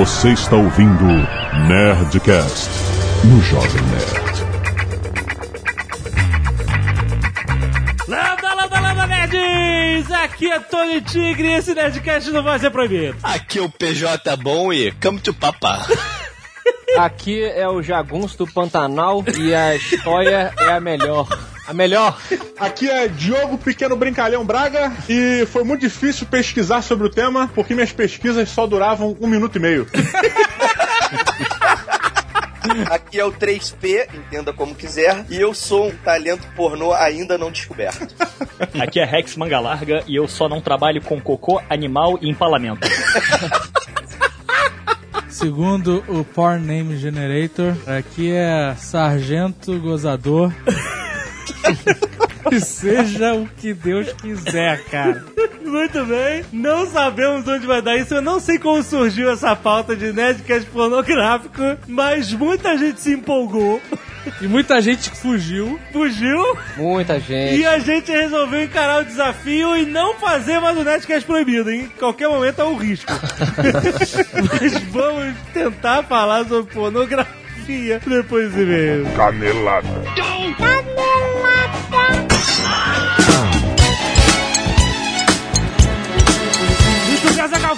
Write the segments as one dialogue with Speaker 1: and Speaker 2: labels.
Speaker 1: Você está ouvindo Nerdcast no Jovem Nerd.
Speaker 2: Landa, landa, landa, nerds! Aqui é Tony Tigre e esse Nerdcast não vai ser proibido.
Speaker 3: Aqui é o PJ bom e come to papá.
Speaker 4: Aqui é o Jagunço do Pantanal e a história é a melhor. A melhor!
Speaker 5: Aqui é Diogo Pequeno Brincalhão Braga e foi muito difícil pesquisar sobre o tema porque minhas pesquisas só duravam um minuto e meio.
Speaker 3: Aqui é o 3P, entenda como quiser, e eu sou um talento pornô ainda não descoberto.
Speaker 6: Aqui é Rex Manga Larga e eu só não trabalho com cocô, animal e empalamento.
Speaker 7: Segundo o Porn Name Generator, aqui é Sargento Gozador. Que seja o que Deus quiser, cara.
Speaker 2: Muito bem, não sabemos onde vai dar isso. Eu não sei como surgiu essa pauta de Nerdcast pornográfico, mas muita gente se empolgou.
Speaker 7: E muita gente fugiu.
Speaker 2: Fugiu.
Speaker 4: Muita gente.
Speaker 2: E a gente resolveu encarar o desafio e não fazer mais o Nerdcast proibido. Em qualquer momento é um risco. mas vamos tentar falar sobre pornografia depois de ver.
Speaker 1: Canelada.
Speaker 2: Bem, Azaghal,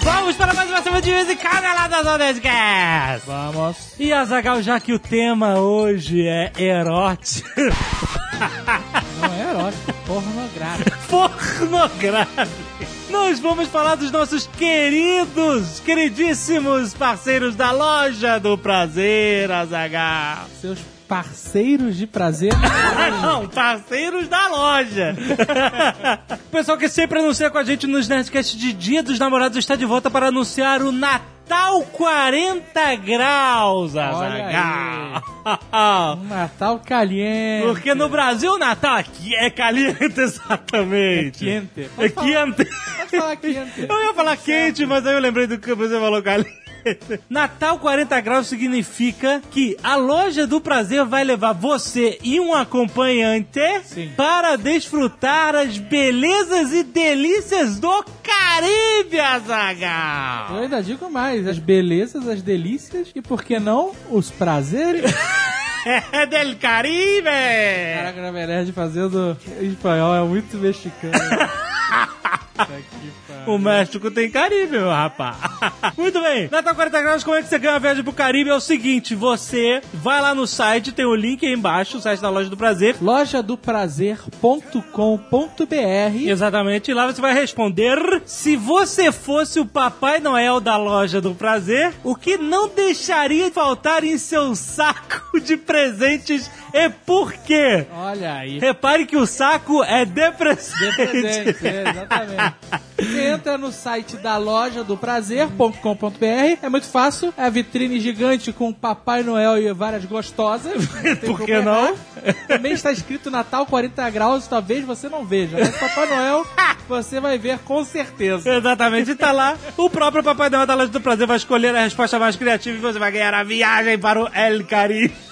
Speaker 2: vamos para mais uma semana de em Caneladas do Nerdcast.
Speaker 7: Vamos.
Speaker 2: E Azagal, já que o tema hoje é erótico,
Speaker 7: Não é erótico, é pornográfico.
Speaker 2: pornográfico, nós vamos falar dos nossos queridos, queridíssimos parceiros da loja do prazer, Azagal.
Speaker 7: Seus parceiros de prazer.
Speaker 2: Não, parceiros da loja. o pessoal que sempre anuncia com a gente nos Nerdcast de Dia dos Namorados está de volta para anunciar o Natal 40 graus, Azagal.
Speaker 7: Um Natal caliente.
Speaker 2: Porque no Brasil o Natal aqui é caliente, exatamente.
Speaker 7: Quente.
Speaker 2: É quente.
Speaker 7: Pode falar quente.
Speaker 2: Eu ia falar quente, mas aí eu lembrei do que você falou caliente. Natal 40 graus significa que a loja do prazer vai levar você e um acompanhante
Speaker 7: Sim.
Speaker 2: para desfrutar as belezas e delícias do Caribe,
Speaker 7: Eu
Speaker 2: Azagal.
Speaker 7: ainda digo mais, as belezas, as delícias e, por que não, os prazeres.
Speaker 2: É del Caribe!
Speaker 7: Caraca, na verdade, fazendo espanhol é muito mexicano.
Speaker 2: O México tem Caribe, meu rapaz. Muito bem. Natal 40 graus, como é que você ganha uma viagem pro Caribe? É o seguinte, você vai lá no site, tem o link aí embaixo, o site da Loja do Prazer.
Speaker 7: lojadoprazer.com.br
Speaker 2: Exatamente, e lá você vai responder se você fosse o Papai Noel da Loja do Prazer, o que não deixaria de faltar em seu saco de presentes e por quê?
Speaker 7: Olha aí.
Speaker 2: Repare que o saco é de presente,
Speaker 7: é, exatamente. Entra no site da loja do prazer.com.br. É muito fácil. É a vitrine gigante com Papai Noel e várias gostosas.
Speaker 2: Por que não?
Speaker 7: Também está escrito Natal 40 graus, talvez você não veja. Mas Papai Noel você vai ver com certeza.
Speaker 2: Exatamente, e tá lá. O próprio Papai Noel da Loja do Prazer vai escolher a resposta mais criativa e você vai ganhar a viagem para o El Caribe.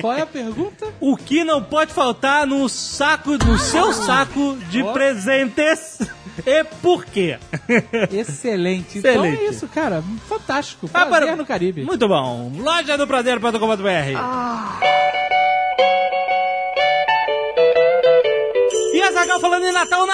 Speaker 7: Qual é a pergunta?
Speaker 2: O que não pode faltar no saco, no seu saco de
Speaker 7: Ó.
Speaker 2: presentes e por quê?
Speaker 7: Excelente. Então
Speaker 2: Excelente.
Speaker 7: é isso, cara. Fantástico.
Speaker 2: Ah,
Speaker 7: Prazer
Speaker 2: para-
Speaker 7: no Caribe.
Speaker 2: Muito bom. Loja do Prazer.com.br. E a Zagal falando em Natal, o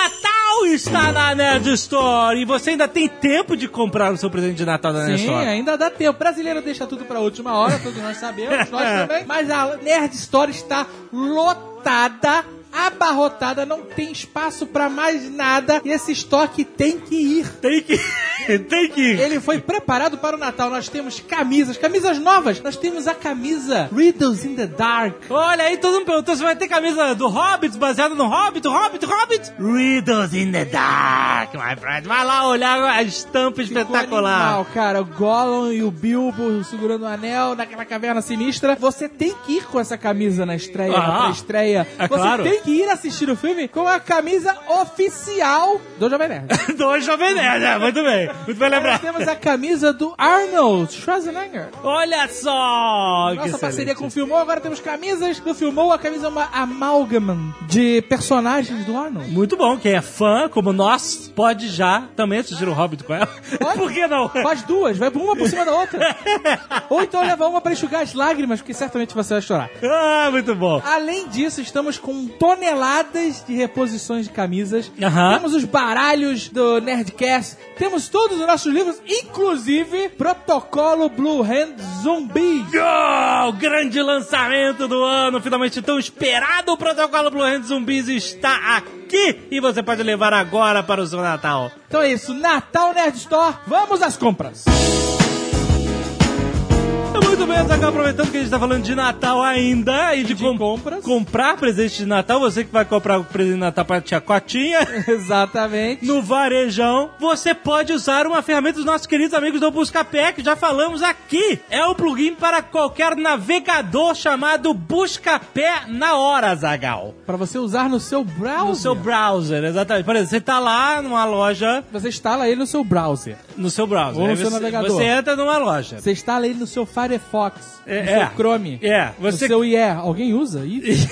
Speaker 2: Natal está na Nerd Store. E você ainda tem tempo de comprar o seu presente de Natal da Nerd
Speaker 7: Sim,
Speaker 2: Store.
Speaker 7: ainda dá tempo. O brasileiro deixa tudo pra última hora, todos nós sabemos, nós também. Mas a Nerd Store está lotada, abarrotada, não tem espaço pra mais nada. E esse estoque tem que ir.
Speaker 2: Tem que, tem que ir.
Speaker 7: Ele foi preparado para o Natal. Nós temos camisas, camisas novas. Nós temos a camisa Riddles in the Dark.
Speaker 2: Olha aí, todo mundo perguntou se vai ter camisa do Hobbit, baseada no Hobbit, Hobbit, Hobbit. Riddles in the Dark, my friend. Vai lá olhar a estampa
Speaker 7: Ficou
Speaker 2: espetacular.
Speaker 7: animal, cara. O Gollum e o Bilbo segurando o anel naquela caverna sinistra. Você tem que ir com essa camisa na estreia,
Speaker 2: Ah,
Speaker 7: na pré-estreia.
Speaker 2: é
Speaker 7: Você
Speaker 2: claro.
Speaker 7: tem que ir assistir o filme com a camisa oficial do Jovem Nerd.
Speaker 2: Do Jovem Nerd, é, muito bem. Muito bem
Speaker 7: Nós
Speaker 2: lembrado.
Speaker 7: temos a camisa do Arnold Schwarzenegger.
Speaker 2: Olha só!
Speaker 7: Nossa parceria com o Filmou, agora temos camisas do Filmou, a camisa é uma amálgama de personagens do Arnold.
Speaker 2: Muito bom, quem é fã, como nós, pode já também assistir o Hobbit com ela.
Speaker 7: Pode.
Speaker 2: Por que não?
Speaker 7: Faz duas, vai uma por cima da outra. Ou então leva uma pra enxugar as lágrimas, porque certamente você vai chorar.
Speaker 2: Ah, muito bom.
Speaker 7: Além disso, estamos com toneladas de reposições de camisas.
Speaker 2: Aham.
Speaker 7: Temos os baralhos do Nerdcast. Temos todos os nossos livros, inclusive Protocolo Blue Hand Zumbi.
Speaker 2: Oh, o grande lançamento do ano, finalmente tão esperado, o protocolo Blue Hand Zumbis está aqui e você pode levar agora para o seu Natal.
Speaker 7: Então é isso, Natal Nerd Store. Vamos às compras.
Speaker 2: Muito bem, Zagal, aproveitando que a gente tá falando de Natal ainda e de,
Speaker 7: de
Speaker 2: com-
Speaker 7: compras.
Speaker 2: comprar presente de Natal, você que vai comprar o presente de Natal pra tia Cotinha.
Speaker 7: Exatamente.
Speaker 2: No varejão, você pode usar uma ferramenta dos nossos queridos amigos do Buscapé, que já falamos aqui. É o plugin para qualquer navegador chamado Buscapé na hora, Zagal.
Speaker 7: Pra você usar no seu browser.
Speaker 2: No seu browser, exatamente. Por exemplo, você tá lá numa loja,
Speaker 7: Você instala ele no seu browser.
Speaker 2: no seu browser.
Speaker 7: Ou no seu
Speaker 2: você,
Speaker 7: navegador.
Speaker 2: Você entra numa loja.
Speaker 7: Você instala ele no seu Firefox.
Speaker 2: É,
Speaker 7: no
Speaker 2: é.
Speaker 7: seu Chrome.
Speaker 2: É,
Speaker 7: No
Speaker 2: você
Speaker 7: seu IE. Alguém usa isso?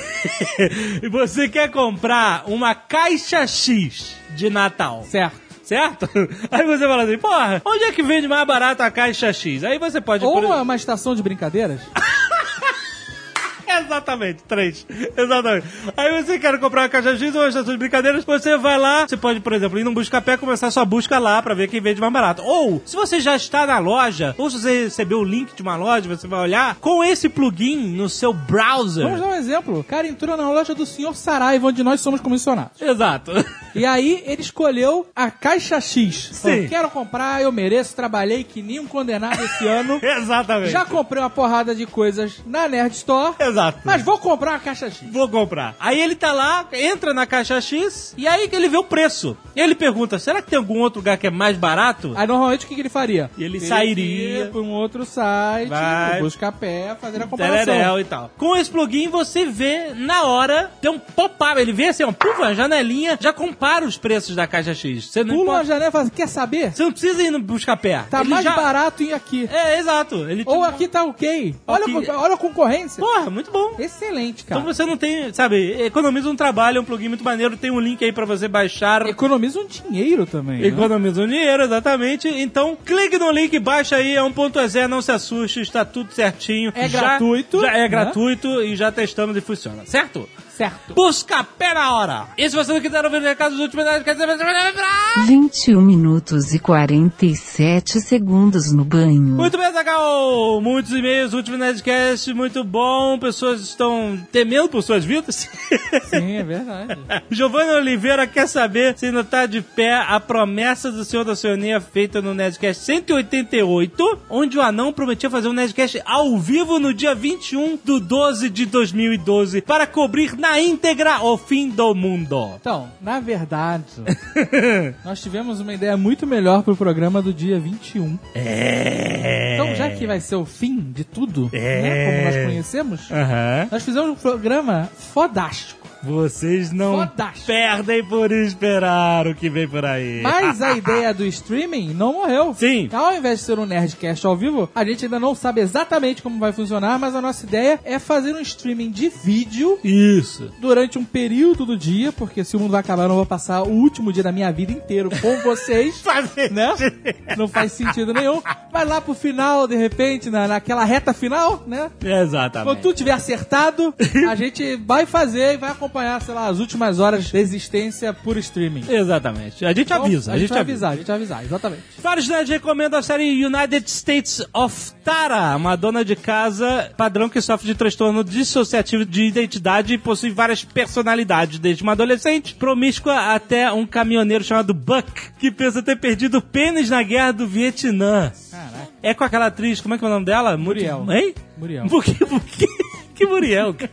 Speaker 2: e você quer comprar uma caixa X de Natal.
Speaker 7: certo.
Speaker 2: Certo? Aí você fala assim, porra, onde é que vende mais barato a caixa X? Aí você pode...
Speaker 7: Ou
Speaker 2: por-
Speaker 7: uma, uma estação de brincadeiras.
Speaker 2: Exatamente, três. Exatamente. Aí você quer comprar uma caixa X ou uma estação de brincadeiras, você vai lá, você pode, por exemplo, ir num Buscapé começar sua busca lá pra ver quem vende mais barato. Ou, se você já está na loja, ou se você recebeu o link de uma loja, você vai olhar, com esse plugin no seu browser.
Speaker 7: Vamos dar um exemplo. O cara entrou na loja do senhor Saraiva, onde nós somos comissionados.
Speaker 2: Exato.
Speaker 7: E aí ele escolheu a caixa X.
Speaker 2: Sim.
Speaker 7: quero comprar, eu mereço, trabalhei que nem um condenado esse ano.
Speaker 2: Exatamente.
Speaker 7: Já comprei uma porrada de coisas na Nerd Store.
Speaker 2: Exato.
Speaker 7: Mas vou comprar uma caixa X.
Speaker 2: Vou comprar. Aí ele tá lá, entra na caixa X, e aí ele vê o preço. Ele pergunta, será que tem algum outro lugar que é mais barato?
Speaker 7: Aí normalmente o que, que ele faria?
Speaker 2: Ele sairia.
Speaker 7: ia pra um outro site,
Speaker 2: Vai.
Speaker 7: buscar pé, fazer a comparação.
Speaker 2: E tal. Com esse plugin você vê na hora, tem um pop-up, ele vê assim, ó, puf, uma janelinha, já compara os preços da caixa X. Você não,
Speaker 7: Pula uma janela e fala assim, quer saber?
Speaker 2: você não precisa ir no buscar pé.
Speaker 7: Tá
Speaker 2: Ele
Speaker 7: mais
Speaker 2: já-
Speaker 7: barato ir aqui.
Speaker 2: É, exato. Ele
Speaker 7: Ou aqui tá ok. Olha, a olha a concorrência.
Speaker 2: Porra, muito bom.
Speaker 7: Excelente, cara.
Speaker 2: Então você não tem, sabe, economiza um trabalho, é um plugin muito maneiro, tem um link aí pra você baixar.
Speaker 7: Economiza um dinheiro também. né?
Speaker 2: Economiza um dinheiro, exatamente. Então, clique no link, baixa aí, é 1.exe, não se assuste, está tudo certinho.
Speaker 7: É
Speaker 2: Já-
Speaker 7: gratuito,
Speaker 2: Já é
Speaker 7: né?
Speaker 2: gratuito e já testamos e funciona, certo?
Speaker 7: Certo.
Speaker 2: Busca pé na hora. E se você não quiser ouvir o recado dos últimos quer dizer, você vai lembrar.
Speaker 8: 21 minutos e 47 segundos no banho.
Speaker 2: Muito bem, Zagal! Muitos e-mails, último Nerdcast, muito bom. Pessoas estão temendo por suas vidas.
Speaker 7: Sim, é verdade.
Speaker 2: Giovanni Oliveira quer saber se ainda tá de pé a promessa do Senhor da Oceania feita no Nerdcast 188, onde o anão prometia fazer um Nerdcast ao vivo no dia 21 do 12 de 2012 para cobrir na íntegra o fim do mundo.
Speaker 7: Então, na verdade, nós tivemos uma ideia muito melhor pro programa do dia 21.
Speaker 2: É.
Speaker 7: Então, já que vai ser o fim de tudo,
Speaker 2: É.
Speaker 7: né, como nós conhecemos, nós fizemos um programa fodástico.
Speaker 2: Vocês não perdem por esperar o que vem por aí.
Speaker 7: Mas a ideia do streaming não morreu.
Speaker 2: Sim.
Speaker 7: Ao invés de ser um Nerdcast ao vivo, a gente ainda não sabe exatamente como vai funcionar, mas a nossa ideia é fazer um streaming de vídeo
Speaker 2: Isso.
Speaker 7: durante um período do dia, porque se o mundo vai acabar, eu não vou passar o último dia da minha vida inteiro com vocês.
Speaker 2: Fazer.
Speaker 7: né? Não faz sentido nenhum. Mas lá pro final, de repente, na, naquela reta final, né?
Speaker 2: Exatamente.
Speaker 7: Quando tudo tiver acertado, a gente vai fazer e vai acompanhar, sei lá, as últimas horas de existência por streaming.
Speaker 2: Exatamente. A gente
Speaker 7: Então,
Speaker 2: avisa,
Speaker 7: a gente vai avisar, a gente vai avisar, exatamente.
Speaker 2: Vários nerds recomendam a série United States of Tara, uma dona de casa padrão que sofre de transtorno dissociativo de identidade e possui várias personalidades, desde uma adolescente promíscua até um caminhoneiro chamado Buck, que pensa ter perdido o pênis na guerra do Vietnã.
Speaker 7: Caraca.
Speaker 2: É com aquela atriz, como é que é o nome dela?
Speaker 7: Muriel.
Speaker 2: Hein?
Speaker 7: Muriel.
Speaker 2: Por que? Por que? Que Muriel, cara?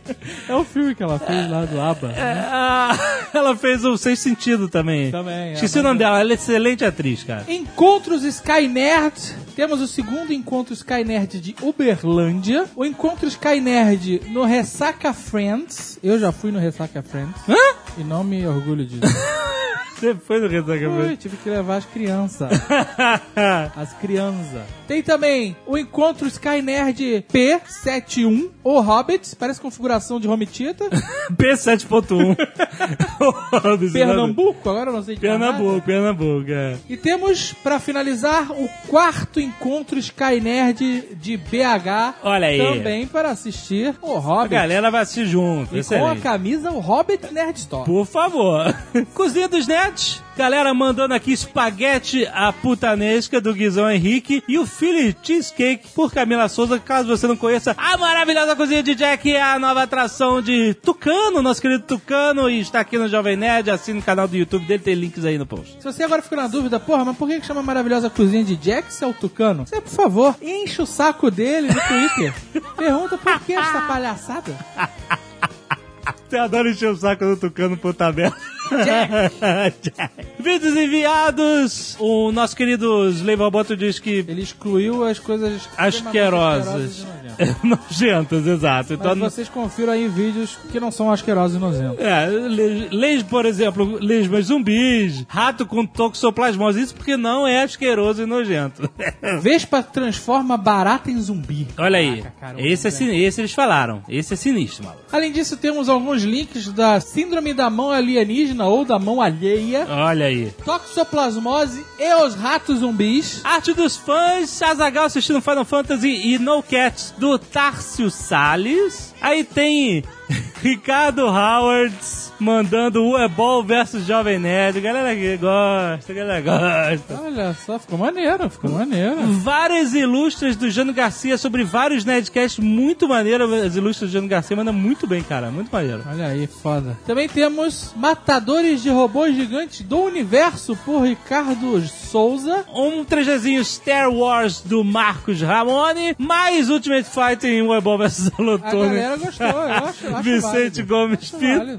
Speaker 7: É o filme que ela fez lá do ABBA.
Speaker 2: É, ah, ela fez o Sem Sentido também.
Speaker 7: Também, é,
Speaker 2: Esqueci
Speaker 7: mas
Speaker 2: o nome
Speaker 7: é-
Speaker 2: dela, ela é excelente atriz, cara.
Speaker 7: Encontros Sky Nerd. Temos o segundo encontro Sky Nerd de Uberlândia. O encontro Sky Nerd no Ressaca Friends. Eu já fui no Ressaca Friends.
Speaker 2: Hã?
Speaker 7: E não me orgulho disso.
Speaker 2: Depois do Ressaca
Speaker 7: Ui,
Speaker 2: Band.
Speaker 7: tive que levar as crianças. As crianças. Tem também o Encontro Sky Nerd P71, o Hobbit, parece configuração de home theater.
Speaker 2: P7.1.
Speaker 7: Pernambuco, agora eu não sei de nada.
Speaker 2: Pernambuco, Pernambuco, é.
Speaker 7: E temos, pra finalizar, o quarto Encontro Sky Nerd de BH.
Speaker 2: Olha aí.
Speaker 7: Também para assistir o
Speaker 2: A
Speaker 7: Hobbit.
Speaker 2: galera vai assistir junto.
Speaker 7: E com a camisa o Hobbit Nerd Store.
Speaker 2: Por favor. Cozinha dos Nets. Galera mandando aqui espaguete a putanesca do Guizão Henrique e o Philly Cheesecake por Camila Souza. Caso você não conheça a maravilhosa Cozinha de Jack, é a nova atração de Tucano, nosso querido Tucano, e está aqui no Jovem Nerd. Assine o canal do YouTube dele, tem links aí no post.
Speaker 7: Se você agora ficou na dúvida, porra, mas por que que chama maravilhosa cozinha de Jack se é o Tucano? Você, por favor, enche o saco dele no Twitter. Pergunta por que essa palhaçada.
Speaker 2: Você adora encher o saco do Tucano por tabela. Jack. Vídeos enviados. O nosso querido Sleivaboto diz que
Speaker 7: Ele excluiu as coisas
Speaker 2: asquerosas.
Speaker 7: asquerosas nojentas.
Speaker 2: Exato. Então,
Speaker 7: Mas vocês confiram aí vídeos que não são asquerosos e nojentos.
Speaker 2: É, leis, por exemplo, lesmas zumbis, rato com toxoplasmose, isso porque não é asqueroso e nojento.
Speaker 7: Vespa transforma barata em zumbi.
Speaker 2: Olha aí,
Speaker 7: Caraca, cara,
Speaker 2: esse, é, sin- esse eles falaram, esse é sinistro, maluco.
Speaker 7: Além disso, temos alguns links da síndrome da mão alienígena ou da mão alheia,
Speaker 2: Olha aí.
Speaker 7: toxoplasmose e os ratos zumbis.
Speaker 2: Arte dos fãs, Azagal assistindo Final Fantasy e No Cats do Tárcio Salles. Aí tem Ricardo Howard mandando o Ebol versus Jovem Nerd. Galera que gosta, galera gosta.
Speaker 7: Olha só, ficou maneiro, ficou maneiro.
Speaker 2: Várias ilustras do Jano Garcia sobre vários Nerdcasts muito maneiro. As ilustras do Jano Garcia mandam muito bem, cara. Muito maneiro.
Speaker 7: Olha aí, foda. Também temos Matadores de Robôs Gigantes do Universo por Ricardo Souza.
Speaker 2: Um 3Gzinho Star Wars do Marcos Ramone. Mais Ultimate Fighting Webol vs.
Speaker 7: A
Speaker 2: Alotone.
Speaker 7: galera gostou, eu acho
Speaker 2: Vicente
Speaker 7: válido.
Speaker 2: Gomes
Speaker 7: Acho
Speaker 2: Filho.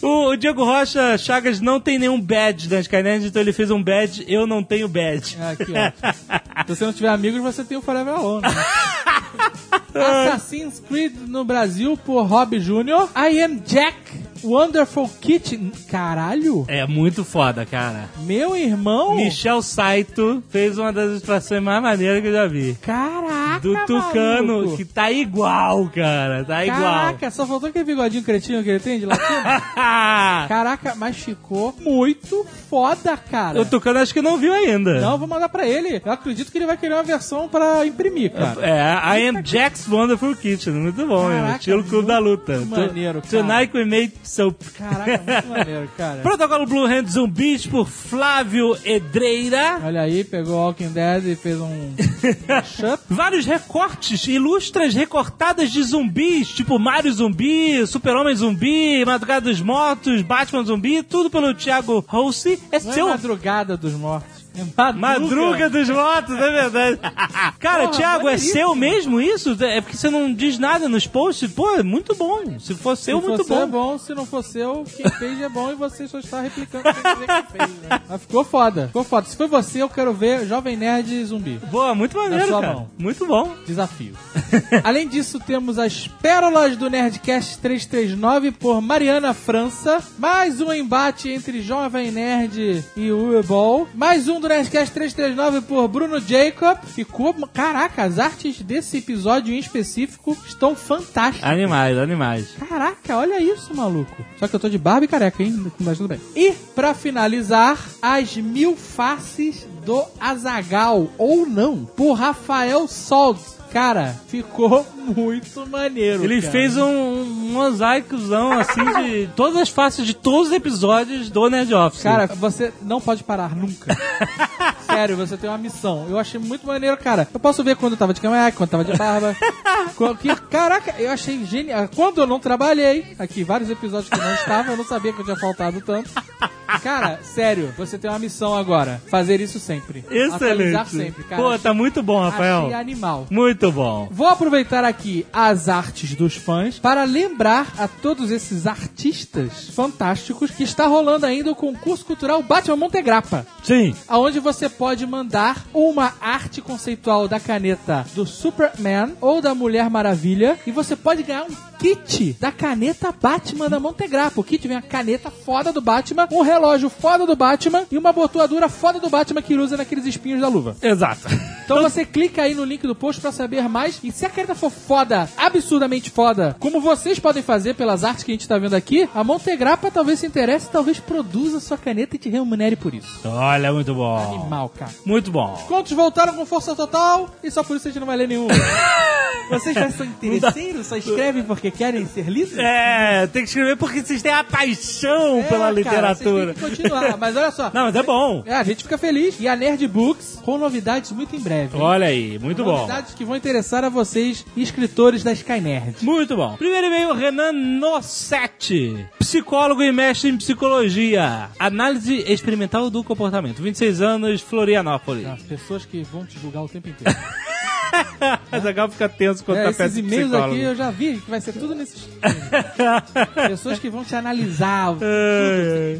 Speaker 2: O Diego Rocha Chagas não tem nenhum badge da Skynet, então ele fez um badge. Eu não tenho badge.
Speaker 7: É, aqui, ó. Se você não tiver amigos, você tem o Forever Alone. Né? Assassin's Creed no Brasil por Rob Jr. I Am Jack Wonderful Kitchen. Caralho!
Speaker 2: É muito foda, cara.
Speaker 7: Meu irmão!
Speaker 2: Michel Saito fez uma das ilustrações mais maneiras que eu já vi.
Speaker 7: Caraca!
Speaker 2: Do Tucano,
Speaker 7: maluco.
Speaker 2: que tá igual, cara. Tá igual.
Speaker 7: Caraca, só faltou aquele bigodinho cretino que ele tem de latino. Caraca, mas ficou muito foda, cara.
Speaker 2: o Tucano acho que não viu ainda.
Speaker 7: Não, vou mandar pra ele. Eu acredito que ele vai querer uma versão pra imprimir, cara.
Speaker 2: É, I am Jack's Wonderful Kitchen. Muito bom,
Speaker 7: Caraca,
Speaker 2: hein? Estilo Clube da Luta.
Speaker 7: maneiro, cara.
Speaker 2: Tonight we made soap.
Speaker 7: Caraca, muito maneiro, cara.
Speaker 2: Protocolo Blue Hand Zumbis por Flávio Edreira.
Speaker 7: Olha aí, pegou Walking Dead e fez um mashup.
Speaker 2: Vários recortes, ilustras recortadas de zumbis, tipo Mario Zumbi, Super-Homem Zumbi, Madrugada dos Mortos, Batman Zumbi, tudo pelo Thiago Rossi. É
Speaker 7: Não é
Speaker 2: seu
Speaker 7: madrugada dos mortos. É madruga.
Speaker 2: Madruga dos Mortos, é verdade. Cara,
Speaker 7: Porra,
Speaker 2: Thiago, é
Speaker 7: maneiríssimo.
Speaker 2: seu mesmo isso? É porque você não diz nada nos posts? Pô, é muito bom. Se for seu,
Speaker 7: Se
Speaker 2: muito
Speaker 7: for seu, é
Speaker 2: bom.
Speaker 7: bom. Se não for seu, quem fez é bom e você só está replicando sem dizer que fez, né? Mas ficou foda. Ficou foda. Se foi você, eu quero ver Jovem Nerd Zumbi.
Speaker 2: Boa, muito maneiro, cara.
Speaker 7: mão.
Speaker 2: Muito bom.
Speaker 7: Desafio. Além disso, temos as Pérolas do Nerdcast 339 por Mariana França. Mais um embate entre Jovem Nerd e o Uebol. Mais um do Nerdcast 339 por Bruno Jacob. Ficou. Caraca, as artes desse episódio em específico estão fantásticas.
Speaker 2: Animais, animais.
Speaker 7: Caraca, olha isso, maluco. Só que eu tô de barba e careca, hein? Mas tudo bem. E, pra finalizar, as mil faces do Azagal, ou não, por Rafael Soltz. Cara, ficou muito maneiro.
Speaker 2: Ele
Speaker 7: cara.
Speaker 2: fez um, um mosaicozão, assim, de todas as faces de todos os episódios do Nerd Office.
Speaker 7: Cara, você não pode parar nunca. Sério, você tem uma missão. Eu achei muito maneiro, cara. Eu posso ver quando eu tava de cavanhaque, quando eu tava de barba. Que- Caraca, eu achei genial. Quando eu não trabalhei, aqui, vários episódios que eu não estava, eu não sabia que eu tinha faltado tanto. Cara, sério, você tem uma missão agora. Fazer isso sempre.
Speaker 2: Excelente.
Speaker 7: sempre, cara.
Speaker 2: Pô, tá muito bom, Rafael.
Speaker 7: Achei animal.
Speaker 2: Muito bom.
Speaker 7: Vou aproveitar aqui as artes dos fãs para lembrar a todos esses artistas fantásticos que está rolando ainda o concurso cultural Batman Montegrappa.
Speaker 2: Sim.
Speaker 7: Aonde você pode mandar uma arte conceitual da caneta do Superman ou da Mulher Maravilha e você pode ganhar um kit da caneta Batman da Montegrappa. O kit vem a caneta foda do Batman, um relógio foda do Batman e uma botuadura foda do Batman que ele usa naqueles espinhos da luva.
Speaker 2: Exato.
Speaker 7: Então você clica aí no link do post pra saber mais. E se a caneta for foda, absurdamente foda, como vocês podem fazer pelas artes que a gente tá vendo aqui, a Montegrappa talvez se interesse, talvez produza sua caneta e te remunere por isso.
Speaker 2: Olha, muito bom.
Speaker 7: Animal, cara.
Speaker 2: Muito bom.
Speaker 7: Contos voltaram com força total e só por isso a gente não vai ler nenhum. Vocês já são interesseiros? Só escrevem porque querem ser lidos?
Speaker 2: É, tem que escrever porque vocês têm a paixão
Speaker 7: É,
Speaker 2: pela
Speaker 7: cara,
Speaker 2: literatura.
Speaker 7: vocês têm que continuar, mas olha só.
Speaker 2: Não, mas é bom.
Speaker 7: É, a gente fica feliz. E a Nerd Books com novidades muito em breve.
Speaker 2: Olha aí, muito bom.
Speaker 7: Novidades que vão interessar a vocês, escritores da Sky Nerd.
Speaker 2: Muito bom. Primeiro e-mail, Renan Nossetti. Psicólogo e mestre em psicologia. Análise experimental do comportamento. 26 anos, Florianópolis.
Speaker 7: As pessoas que vão te julgar o tempo inteiro.
Speaker 2: Mas legal fica tenso quando
Speaker 7: É,
Speaker 2: tá
Speaker 7: esses
Speaker 2: perto de
Speaker 7: e-mails aqui eu já vi que vai ser tudo nesses. Pessoas que vão te analisar.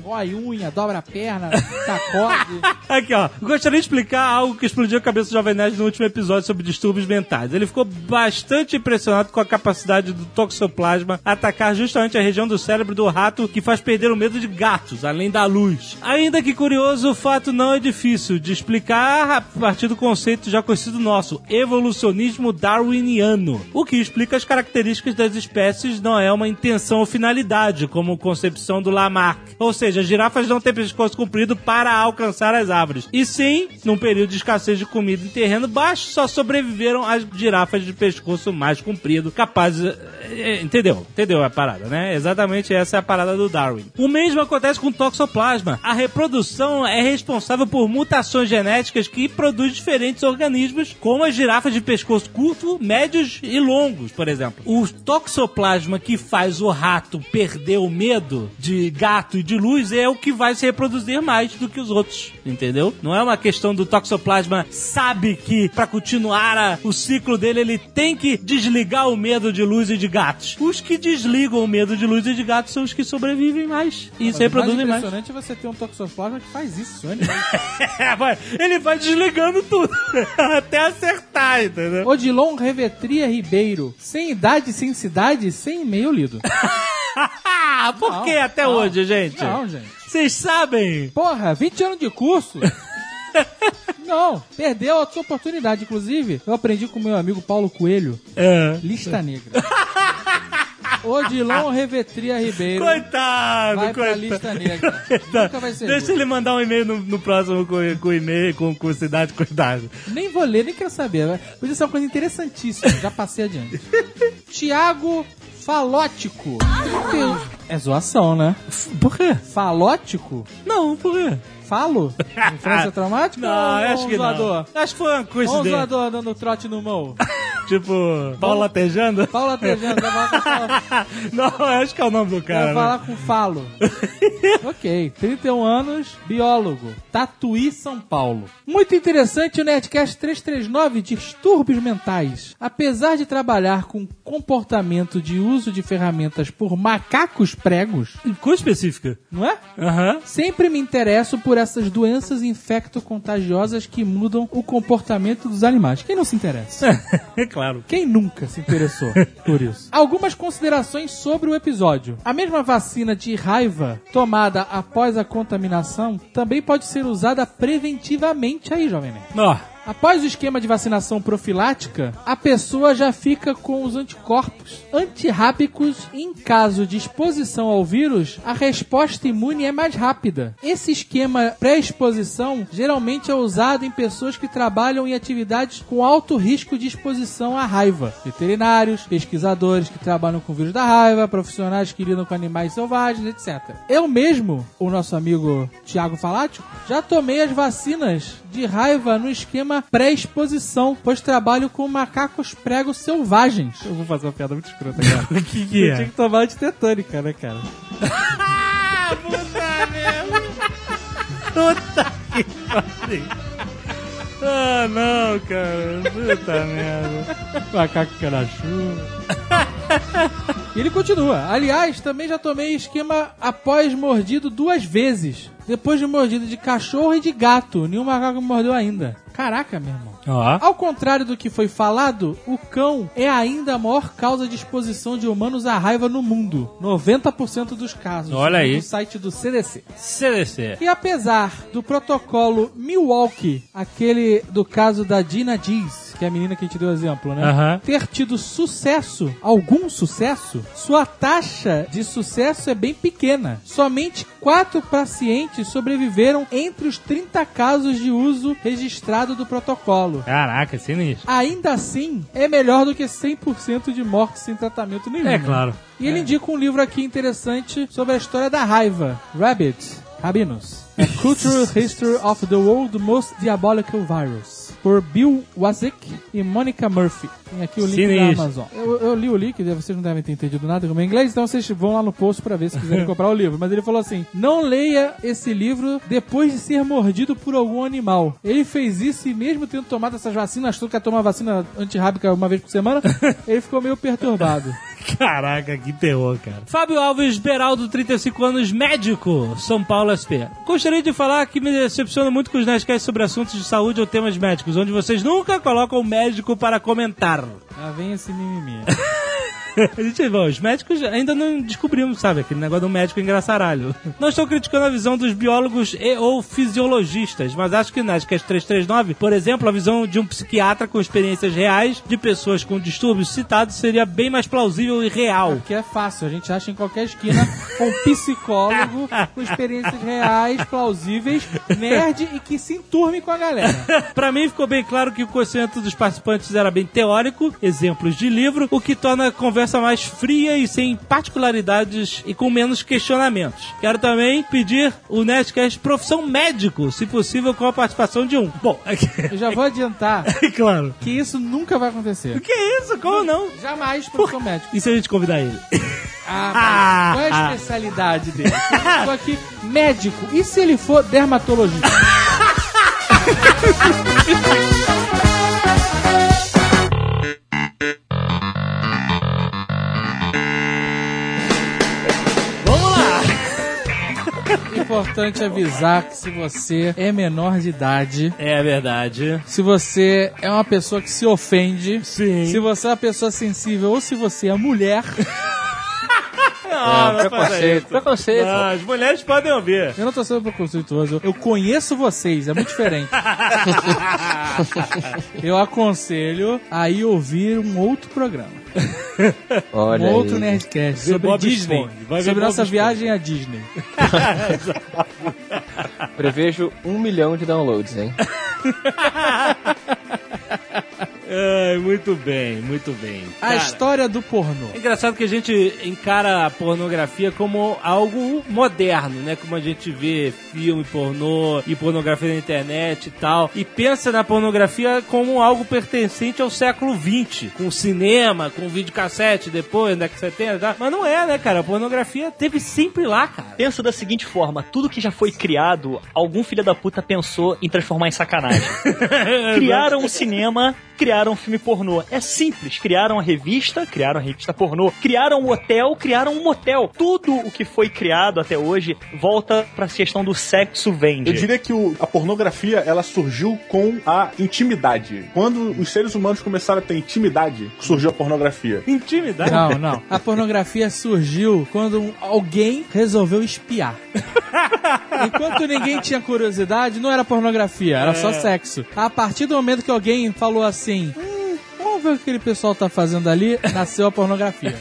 Speaker 7: Rói unha, dobra a perna, sacode.
Speaker 2: Aqui, ó. Gostaria de explicar algo que explodiu a cabeça do Jovem Nerd no último episódio sobre distúrbios mentais. Ele ficou bastante impressionado com a capacidade do toxoplasma atacar justamente a região do cérebro do rato que faz perder o medo de gatos, além da luz. Ainda que curioso, o fato não é difícil de explicar a partir do conceito já conhecido nosso, evolucionismo darwiniano. O que explica as características das espécies não é uma intenção ou finalidade, como concepção do Lamarck. Ou seja, as girafas não têm pescoço comprido para alcançar as árvores. E sim, num período de escassez de comida em terreno baixo, só sobreviveram as girafas de pescoço mais comprido, capazes. eh, Entendeu? Entendeu a parada, né? Exatamente essa é a parada do Darwin. O mesmo acontece com o toxoplasma. A reprodução é responsável por mutações genéticas que produzem diferentes organismos, como as girafas de pescoço curto, médios e longos, por exemplo. O toxoplasma que faz o rato perder o medo de gato e de luz é o que vai se reproduzir mais do que os outros, entendeu? Não é uma questão do toxoplasma sabe que para continuar a- o ciclo dele ele tem que desligar o medo de luz e de gatos. Os que desligam o medo de luz e de gatos são os que sobrevivem mais e se
Speaker 7: Mas o mais
Speaker 2: reproduzem mais.
Speaker 7: impressionante é você ter um toxoplasma que faz isso, né?
Speaker 2: Ele vai desligando tudo até acertar, entendeu?
Speaker 7: Odilon Revetria Ribeiro. Sem idade, sem cidade, sem e-mail lido.
Speaker 2: Por
Speaker 7: Não,
Speaker 2: que até
Speaker 7: não.
Speaker 2: hoje, gente?
Speaker 7: Não, gente.
Speaker 2: Vocês sabem?
Speaker 7: Porra, 20 anos de curso. Não, perdeu a sua oportunidade. Inclusive, eu aprendi com meu amigo Paulo Coelho,
Speaker 2: É.
Speaker 7: lista negra. Odilon Revetria Ribeiro.
Speaker 2: Coitado,
Speaker 7: Vai pra
Speaker 2: coitado.
Speaker 7: lista negra.
Speaker 2: Coitado.
Speaker 7: Nunca vai ser
Speaker 2: Deixa
Speaker 7: justo.
Speaker 2: ele mandar um e-mail no, no próximo com, com e-mail, com, com cidade, cuidado.
Speaker 7: Nem vou ler, nem quero saber. Podia ser uma coisa interessantíssima. Já passei adiante. Tiago Falótico. É zoação, né?
Speaker 2: Por quê?
Speaker 7: Falótico?
Speaker 2: Não, por quê?
Speaker 7: Falo? Influência traumática?
Speaker 2: Não,
Speaker 7: ou
Speaker 2: acho
Speaker 7: um
Speaker 2: que
Speaker 7: zoador?
Speaker 2: não. Acho que foi uma
Speaker 7: Ou um zoador dando trote no mão?
Speaker 2: Tipo, pau latejando?
Speaker 7: Com falo.
Speaker 2: Não, acho que é o nome do cara.
Speaker 7: Vai falar com falo. ok, 31 anos, biólogo, Tatuí, São Paulo. Muito interessante o Nerdcast 339, distúrbios mentais. Apesar de trabalhar com comportamento de uso de ferramentas por macacos pregos,
Speaker 2: né? Coisa específica.
Speaker 7: não é?
Speaker 2: Aham.
Speaker 7: Sempre me interesso por essas doenças infecto-contagiosas que mudam o comportamento dos animais. Quem não se interessa?
Speaker 2: É claro.
Speaker 7: Quem nunca se interessou por isso? Algumas considerações sobre o episódio. A mesma vacina de raiva tomada após a contaminação também pode ser usada preventivamente aí, jovem nerd.
Speaker 2: Ó,
Speaker 7: Após o esquema de vacinação profilática, a pessoa já fica com os anticorpos antirrábicos em caso de exposição ao vírus, a resposta imune é mais rápida. Esse esquema pré-exposição geralmente é usado em pessoas que trabalham em atividades com alto risco de exposição à raiva. Veterinários, pesquisadores que trabalham com o vírus da raiva, profissionais que lidam com animais selvagens, etc. Eu mesmo, o nosso amigo Tiago Falático, já tomei as vacinas de raiva no esquema pré-exposição, pois trabalho com macacos pregos selvagens. Eu vou fazer uma piada muito escrota, cara.
Speaker 2: o que que
Speaker 7: Eu tinha
Speaker 2: é?
Speaker 7: que tomar antitetânica, né, cara?
Speaker 2: Ah, puta merda. Puta que pariu. Ah, não, cara. Puta merda.
Speaker 7: Macaco chuva. E ele continua. Aliás, também já tomei esquema após mordido duas vezes. Depois de mordida de cachorro e de gato. Nenhum macaco me mordeu ainda. Caraca, meu irmão.
Speaker 2: Ó.
Speaker 7: Ao contrário do que foi falado, o cão é ainda a maior causa de exposição de humanos à raiva no mundo. 90% dos casos.
Speaker 2: Olha aí.
Speaker 7: No site do CDC.
Speaker 2: CDC.
Speaker 7: E apesar do protocolo Milwaukee, aquele do caso da Dina Diz, que é a menina que a gente deu exemplo, né?
Speaker 2: Aham.
Speaker 7: Ter tido sucesso, algum sucesso, sua taxa de sucesso é bem pequena. Somente quatro pacientes sobreviveram entre os 30 casos de uso registrado do protocolo.
Speaker 2: Caraca, sinistro.
Speaker 7: Ainda assim, é melhor do que 100% de mortes sem tratamento nenhum.
Speaker 2: É
Speaker 7: né?
Speaker 2: claro.
Speaker 7: E ele indica um livro aqui interessante sobre a história da raiva. Rabbit, Rabinos. A Cultural History of the World Most Diabolical Virus. Por Bill Wazik e Monica Murphy. Tem aqui o link
Speaker 2: Sinistro.
Speaker 7: da Amazon. Eu, eu li o link, vocês não devem ter entendido nada como é inglês, então vocês vão lá no post pra ver se quiserem comprar o livro. Mas ele falou assim: não leia esse livro depois de ser mordido por algum animal. Ele fez isso e mesmo tendo tomado essas vacinas, achou que ia tomar vacina antirrábica uma vez por semana, ele ficou meio perturbado.
Speaker 2: Caraca, que terror, cara. Fábio Alves Beraldo, 35 anos, médico, São Paulo SP. Gostaria de falar que me decepciona muito com os Nerdcasts sobre assuntos de saúde ou temas médicos, onde vocês nunca colocam o médico para comentar.
Speaker 7: Lá vem esse mimimi.
Speaker 2: A gente, bom, os médicos ainda não descobrimos, sabe? Aquele negócio do médico engraçaralho. Não estou criticando a visão dos biólogos e ou fisiologistas, mas acho que Nerdcast 339, por exemplo, a visão de um psiquiatra com experiências reais de pessoas com distúrbios citados seria bem mais plausível e real.
Speaker 7: Que é fácil, a gente acha em qualquer esquina um psicólogo com experiências reais, plausíveis, nerd e que se enturme com a galera.
Speaker 2: Pra mim ficou bem claro que o conhecimento dos participantes era bem teórico, exemplos de livro, o que torna a conversa mais fria e sem particularidades e com menos questionamentos. Quero também pedir o Nerdcast Profissão Médico, se possível com a participação de um. Bom,
Speaker 7: Eu já vou adiantar
Speaker 2: claro.
Speaker 7: que isso nunca vai acontecer.
Speaker 2: Que isso? Como não?
Speaker 7: Jamais profissão médico.
Speaker 2: E se a gente convidar ele?
Speaker 7: Ah, mas qual é a especialidade dele? Eu tô aqui, médico. E se ele for dermatologista? Importante avisar que se você é menor de idade,
Speaker 2: É verdade.
Speaker 7: se você é uma pessoa que se ofende,
Speaker 2: Sim.
Speaker 7: se você é uma pessoa sensível ou se você é mulher,
Speaker 2: Não, não faça
Speaker 4: preconceito,
Speaker 2: isso.
Speaker 4: preconceito.
Speaker 2: Não, as mulheres podem ouvir.
Speaker 7: eu não tô sendo preconceituoso, eu- eu conheço vocês, é muito diferente. eu aconselho a ir ouvir um outro programa.
Speaker 4: Olha
Speaker 7: um outro
Speaker 4: aí.
Speaker 7: Nerdcast
Speaker 2: Vê
Speaker 7: sobre
Speaker 2: Bob
Speaker 7: Disney. Sobre nossa
Speaker 2: Esponja.
Speaker 7: viagem à Disney.
Speaker 4: Prevejo um milhão de downloads, hein?
Speaker 2: Ai, muito bem, muito bem.
Speaker 7: A
Speaker 2: Cara,
Speaker 7: história do pornô.
Speaker 2: É engraçado que a gente encara a pornografia como algo moderno, né? Como a gente vê filme pornô e pornografia na internet e tal. E pensa na pornografia como algo pertencente ao século XX. Com cinema, com videocassete depois, na década de 70 e tal. Mas não é, né, cara? A pornografia teve sempre lá, cara.
Speaker 6: Pensa da seguinte forma: tudo que já foi criado, algum filho da puta pensou em transformar em sacanagem. criaram um cinema, criaram um filme pornô. É simples. Criaram a revista, criaram a revista pornô, criaram um hotel, criaram um motel. Tudo o que foi criado até hoje volta pra questão do sexo vende.
Speaker 5: Eu diria que o- a pornografia ela surgiu com a intimidade. Quando os seres humanos começaram a ter intimidade, surgiu a pornografia.
Speaker 2: Intimidade.
Speaker 7: Não, não. A pornografia surgiu quando alguém resolveu espiar. Enquanto ninguém tinha curiosidade, não era pornografia, era só sexo. A partir do momento que alguém falou assim. "Hum, Vamos ver o que aquele pessoal tá fazendo ali, nasceu a pornografia.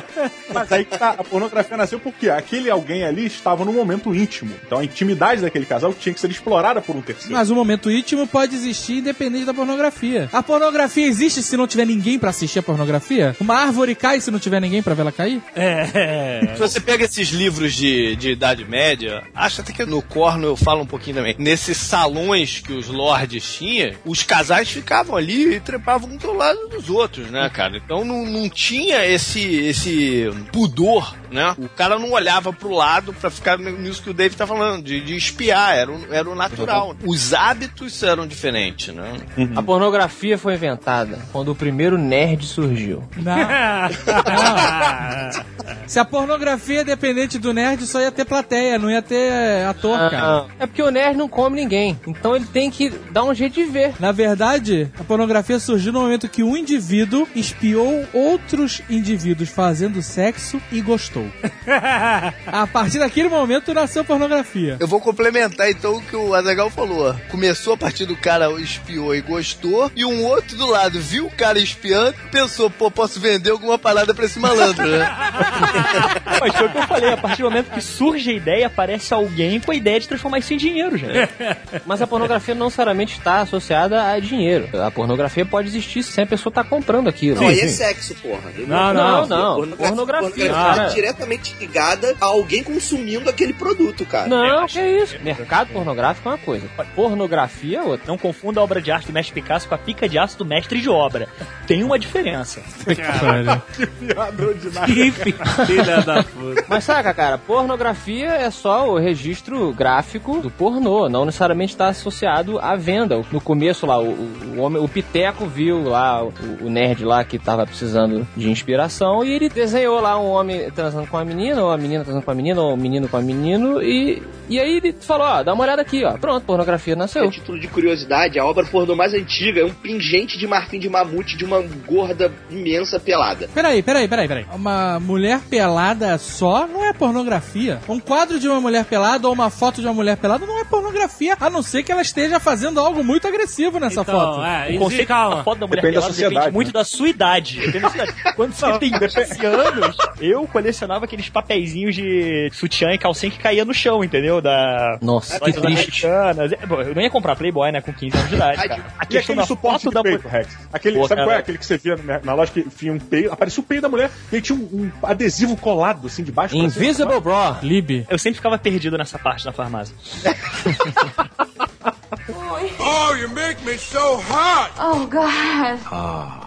Speaker 5: Mas aí que tá, a pornografia nasceu porque aquele alguém ali estava no momento íntimo. Então a intimidade daquele casal tinha que ser explorada por um terceiro.
Speaker 7: Mas o momento íntimo pode existir independente da pornografia. A pornografia existe se não tiver ninguém pra assistir a pornografia? Uma árvore cai se não tiver ninguém pra ver ela cair?
Speaker 2: É.
Speaker 3: Se você pega esses livros de, de Idade Média, acho até que no Corno eu falo um pouquinho também. Nesses salões que os lords tinham, os casais ficavam ali e trepavam um do lado
Speaker 9: vida dos outros, né, cara? Então não, não tinha esse, esse pudor, né? O cara não olhava pro lado pra ficar nisso que o Dave tá falando, de, de espiar, era o, era o natural. Os hábitos eram diferentes, né?
Speaker 4: A pornografia foi inventada quando o primeiro nerd surgiu.
Speaker 7: Não. Se a pornografia é dependente do nerd, só ia ter plateia, não ia ter é, ator, cara.
Speaker 4: É porque o nerd não come ninguém. Então ele tem que dar um jeito de ver.
Speaker 7: Na verdade, a pornografia surgiu no momento que um indivíduo espiou outros indivíduos fazendo sexo e gostou. a partir daquele momento nasceu a pornografia.
Speaker 3: Eu vou complementar então o que o Azagal falou. Começou a partir do cara espiou e gostou, e um outro do lado viu o cara espiando e pensou, pô, posso vender alguma parada pra esse malandro, né?
Speaker 6: Mas foi o que eu falei, a partir do momento que surge a ideia, aparece alguém com a ideia de transformar isso em dinheiro, gente.
Speaker 4: Mas a pornografia não necessariamente está associada a dinheiro. A pornografia pode existir sem a pessoa estar comprando aquilo.
Speaker 3: Não, aí é sexo, porra.
Speaker 4: Não, não, não. Pornografia, cara.
Speaker 3: é diretamente ligada a alguém consumindo aquele produto, cara.
Speaker 4: Não, que é isso. Mercado pornográfico é uma coisa. Pornografia é outra.
Speaker 6: Não confunda a obra de arte do mestre Picasso com a pica de aço do mestre de obra. Tem uma diferença.
Speaker 2: Que filha da puta.
Speaker 4: Mas saca, cara, pornografia é só o registro gráfico do pornô, não necessariamente está associado à venda. No começo lá, o, o, homem, o Piteco viu lá, o, o nerd lá que tava precisando de inspiração e ele desenhou lá um homem transando com a menina, ou a menina transando com a menina, ou o menino com a menino e, e aí ele falou, ó, dá uma olhada aqui, ó, pronto, pornografia nasceu.
Speaker 3: título de curiosidade, a obra pornô mais antiga é um pingente de marfim de mamute de uma gorda imensa pelada.
Speaker 7: Peraí, peraí, peraí, peraí. Uma mulher pelada só não é pornografia. Um quadro de uma mulher pelada ou uma foto de uma mulher pelada não é pornografia, a não ser que ela esteja fazendo algo muito agressivo nessa
Speaker 2: Então,
Speaker 7: foto.
Speaker 2: é,
Speaker 6: O
Speaker 2: e
Speaker 6: conceito
Speaker 2: calma.
Speaker 6: da foto da mulher
Speaker 5: Depende da
Speaker 6: pelada
Speaker 5: sociedade,
Speaker 6: depende muito
Speaker 5: né?
Speaker 6: da sua idade. Depende da sua idade. Quando você tem 15 anos, eu colecionava aqueles papeizinhos de sutiã e calcinha que caía no chão, entendeu? Da...
Speaker 4: Nossa, que triste.
Speaker 6: americanas. É, Eu não ia comprar Playboy, né, com 15 anos de idade, cara. A
Speaker 5: E aquele
Speaker 6: da
Speaker 5: suporte
Speaker 6: foto
Speaker 5: de
Speaker 6: da
Speaker 5: peito, Rex? Aquele,
Speaker 6: Pô,
Speaker 5: sabe qual é?
Speaker 6: cara.
Speaker 5: Aquele que você via na, loja que enfia um peito, aparecia o peito da mulher e aí tinha um, um adesivo colado assim de baixo. pra cima.
Speaker 4: Invisible Bro.
Speaker 7: Lib.
Speaker 6: Eu sempre ficava perdido nessa parte da farmácia.
Speaker 10: Oh, God.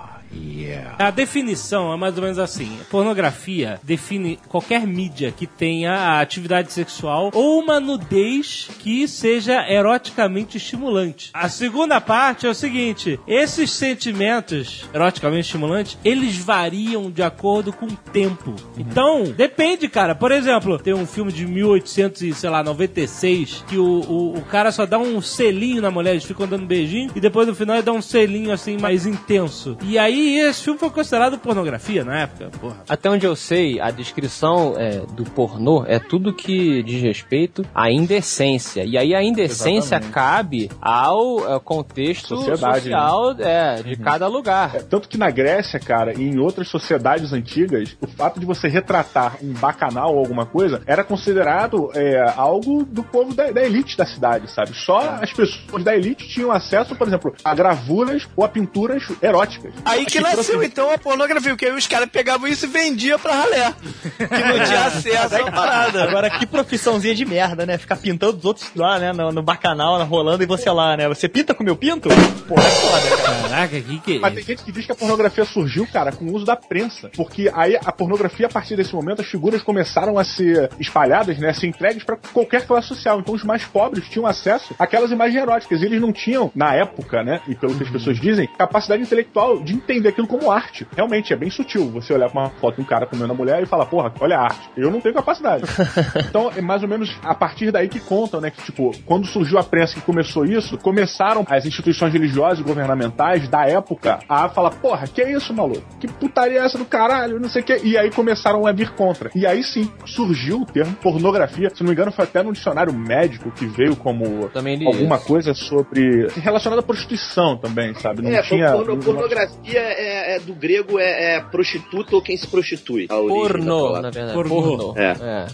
Speaker 2: A definição é mais ou menos assim: pornografia define qualquer mídia que tenha a atividade sexual ou uma nudez que seja eroticamente estimulante. A segunda parte é o seguinte: esses sentimentos eroticamente estimulantes eles variam de acordo com o tempo. Então, depende, cara. Por exemplo, tem um filme de 1800 e, sei lá, 96 que o, o, o cara só dá um selinho na mulher, eles ficam dando beijinho e depois no final ele dá um selinho assim mais intenso. E aí esse filme foi considerado pornografia na época, porra.
Speaker 4: Até onde eu sei, a descrição é, do pornô é tudo que diz respeito à indecência. E aí a indecência
Speaker 5: Exatamente.
Speaker 4: cabe ao é, contexto
Speaker 5: Sociedade,
Speaker 4: social é, de cada lugar.
Speaker 5: É, tanto que na Grécia, cara, e em outras sociedades antigas, o fato de você retratar um bacanal ou alguma coisa era considerado é, algo do povo da, da elite da cidade, sabe? Só as pessoas da elite tinham acesso, por exemplo, a gravuras ou a pinturas eróticas.
Speaker 9: Aí que nasceu então a pornografia, porque aí os caras pegavam isso e vendiam pra ralé. Que não tinha acesso à parada.
Speaker 6: Agora, que profissãozinha de merda, né? Ficar pintando os outros lá, né? No, no bacanal, rolando e você lá, né? Você pinta com o meu pinto? Porra, é foda, cara.
Speaker 2: Caraca, que que é
Speaker 5: Mas tem gente que diz que a pornografia surgiu, cara, com o uso da prensa. Porque aí a pornografia, a partir desse momento, as figuras começaram a ser espalhadas, né? A ser entregues pra qualquer classe social. Então os mais pobres tinham acesso àquelas imagens eróticas. E eles não tinham, na época, né? E pelo que as pessoas dizem, capacidade intelectual de entender aquilo como arte. Realmente, é bem sutil você olhar pra uma foto de um cara comendo a mulher e falar, porra, olha a arte. Eu não tenho capacidade. então, é mais ou menos a partir daí que contam, né? Que, tipo, quando surgiu a prensa que começou isso, começaram as instituições religiosas e governamentais da época a falar, porra, que é isso, maluco? Que putaria é essa do caralho? Não sei o quê. E aí começaram a vir contra. E aí sim, surgiu o termo pornografia. Se não me engano, foi até no dicionário médico que veio como alguma
Speaker 4: isso.
Speaker 5: coisa sobre. relacionada à prostituição também, sabe? Não
Speaker 3: é,
Speaker 5: tinha.
Speaker 3: porno- pornografia é, é do grego é, é prostituta ou quem se prostitui. Palavra.
Speaker 4: na verdade.
Speaker 2: Pornô.
Speaker 4: Pornô.
Speaker 3: É.
Speaker 4: É,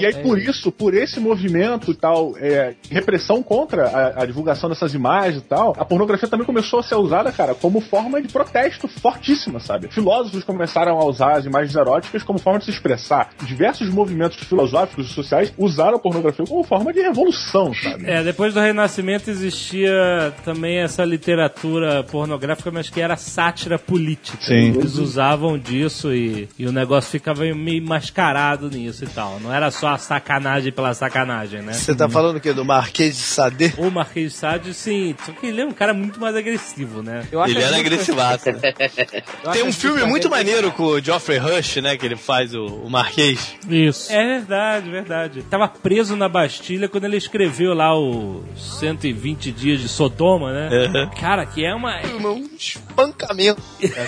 Speaker 5: e aí,
Speaker 4: é
Speaker 5: por isso, por esse movimento e tal, é, repressão contra a, a divulgação dessas imagens e tal, a pornografia também começou a ser usada, cara, como forma de protesto fortíssima, sabe? Filósofos começaram a usar as imagens eróticas como forma de se expressar. Diversos movimentos filosóficos e sociais usaram a pornografia como forma de revolução, sabe?
Speaker 2: É, depois do Renascimento existia também essa literatura pornográfica, mas que era sátira política.
Speaker 5: Sim.
Speaker 2: Eles usavam disso e, e o negócio ficava meio mascarado nisso e tal. Não era só a sacanagem pela sacanagem, né?
Speaker 3: Você tá falando o quê? Do Marquês de Sade?
Speaker 2: O Marquês de Sade, sim. Só que ele é um cara muito mais agressivo, né?
Speaker 4: Eu acho
Speaker 9: Ele era
Speaker 4: a gente-
Speaker 9: agressivaço.
Speaker 4: acho
Speaker 9: Tem um
Speaker 4: que
Speaker 9: filme muito maneiro com o Geoffrey Rush, né? Que ele faz o, o Marquês.
Speaker 7: Isso.
Speaker 2: É verdade, verdade. Tava preso na Bastilha quando ele escreveu lá o 120 dias de Sodoma, né?
Speaker 9: Uhum.
Speaker 2: Cara, que é uma.
Speaker 3: Um espancamento.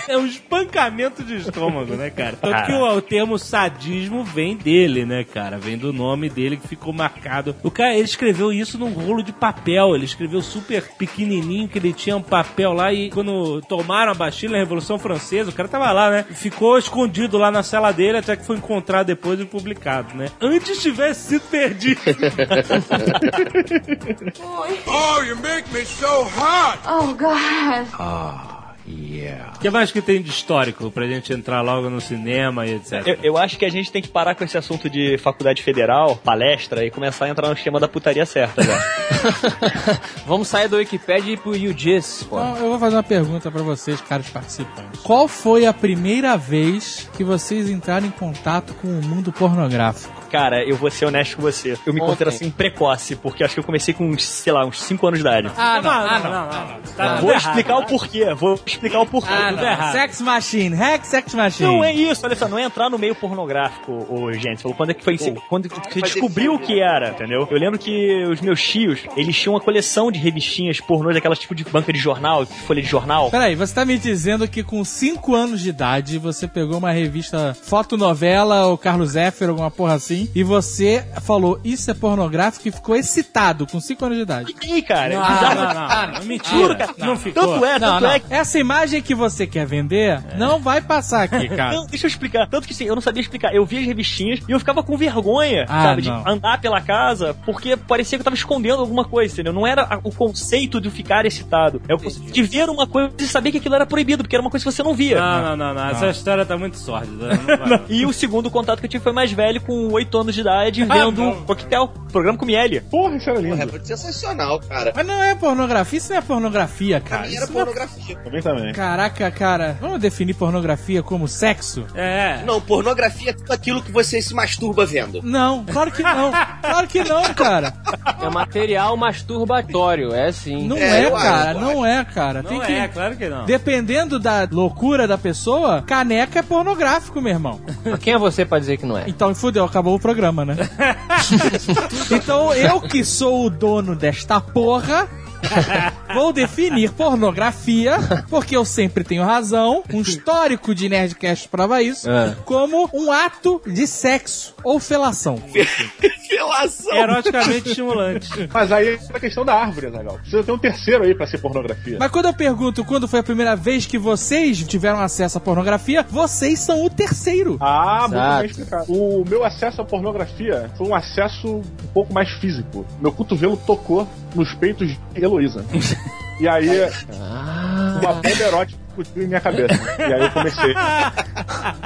Speaker 2: É um espancamento de estômago, né, cara? Tanto que o, o termo sadismo vem dele, né, cara? Vem do nome dele que ficou marcado. O cara, ele escreveu isso num rolo de papel. Ele escreveu super pequenininho, que ele tinha um papel lá e quando tomaram a Bastilha na Revolução Francesa, o cara tava lá, né? Ficou escondido lá na cela dele até que foi encontrado depois e publicado, né? Antes tivesse sido perdido.
Speaker 10: Oh, God.
Speaker 2: O que mais que tem de histórico pra gente entrar logo no cinema e etc?
Speaker 6: Eu, eu acho que a gente tem que parar com esse assunto de faculdade federal, palestra, e começar a entrar no esquema da putaria certa já.
Speaker 4: Vamos sair do Wikipedia e ir pro UGIS, pô.
Speaker 7: Então, eu vou fazer uma pergunta pra vocês, caros participantes. Qual foi a primeira vez que vocês entraram em contato com o mundo pornográfico?
Speaker 6: Cara, eu vou ser honesto com você. Eu me
Speaker 4: Ontem.
Speaker 6: considero assim precoce, porque acho que eu comecei com, uns, sei lá, uns 5 anos de idade.
Speaker 7: Ah,
Speaker 2: não, não, não, não. Tá tudo
Speaker 6: Vou
Speaker 2: errado.
Speaker 6: explicar o porquê, vou explicar o porquê.
Speaker 7: Ah,
Speaker 2: tudo
Speaker 7: não.
Speaker 2: errado.
Speaker 7: Sex Machine, Hack Sex Machine.
Speaker 6: Não é isso, olha só, não é entrar no meio pornográfico, ô, gente. Falou quando é que foi. quando você descobriu o que era, entendeu? Eu lembro que os meus tios, eles tinham uma coleção de revistinhas pornôs, aquelas tipo de banca de jornal, folha de jornal.
Speaker 7: Peraí, você tá me dizendo que com 5 anos de idade você pegou uma revista fotonovela ou Carlos Zéfiro, alguma porra assim, e você falou isso é pornográfico e ficou excitado com 5 anos de idade.
Speaker 6: E aí, cara?
Speaker 2: Não, não, não, não, mentira.
Speaker 6: Juro, cara.
Speaker 2: Não ficou.
Speaker 6: Tanto é,
Speaker 7: Não,
Speaker 6: tanto
Speaker 7: não.
Speaker 6: é que.
Speaker 7: Essa imagem que você quer vender não vai passar aqui, cara.
Speaker 6: Não, deixa eu explicar. Tanto que sim, eu não sabia explicar. Eu via as revistinhas e eu ficava com vergonha,
Speaker 7: Ah,
Speaker 6: sabe,
Speaker 7: não.
Speaker 6: de andar pela casa, porque parecia que eu tava escondendo alguma coisa, entendeu? Não era o conceito de ficar excitado. É o conceito de ver uma coisa e saber que aquilo era proibido, porque era uma coisa que você não via.
Speaker 2: Não, não, não, não. Essa história tá muito sórdida. Não vai.
Speaker 6: E o segundo contato que eu tive foi mais velho, com 8 anos de idade,
Speaker 2: Ah,
Speaker 6: vendo
Speaker 2: não.
Speaker 6: Coquetel, programa com Miele.
Speaker 5: Porra, isso era lindo.
Speaker 11: É sensacional, cara.
Speaker 7: Mas não é pornografia, isso não é pornografia,
Speaker 11: Pra
Speaker 7: cara.
Speaker 11: mim era
Speaker 7: Isso não é-
Speaker 11: pornografia.
Speaker 5: Também também.
Speaker 7: Caraca, cara. Vamos definir pornografia como sexo?
Speaker 2: É.
Speaker 11: Não, pornografia é tudo aquilo que você se masturba vendo.
Speaker 7: Não, claro que não. Claro que não, cara.
Speaker 4: É material masturbatório, é sim.
Speaker 7: Não
Speaker 11: É,
Speaker 7: é, cara.
Speaker 11: acho,
Speaker 7: Não é, cara.
Speaker 2: Não
Speaker 7: Tem que...
Speaker 2: é, claro que não.
Speaker 7: Dependendo da loucura da pessoa, caneca é pornográfico, meu irmão.
Speaker 4: Mas Quem é você pra dizer que não é?
Speaker 7: Então, fudeu, acabou o programa, né? então, eu que sou o dono desta porra. Vou definir pornografia, porque eu sempre tenho razão, um histórico de Nerdcast prova isso,
Speaker 4: É.
Speaker 7: como um ato de sexo ou felação.
Speaker 11: Relação.
Speaker 2: Eroticamente estimulante.
Speaker 5: Mas aí é a questão da árvore, Zagal. Precisa ter um terceiro aí pra ser pornografia.
Speaker 7: Mas quando eu pergunto quando foi a primeira vez que vocês tiveram acesso à pornografia, vocês são o terceiro.
Speaker 5: Ah, muito
Speaker 4: Exato.
Speaker 5: bem explicado. O meu acesso à pornografia foi um acesso um pouco mais físico. Meu cotovelo tocou nos peitos de Heloísa. E aí, uma bomba erótica explodiu em minha cabeça. E aí eu comecei.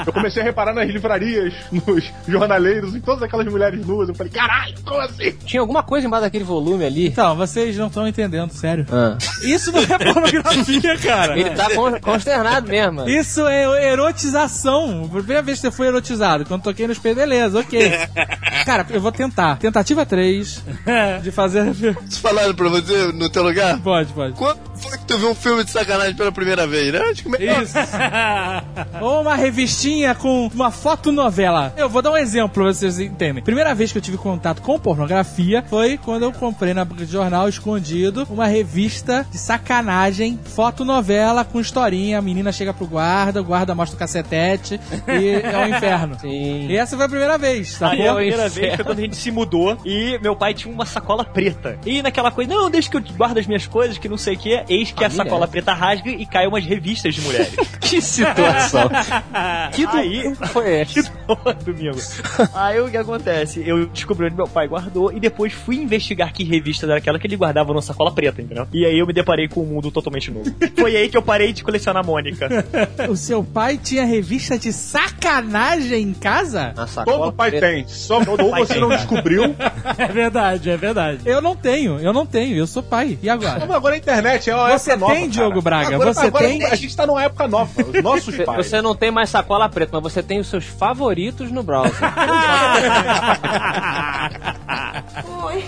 Speaker 5: Eu comecei a reparar nas livrarias, nos jornaleiros, em todas aquelas mulheres nuas. Eu falei, caralho, como assim?
Speaker 4: Tinha alguma coisa embaixo daquele volume ali?
Speaker 7: Então, vocês não estão entendendo, sério.
Speaker 4: Ah.
Speaker 7: Isso não é pornografia, cara.
Speaker 4: Ele tá con- consternado mesmo.
Speaker 7: Isso é erotização. Primeira vez que você foi erotizado. Quando toquei nos pés, beleza, ok. Cara, eu vou tentar. Tentativa 3 de fazer.
Speaker 3: Falando pra você no teu lugar?
Speaker 7: Pode, pode.
Speaker 3: Quando foi que tu viu um filme de sacanagem pela primeira vez, né? Acho que melhor.
Speaker 7: Isso. Ou uma revistinha com uma fotonovela. Eu vou dar um exemplo pra vocês entenderem. Primeira vez que eu tive contato com pornografia foi quando eu comprei na banca de jornal escondido uma revista de sacanagem, fotonovela com historinha. A menina chega pro guarda, o guarda mostra o cacetete e é o inferno.
Speaker 4: Sim.
Speaker 7: E essa foi a primeira vez, tá
Speaker 6: Aí a
Speaker 7: bom?
Speaker 6: primeira
Speaker 4: inferno.
Speaker 6: vez foi quando a gente se mudou e meu pai tinha uma sacola preta. E naquela coisa, não, deixa que eu guardo as minhas coisas, que não sei o que, eis que a
Speaker 4: Família,
Speaker 6: sacola preta rasga e cai umas revistas de mulheres.
Speaker 4: Que situação. que do...
Speaker 6: Aí-
Speaker 4: foi essa?
Speaker 6: Domingo. Aí o que acontece? Eu descobri onde meu pai guardou e depois fui investigar que revista era aquela que ele guardava numa sacola preta, entendeu? E aí eu me deparei com um mundo totalmente novo. Foi aí que eu parei de colecionar Mônica.
Speaker 7: O seu pai tinha revista de sacanagem em casa?
Speaker 4: Na sacola
Speaker 5: Todo pai
Speaker 4: preta.
Speaker 5: tem. Só ou você
Speaker 6: tem,
Speaker 5: não
Speaker 6: cara.
Speaker 5: descobriu.
Speaker 2: É verdade, é verdade.
Speaker 7: Eu não tenho, eu não tenho, eu sou pai. E agora?
Speaker 5: Mas agora a internet é uma
Speaker 7: Você tem,
Speaker 5: nova,
Speaker 7: Diogo
Speaker 5: cara.
Speaker 7: Braga?
Speaker 5: Agora-
Speaker 7: Você
Speaker 5: agora
Speaker 7: tem?
Speaker 5: A gente tá numa época nova. Os nossos
Speaker 4: Você,
Speaker 5: pais.
Speaker 4: você não tem mais sacola preta, mas você tem os seus favoritos no browser.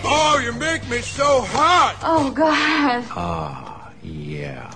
Speaker 10: Oh, you make me so hot. Oh, God.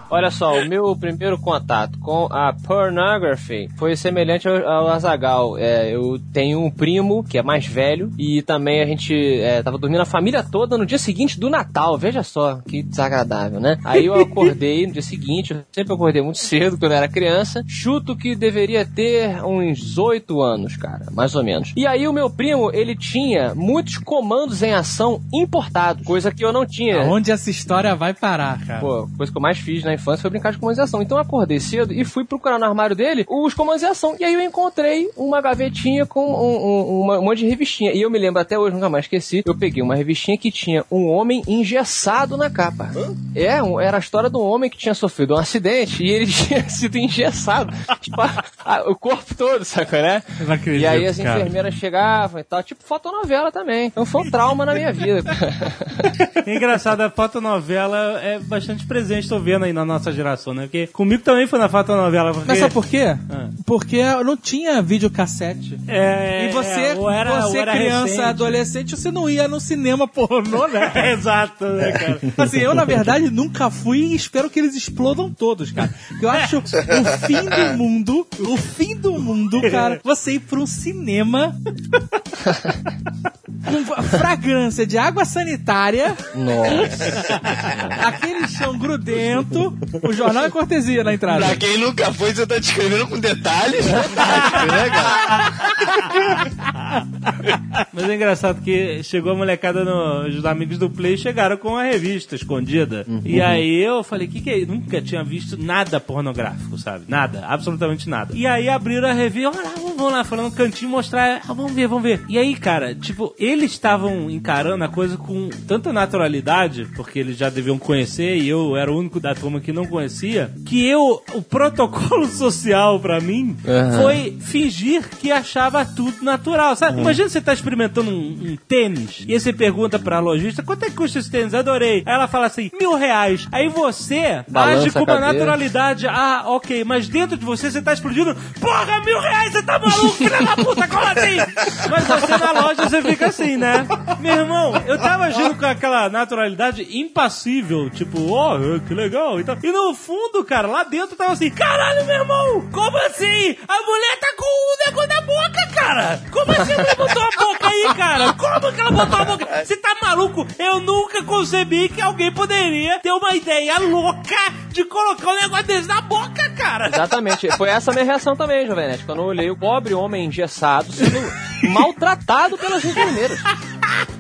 Speaker 4: Olha só, o meu primeiro contato com a pornography foi semelhante ao, ao Azagal. É, eu tenho um primo que é mais velho e também a gente é, tava dormindo a família toda no dia seguinte do Natal. Veja só que desagradável, né? Aí eu acordei no dia seguinte, eu sempre acordei muito cedo quando eu era criança. Chuto que deveria ter uns oito anos, cara, mais ou menos. E aí o meu primo, ele tinha muitos comandos em ação importados, coisa que eu não tinha.
Speaker 7: Aonde essa história vai parar, cara?
Speaker 4: Pô, coisa que eu mais fiz na infância foi brincar de comandos de ação. Então eu acordei cedo e fui procurar no armário dele os comandos de ação. E aí eu encontrei uma gavetinha com um, um- uma- um monte de revistinha. E eu me lembro até hoje, nunca mais esqueci. Eu peguei uma revistinha que tinha um homem engessado na capa. É, um- era a história de um homem que tinha sofrido um acidente e ele tinha sido engessado. tipo, a- a- o corpo todo, saca, né?
Speaker 2: Acredito,
Speaker 4: E aí as
Speaker 2: cara.
Speaker 4: enfermeiras chegavam e tal. Tipo fotonovela também. Então foi um trauma na minha vida.
Speaker 2: É engraçado, a fotonovela é bastante presente, tô vendo aí na nossa geração, né? Porque comigo também foi na fotonovela. Porque...
Speaker 7: Mas sabe por quê?
Speaker 2: Ah.
Speaker 7: Porque não tinha videocassete.
Speaker 2: É,
Speaker 7: E você,
Speaker 2: é, era-
Speaker 7: você criança,
Speaker 2: recente.
Speaker 7: adolescente, você não ia no cinema pornô, né?
Speaker 2: Exato, né, cara?
Speaker 7: Assim, eu na verdade nunca fui e espero que eles explodam todos, cara. Eu acho o fim do mundo, o fim do mundo, cara, você ir pra um cinema com fragrância de água sanitária,
Speaker 4: Nossa.
Speaker 7: aquele chão grudento, o jornal é cortesia na entrada.
Speaker 9: Pra quem nunca foi, você tá descrevendo com detalhes. Fantástico, né, cara?
Speaker 2: Mas é engraçado que chegou a molecada, no, os amigos do Play chegaram com a revista escondida. E aí eu falei, que que é? isso? Nunca tinha visto nada pornográfico, sabe? Nada, absolutamente nada. E aí abriram a revista, olha lá, vamos lá, falando no cantinho, mostrar, ah, vamos ver, vamos ver. E aí, cara, tipo, eles estavam encarando a coisa com tanta naturalidade, porque eles já deviam conhecer e eu era o único da turma que não conhecia, que eu, o protocolo social pra mim
Speaker 4: Aham.
Speaker 2: foi fingir que achava tudo natural, sabe? Imagina você tá experimentando um, um tênis e aí você pergunta pra lojista, quanto é que custa esse tênis? Adorei. Aí ela fala assim, mil reais. Aí você
Speaker 4: Balança
Speaker 2: age com uma naturalidade, ah, ok, mas dentro de você você tá explodindo, porra, mil reais, você tá maluco, filha da puta, como assim? Mas você na loja você fica assim, né? Meu irmão, eu tava agindo com aquela naturalidade impassível, tipo, ó, que legal e tal. E no fundo, cara, lá dentro tava assim, caralho, meu irmão, como assim? A mulher tá com o negócio na boca, cara! Como assim a mulher botou a boca aí, cara? Como que ela botou a boca? Você tá maluco? Eu nunca concebi que alguém poderia ter uma ideia louca de colocar um negócio desse na boca, cara!
Speaker 4: Exatamente. Foi essa a minha reação também, Jovenete. Quando eu olhei o pobre homem engessado sendo maltratado pelas enfermeiras. brasileiro.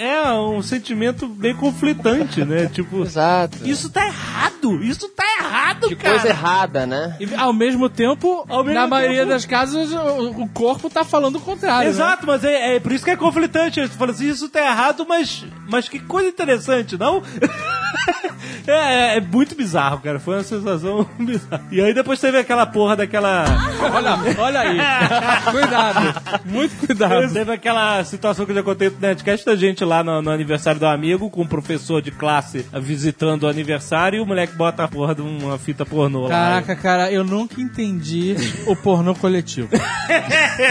Speaker 2: É um sentimento bem conflitante, né? Tipo,
Speaker 4: Exato.
Speaker 2: isso tá errado! Isso tá errado,
Speaker 4: De
Speaker 2: cara!
Speaker 4: coisa errada, né?
Speaker 7: E ao mesmo tempo,
Speaker 2: Ao mesmo
Speaker 7: na maioria
Speaker 2: tempo-
Speaker 7: das casas, o, o corpo tá falando o contrário. né?
Speaker 2: Exato, mas é, é por isso que é conflitante. Você fala assim, isso tá errado, mas, mas que coisa interessante, não? é, é- é muito bizarro, cara. Foi uma sensação bizarra. E aí depois teve aquela porra daquela.
Speaker 7: Olha, olha aí. cuidado. Muito cuidado.
Speaker 2: Teve aquela situação que eu já contei no Netcast da gente lá no, no aniversário do amigo, com um professor de classe visitando o aniversário e o moleque bota a porra de uma fita pornô lá.
Speaker 7: Caraca, cara, eu nunca entendi o pornô coletivo.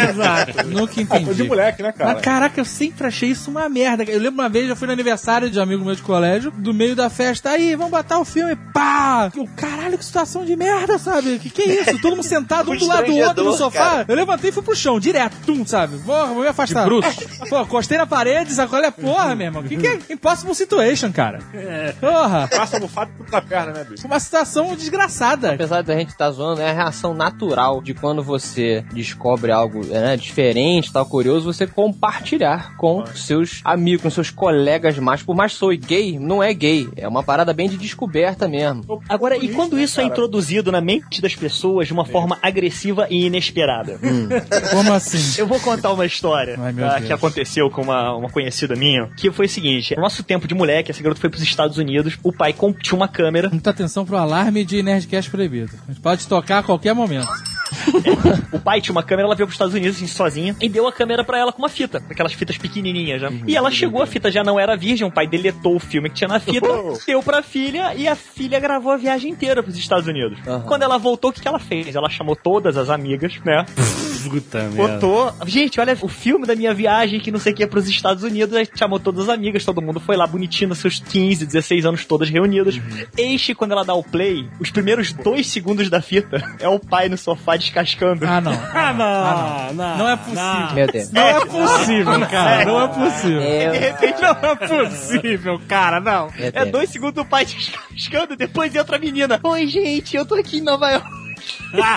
Speaker 2: Exato.
Speaker 7: Nunca
Speaker 5: Foi de
Speaker 7: entendi.
Speaker 5: moleque, né, cara?
Speaker 7: Mas caraca, eu sempre achei isso uma merda. Eu lembro uma vez, eu fui no aniversário de um amigo meu de colégio, do meio da festa, aí, vamos botar o filme, pá! Eu, caralho, que situação de merda, sabe? Que que é isso? Todo mundo sentado, um do lado do outro no sofá.
Speaker 11: cara.
Speaker 7: Eu levantei e fui pro chão, direto, tum, sabe? Vou, vou me afastar. Pô, costei na parede, sacou? Olha, porra, meu irmão. Que que é impossible situation, cara? Porra.
Speaker 5: Passa bufado tudo na perna, né, bicho?
Speaker 7: Uma situação desgraçada.
Speaker 4: Apesar da gente estar zoando, é a reação natural de quando você descobre algo né, diferente, tal, curioso, você compartilhar com seus amigos, com seus colegas mais. Por mais que sou gay, não é gay. É uma parada bem de descoberta mesmo.
Speaker 6: Agora, e quando isso é introduzido na mente das pessoas de uma forma agressiva e inesperada?
Speaker 7: Como assim?
Speaker 6: Eu vou contar uma história
Speaker 7: Ai,
Speaker 6: tá, que aconteceu com uma, uma conhecida minha, que foi o seguinte: no nosso tempo de moleque, essa garota foi pros Estados Unidos, o pai tinha uma câmera.
Speaker 7: Muita atenção pro alarme de Nerdcast proibido. A gente pode tocar a qualquer momento.
Speaker 6: o pai tinha uma câmera, ela veio pros Estados Unidos assim, sozinha e deu a câmera pra ela com uma fita, aquelas fitas pequenininhas já. E ela chegou, a fita já não era virgem, o pai deletou o filme que tinha na fita, deu pra filha e a filha gravou a viagem inteira pros Estados Unidos. Quando ela voltou, o que, que ela fez? Ela chamou todas as amigas, né?
Speaker 2: Puta merda.
Speaker 6: Botou. Gente, olha o filme da minha viagem que não sei o que é pros Estados Unidos. Aí chamou todas as amigas, todo mundo foi lá bonitinho, seus 15, 16 anos todas reunidas. Eis que quando ela dá o play, os primeiros dois segundos da fita é o pai no sofá descascando.
Speaker 7: Ah, não.
Speaker 2: Ah, não,
Speaker 7: Ah,
Speaker 2: não.
Speaker 7: Não é possível.
Speaker 4: Meu Deus.
Speaker 7: Não é possível, cara. Não é possível.
Speaker 6: E de repente não é
Speaker 2: Possível, cara, não.
Speaker 6: É dois segundos do pai descascando, depois entra a menina. Oi, gente, eu tô aqui em Nova York.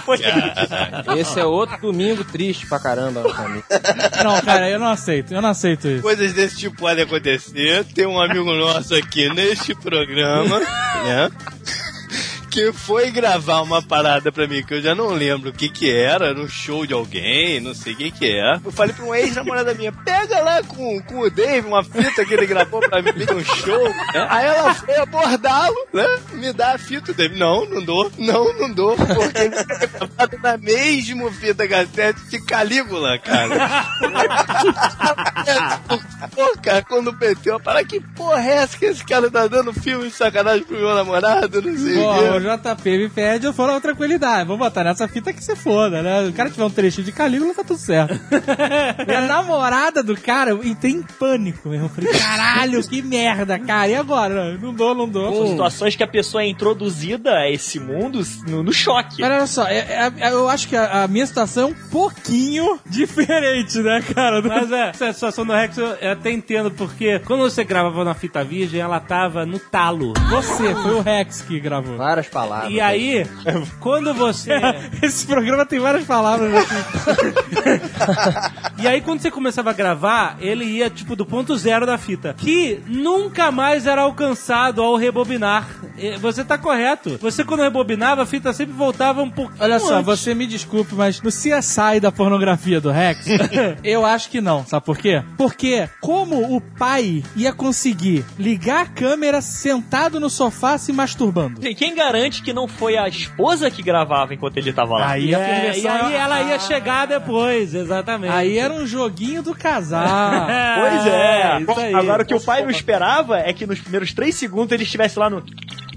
Speaker 6: Foi
Speaker 4: Esse é outro domingo triste pra caramba.
Speaker 7: Não, cara, eu não aceito. Eu não aceito isso.
Speaker 3: Coisas desse tipo podem acontecer. Tem um amigo nosso aqui neste programa, né? Que foi gravar uma parada pra mim que eu já não lembro o que que era, era um show de alguém, não sei o que que é. Eu falei pra uma ex-namorada minha, pega lá com, com o Dave uma fita que ele gravou pra mim de um show. né? Aí ela foi abordá-lo, né? Me dá a fita, o Dave, não, não dou, não, não dou, porque ele foi gravado na mesma fita cassete de Calígula, cara. Pô, cara, quando meteu, para que porra é essa que esse cara tá dando filme de sacanagem pro meu namorado, não sei o quê.
Speaker 7: O JP me pede, eu falo tranquilidade. Vamos botar nessa fita que você foda, né? O cara tiver um trechinho de Calígula, tá tudo certo. e a namorada do cara, eu entrei em pânico, meu. Eu falei, caralho, que merda, cara. E agora? Não dou, não dou.
Speaker 6: São situações que a pessoa é introduzida a esse mundo no, no choque.
Speaker 7: Mas olha só, é- é- eu acho que a, a minha situação é um pouquinho diferente, né, cara?
Speaker 2: Mas é, essa situação do Rex eu eu até entendo, porque quando você gravava na fita virgem, ela tava no talo.
Speaker 7: Você, foi o Rex que gravou.
Speaker 4: Várias palavras.
Speaker 2: E aí, quando você.
Speaker 7: Esse programa tem várias palavras aqui.
Speaker 2: E aí, quando você começava a gravar, ele ia, tipo, do ponto zero da fita. Que nunca mais era alcançado ao rebobinar. Você tá correto. Você, quando rebobinava, a fita sempre voltava um pouquinho
Speaker 7: Olha só,
Speaker 2: antes.
Speaker 7: você me desculpe, mas no CSI da pornografia do Rex, eu acho que não. Sabe por quê? Porque como o pai ia conseguir ligar a câmera sentado no sofá se masturbando?
Speaker 6: Quem garante que não foi a esposa que gravava enquanto ele tava lá?
Speaker 7: Aí a
Speaker 2: É, e aí ela ia chegar depois, exatamente.
Speaker 7: Aí era um joguinho do casal.
Speaker 6: Pois é.
Speaker 2: isso aí.
Speaker 6: Agora o que o pai não esperava é que nos primeiros três segundos ele estivesse lá no.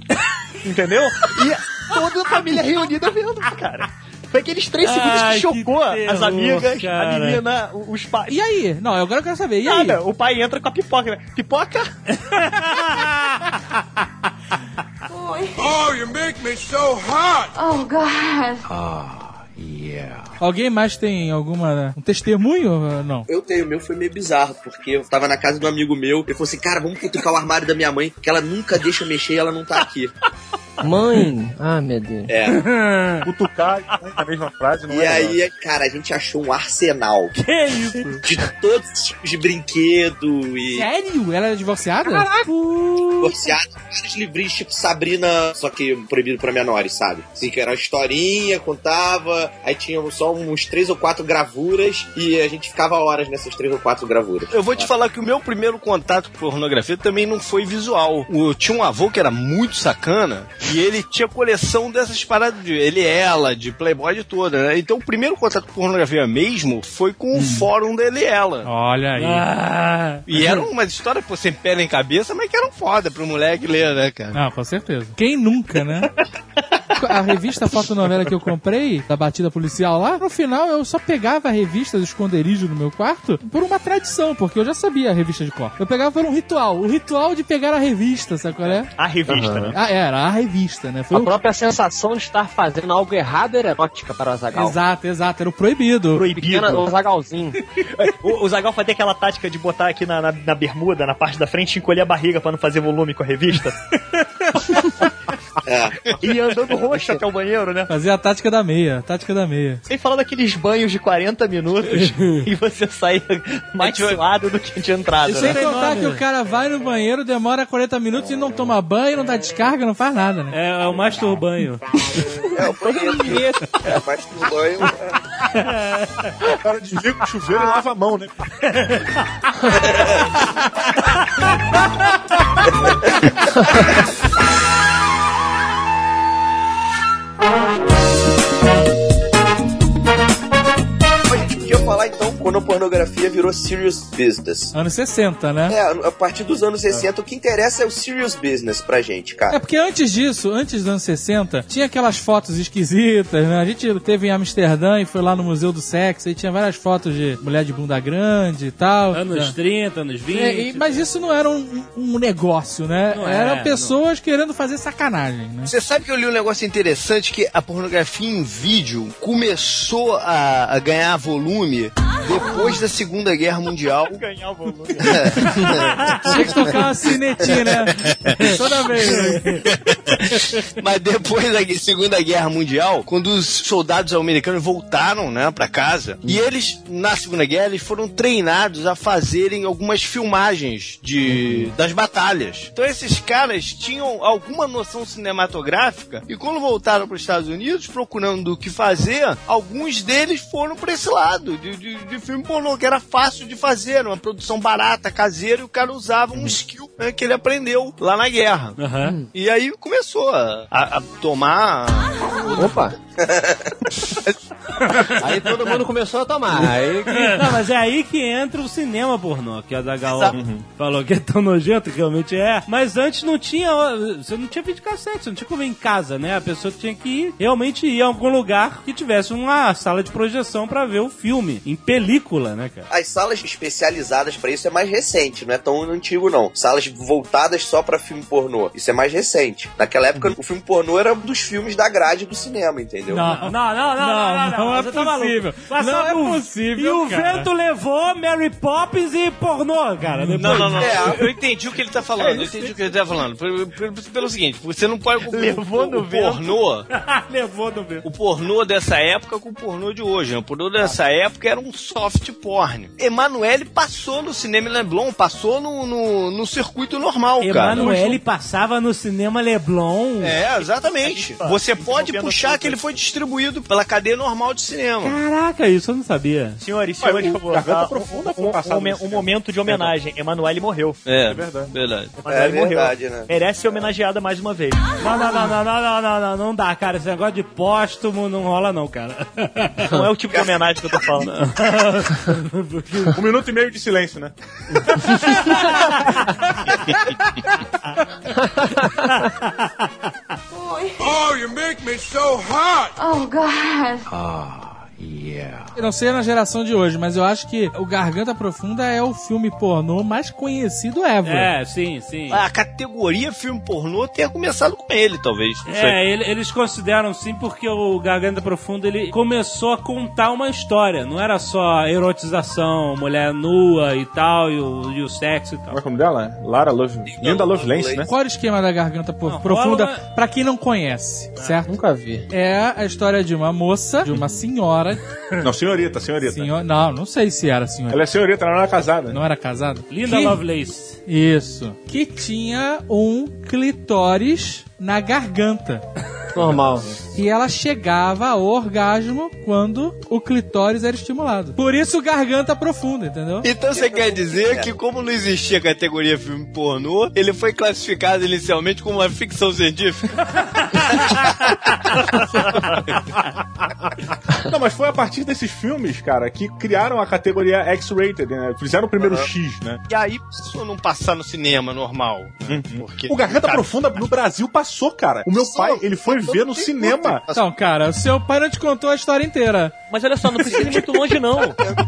Speaker 6: Entendeu? E toda a família reunida vendo, cara. Foi aqueles três segundos
Speaker 2: Ai,
Speaker 6: que
Speaker 2: que
Speaker 6: chocou as
Speaker 2: terror,
Speaker 6: amigas,
Speaker 2: cara.
Speaker 6: a menina, os pais.
Speaker 7: E aí? Não, agora eu quero saber. E aí?
Speaker 6: Nada, o pai entra com a pipoca. né?
Speaker 12: Oh, you make me so hot!
Speaker 10: Oh, God.
Speaker 7: Alguém mais tem alguma um testemunho? ou Não.
Speaker 11: Eu tenho, o meu foi meio bizarro, porque eu tava na casa de um amigo meu, ele falou assim, cara, vamos cutucar o armário da minha mãe, que ela nunca deixa mexer e ela não tá aqui.
Speaker 4: Mãe! Ah, meu Deus.
Speaker 11: É.
Speaker 5: Cutucar a mesma frase não
Speaker 11: E
Speaker 5: é
Speaker 11: aí, cara, a gente achou um arsenal
Speaker 2: Que isso?
Speaker 11: de todos os tipos de brinquedo e
Speaker 7: Sério? Ela é divorciada?
Speaker 11: divorciado, vários livrinhos tipo Sabrina, só que proibido pra menores, sabe? Assim, que era uma historinha, contava, aí tinha só uns três ou quatro gravuras e a gente ficava horas nessas três ou quatro gravuras.
Speaker 3: Eu vou te falar que o meu primeiro contato com pornografia também não foi visual. Eu tinha um avô que era muito sacana e ele tinha coleção dessas paradas de ele ela, de Playboy de toda, né? Então o primeiro contato com pornografia mesmo foi com o fórum da ele ela.
Speaker 7: Olha aí.
Speaker 2: Ah,
Speaker 3: E era uma história pô, sem pé nem cabeça, mas que eram foda pro moleque ler, né, cara?
Speaker 7: Não, com certeza. Quem nunca, né? A revista fotonovela que eu comprei, da batida policial lá, no final eu só pegava a revista do esconderijo no meu quarto por uma tradição, porque eu já sabia a revista de cor. Eu pegava por um ritual, o ritual de pegar a revista, sabe qual é?
Speaker 6: A revista, né?
Speaker 7: Ah, era a revista, né? Foi
Speaker 4: A
Speaker 7: o...
Speaker 4: própria sensação de estar fazendo algo errado era erótica para o Azagal.
Speaker 7: Exato, exato, era o proibido.
Speaker 6: Proibido.
Speaker 4: O Azagalzinho.
Speaker 6: O, o Zagal fazia aquela tática de botar aqui na, na, na bermuda, na parte da frente, e encolher a barriga pra não fazer volume com a revista.
Speaker 11: É.
Speaker 6: E andando roxo até o banheiro, né?
Speaker 7: Fazer a tática da meia, a tática da meia.
Speaker 6: Sem falar daqueles banhos de 40 minutos e você sair mais suado do que de entrada,
Speaker 7: E sem
Speaker 6: né?
Speaker 7: contar que o cara vai no banheiro, demora 40 minutos e não toma banho, não dá descarga, não faz nada, né?
Speaker 2: é, é o masturbanho.
Speaker 11: É, o banheiro. É, mas no banho.
Speaker 5: O cara desliga o chuveiro e lava a mão, né? Thank.
Speaker 11: Então quando a pornografia virou serious business.
Speaker 7: Anos 60, né?
Speaker 11: É, a partir dos anos 60, o que interessa é o serious business pra gente,
Speaker 7: É
Speaker 11: cara.
Speaker 7: porque antes disso, antes dos anos 60, tinha aquelas fotos esquisitas, né? A gente teve em Amsterdã e foi lá no Museu do Sexo, aí tinha várias fotos de mulher de bunda grande e tal.
Speaker 2: Anos
Speaker 7: É.
Speaker 2: 30, anos 20.
Speaker 7: É, e- mas isso não era um, um negócio, né?
Speaker 2: Não é,
Speaker 7: Era
Speaker 2: não.
Speaker 7: pessoas querendo fazer sacanagem, né?
Speaker 3: Você sabe que eu li um negócio interessante que a pornografia em vídeo começou a, a ganhar volume depois da Segunda Guerra Mundial.
Speaker 6: Ganhar o volume.
Speaker 7: Tinha que tocar uma cinetinha, né? Toda vez. né?
Speaker 3: Mas depois da Segunda Guerra Mundial, quando os soldados americanos voltaram, né, para casa, e eles na Segunda Guerra eles foram treinados a fazerem algumas filmagens de das batalhas. Então esses caras tinham alguma noção cinematográfica e quando voltaram para os Estados Unidos procurando o que fazer, alguns deles foram para esse lado de, de, de filme pornô que era fácil de fazer, uma produção barata, caseira, e o cara usava um skill né, que ele aprendeu lá na guerra.
Speaker 2: Aham.
Speaker 3: E aí começou a, a- a tomar.
Speaker 4: Opa! Aí todo mundo começou a tomar. Aí que...
Speaker 2: Não, mas é aí que entra o cinema pornô, que a da falou que é tão nojento, que realmente é. Mas antes não tinha, você não tinha videocassete, você não tinha como ver em casa, né? A pessoa tinha que ir, realmente ir a algum lugar que tivesse uma sala de projeção pra ver o filme, em película, né, cara?
Speaker 11: As salas especializadas pra isso é mais recente, não é tão antigo não. Salas voltadas só pra filme pornô, isso é mais recente. Naquela época o filme pornô era um dos filmes da grade do cinema, entendeu?
Speaker 2: Não, não, não, não, não, não,
Speaker 7: não é
Speaker 2: você tá maluco.
Speaker 7: possível.
Speaker 2: Passava
Speaker 7: Não é
Speaker 2: o-
Speaker 7: possível,
Speaker 2: E o
Speaker 7: cara.
Speaker 2: vento levou Mary Poppins e pornô, cara. Depois-
Speaker 9: Não, não, não.
Speaker 11: É.
Speaker 9: Eu, entendi o que ele tá falando. Eu entendi o que ele tá falando. Pelo, pelo- pelo seguinte, você não pode
Speaker 6: Levou
Speaker 9: o,
Speaker 6: no
Speaker 9: o
Speaker 6: vento.
Speaker 9: pornô,
Speaker 2: levou no vento.
Speaker 9: o pornô dessa época com o pornô de hoje. né? O pornô dessa época era um um soft porn. Emanuele passou no cinema Leblon, passou no, no, no circuito normal, cara.
Speaker 2: Emanuele passava no cinema Leblon.
Speaker 9: É, exatamente. Você pode puxar que ele foi distribuído pela cadeia normal de cinema.
Speaker 2: Caraca, isso eu não sabia.
Speaker 6: Senhores, senhores, por favor. Ah, um, um, um momento de homenagem. Emanuele morreu.
Speaker 9: É, é
Speaker 5: verdade.
Speaker 9: verdade.
Speaker 11: É
Speaker 6: Emanuele é
Speaker 11: verdade,
Speaker 6: morreu.
Speaker 11: né?
Speaker 6: Merece ser homenageada mais uma vez.
Speaker 2: Não, não, não, não, não, não, não, não dá, cara. Esse negócio de póstumo não rola, não, cara.
Speaker 6: Não é o tipo de homenagem que eu tô falando.
Speaker 5: Um minuto e meio de silêncio, né?
Speaker 10: Oh, you make me so hot.
Speaker 8: Oh, God.
Speaker 7: Eu não sei na geração de hoje, mas eu acho que o Garganta Profunda é o filme pornô mais conhecido ever.
Speaker 2: É, sim, sim.
Speaker 9: A categoria filme pornô tenha começado com ele, talvez.
Speaker 2: É, ele- eles consideram sim porque o Garganta Profunda ele começou a contar uma história. Não era só erotização, mulher nua e tal, e o, e o sexo e tal.
Speaker 5: Como é o nome dela? Lara Love... Linda Lovelace, né?
Speaker 7: Qual era o esquema da Garganta Pro-
Speaker 2: Não,
Speaker 7: Profunda?
Speaker 2: rola
Speaker 7: Pra quem não conhece, certo?
Speaker 4: Nunca vi.
Speaker 7: É a história de uma moça, de uma senhora.
Speaker 5: Não, senhorita, senhorita.
Speaker 7: senhor- não, não sei se era senhora.
Speaker 5: Ela é senhorita, ela não é casada.
Speaker 7: Não era casada?
Speaker 2: Linda
Speaker 7: Que-
Speaker 2: Lovelace.
Speaker 7: Isso. Que tinha um clitóris na garganta.
Speaker 4: Normal.
Speaker 7: E ela chegava ao orgasmo quando o clitóris era estimulado. Por isso, garganta profunda, entendeu?
Speaker 3: Então você quer dizer que, como não existia categoria filme pornô, ele foi classificado inicialmente como uma ficção científica?
Speaker 5: Não, mas foi a partir desses filmes, cara, que criaram a categoria X-rated, né? Fizeram o primeiro X, né?
Speaker 9: E aí, se eu não passar no cinema normal? né? Porque
Speaker 5: O Garganta Profunda no Brasil passou, cara. O meu pai, ele foi ver no cinema.
Speaker 7: Então, cara, o seu pai não te contou a história inteira.
Speaker 6: Mas olha só, não precisa ir muito longe, não.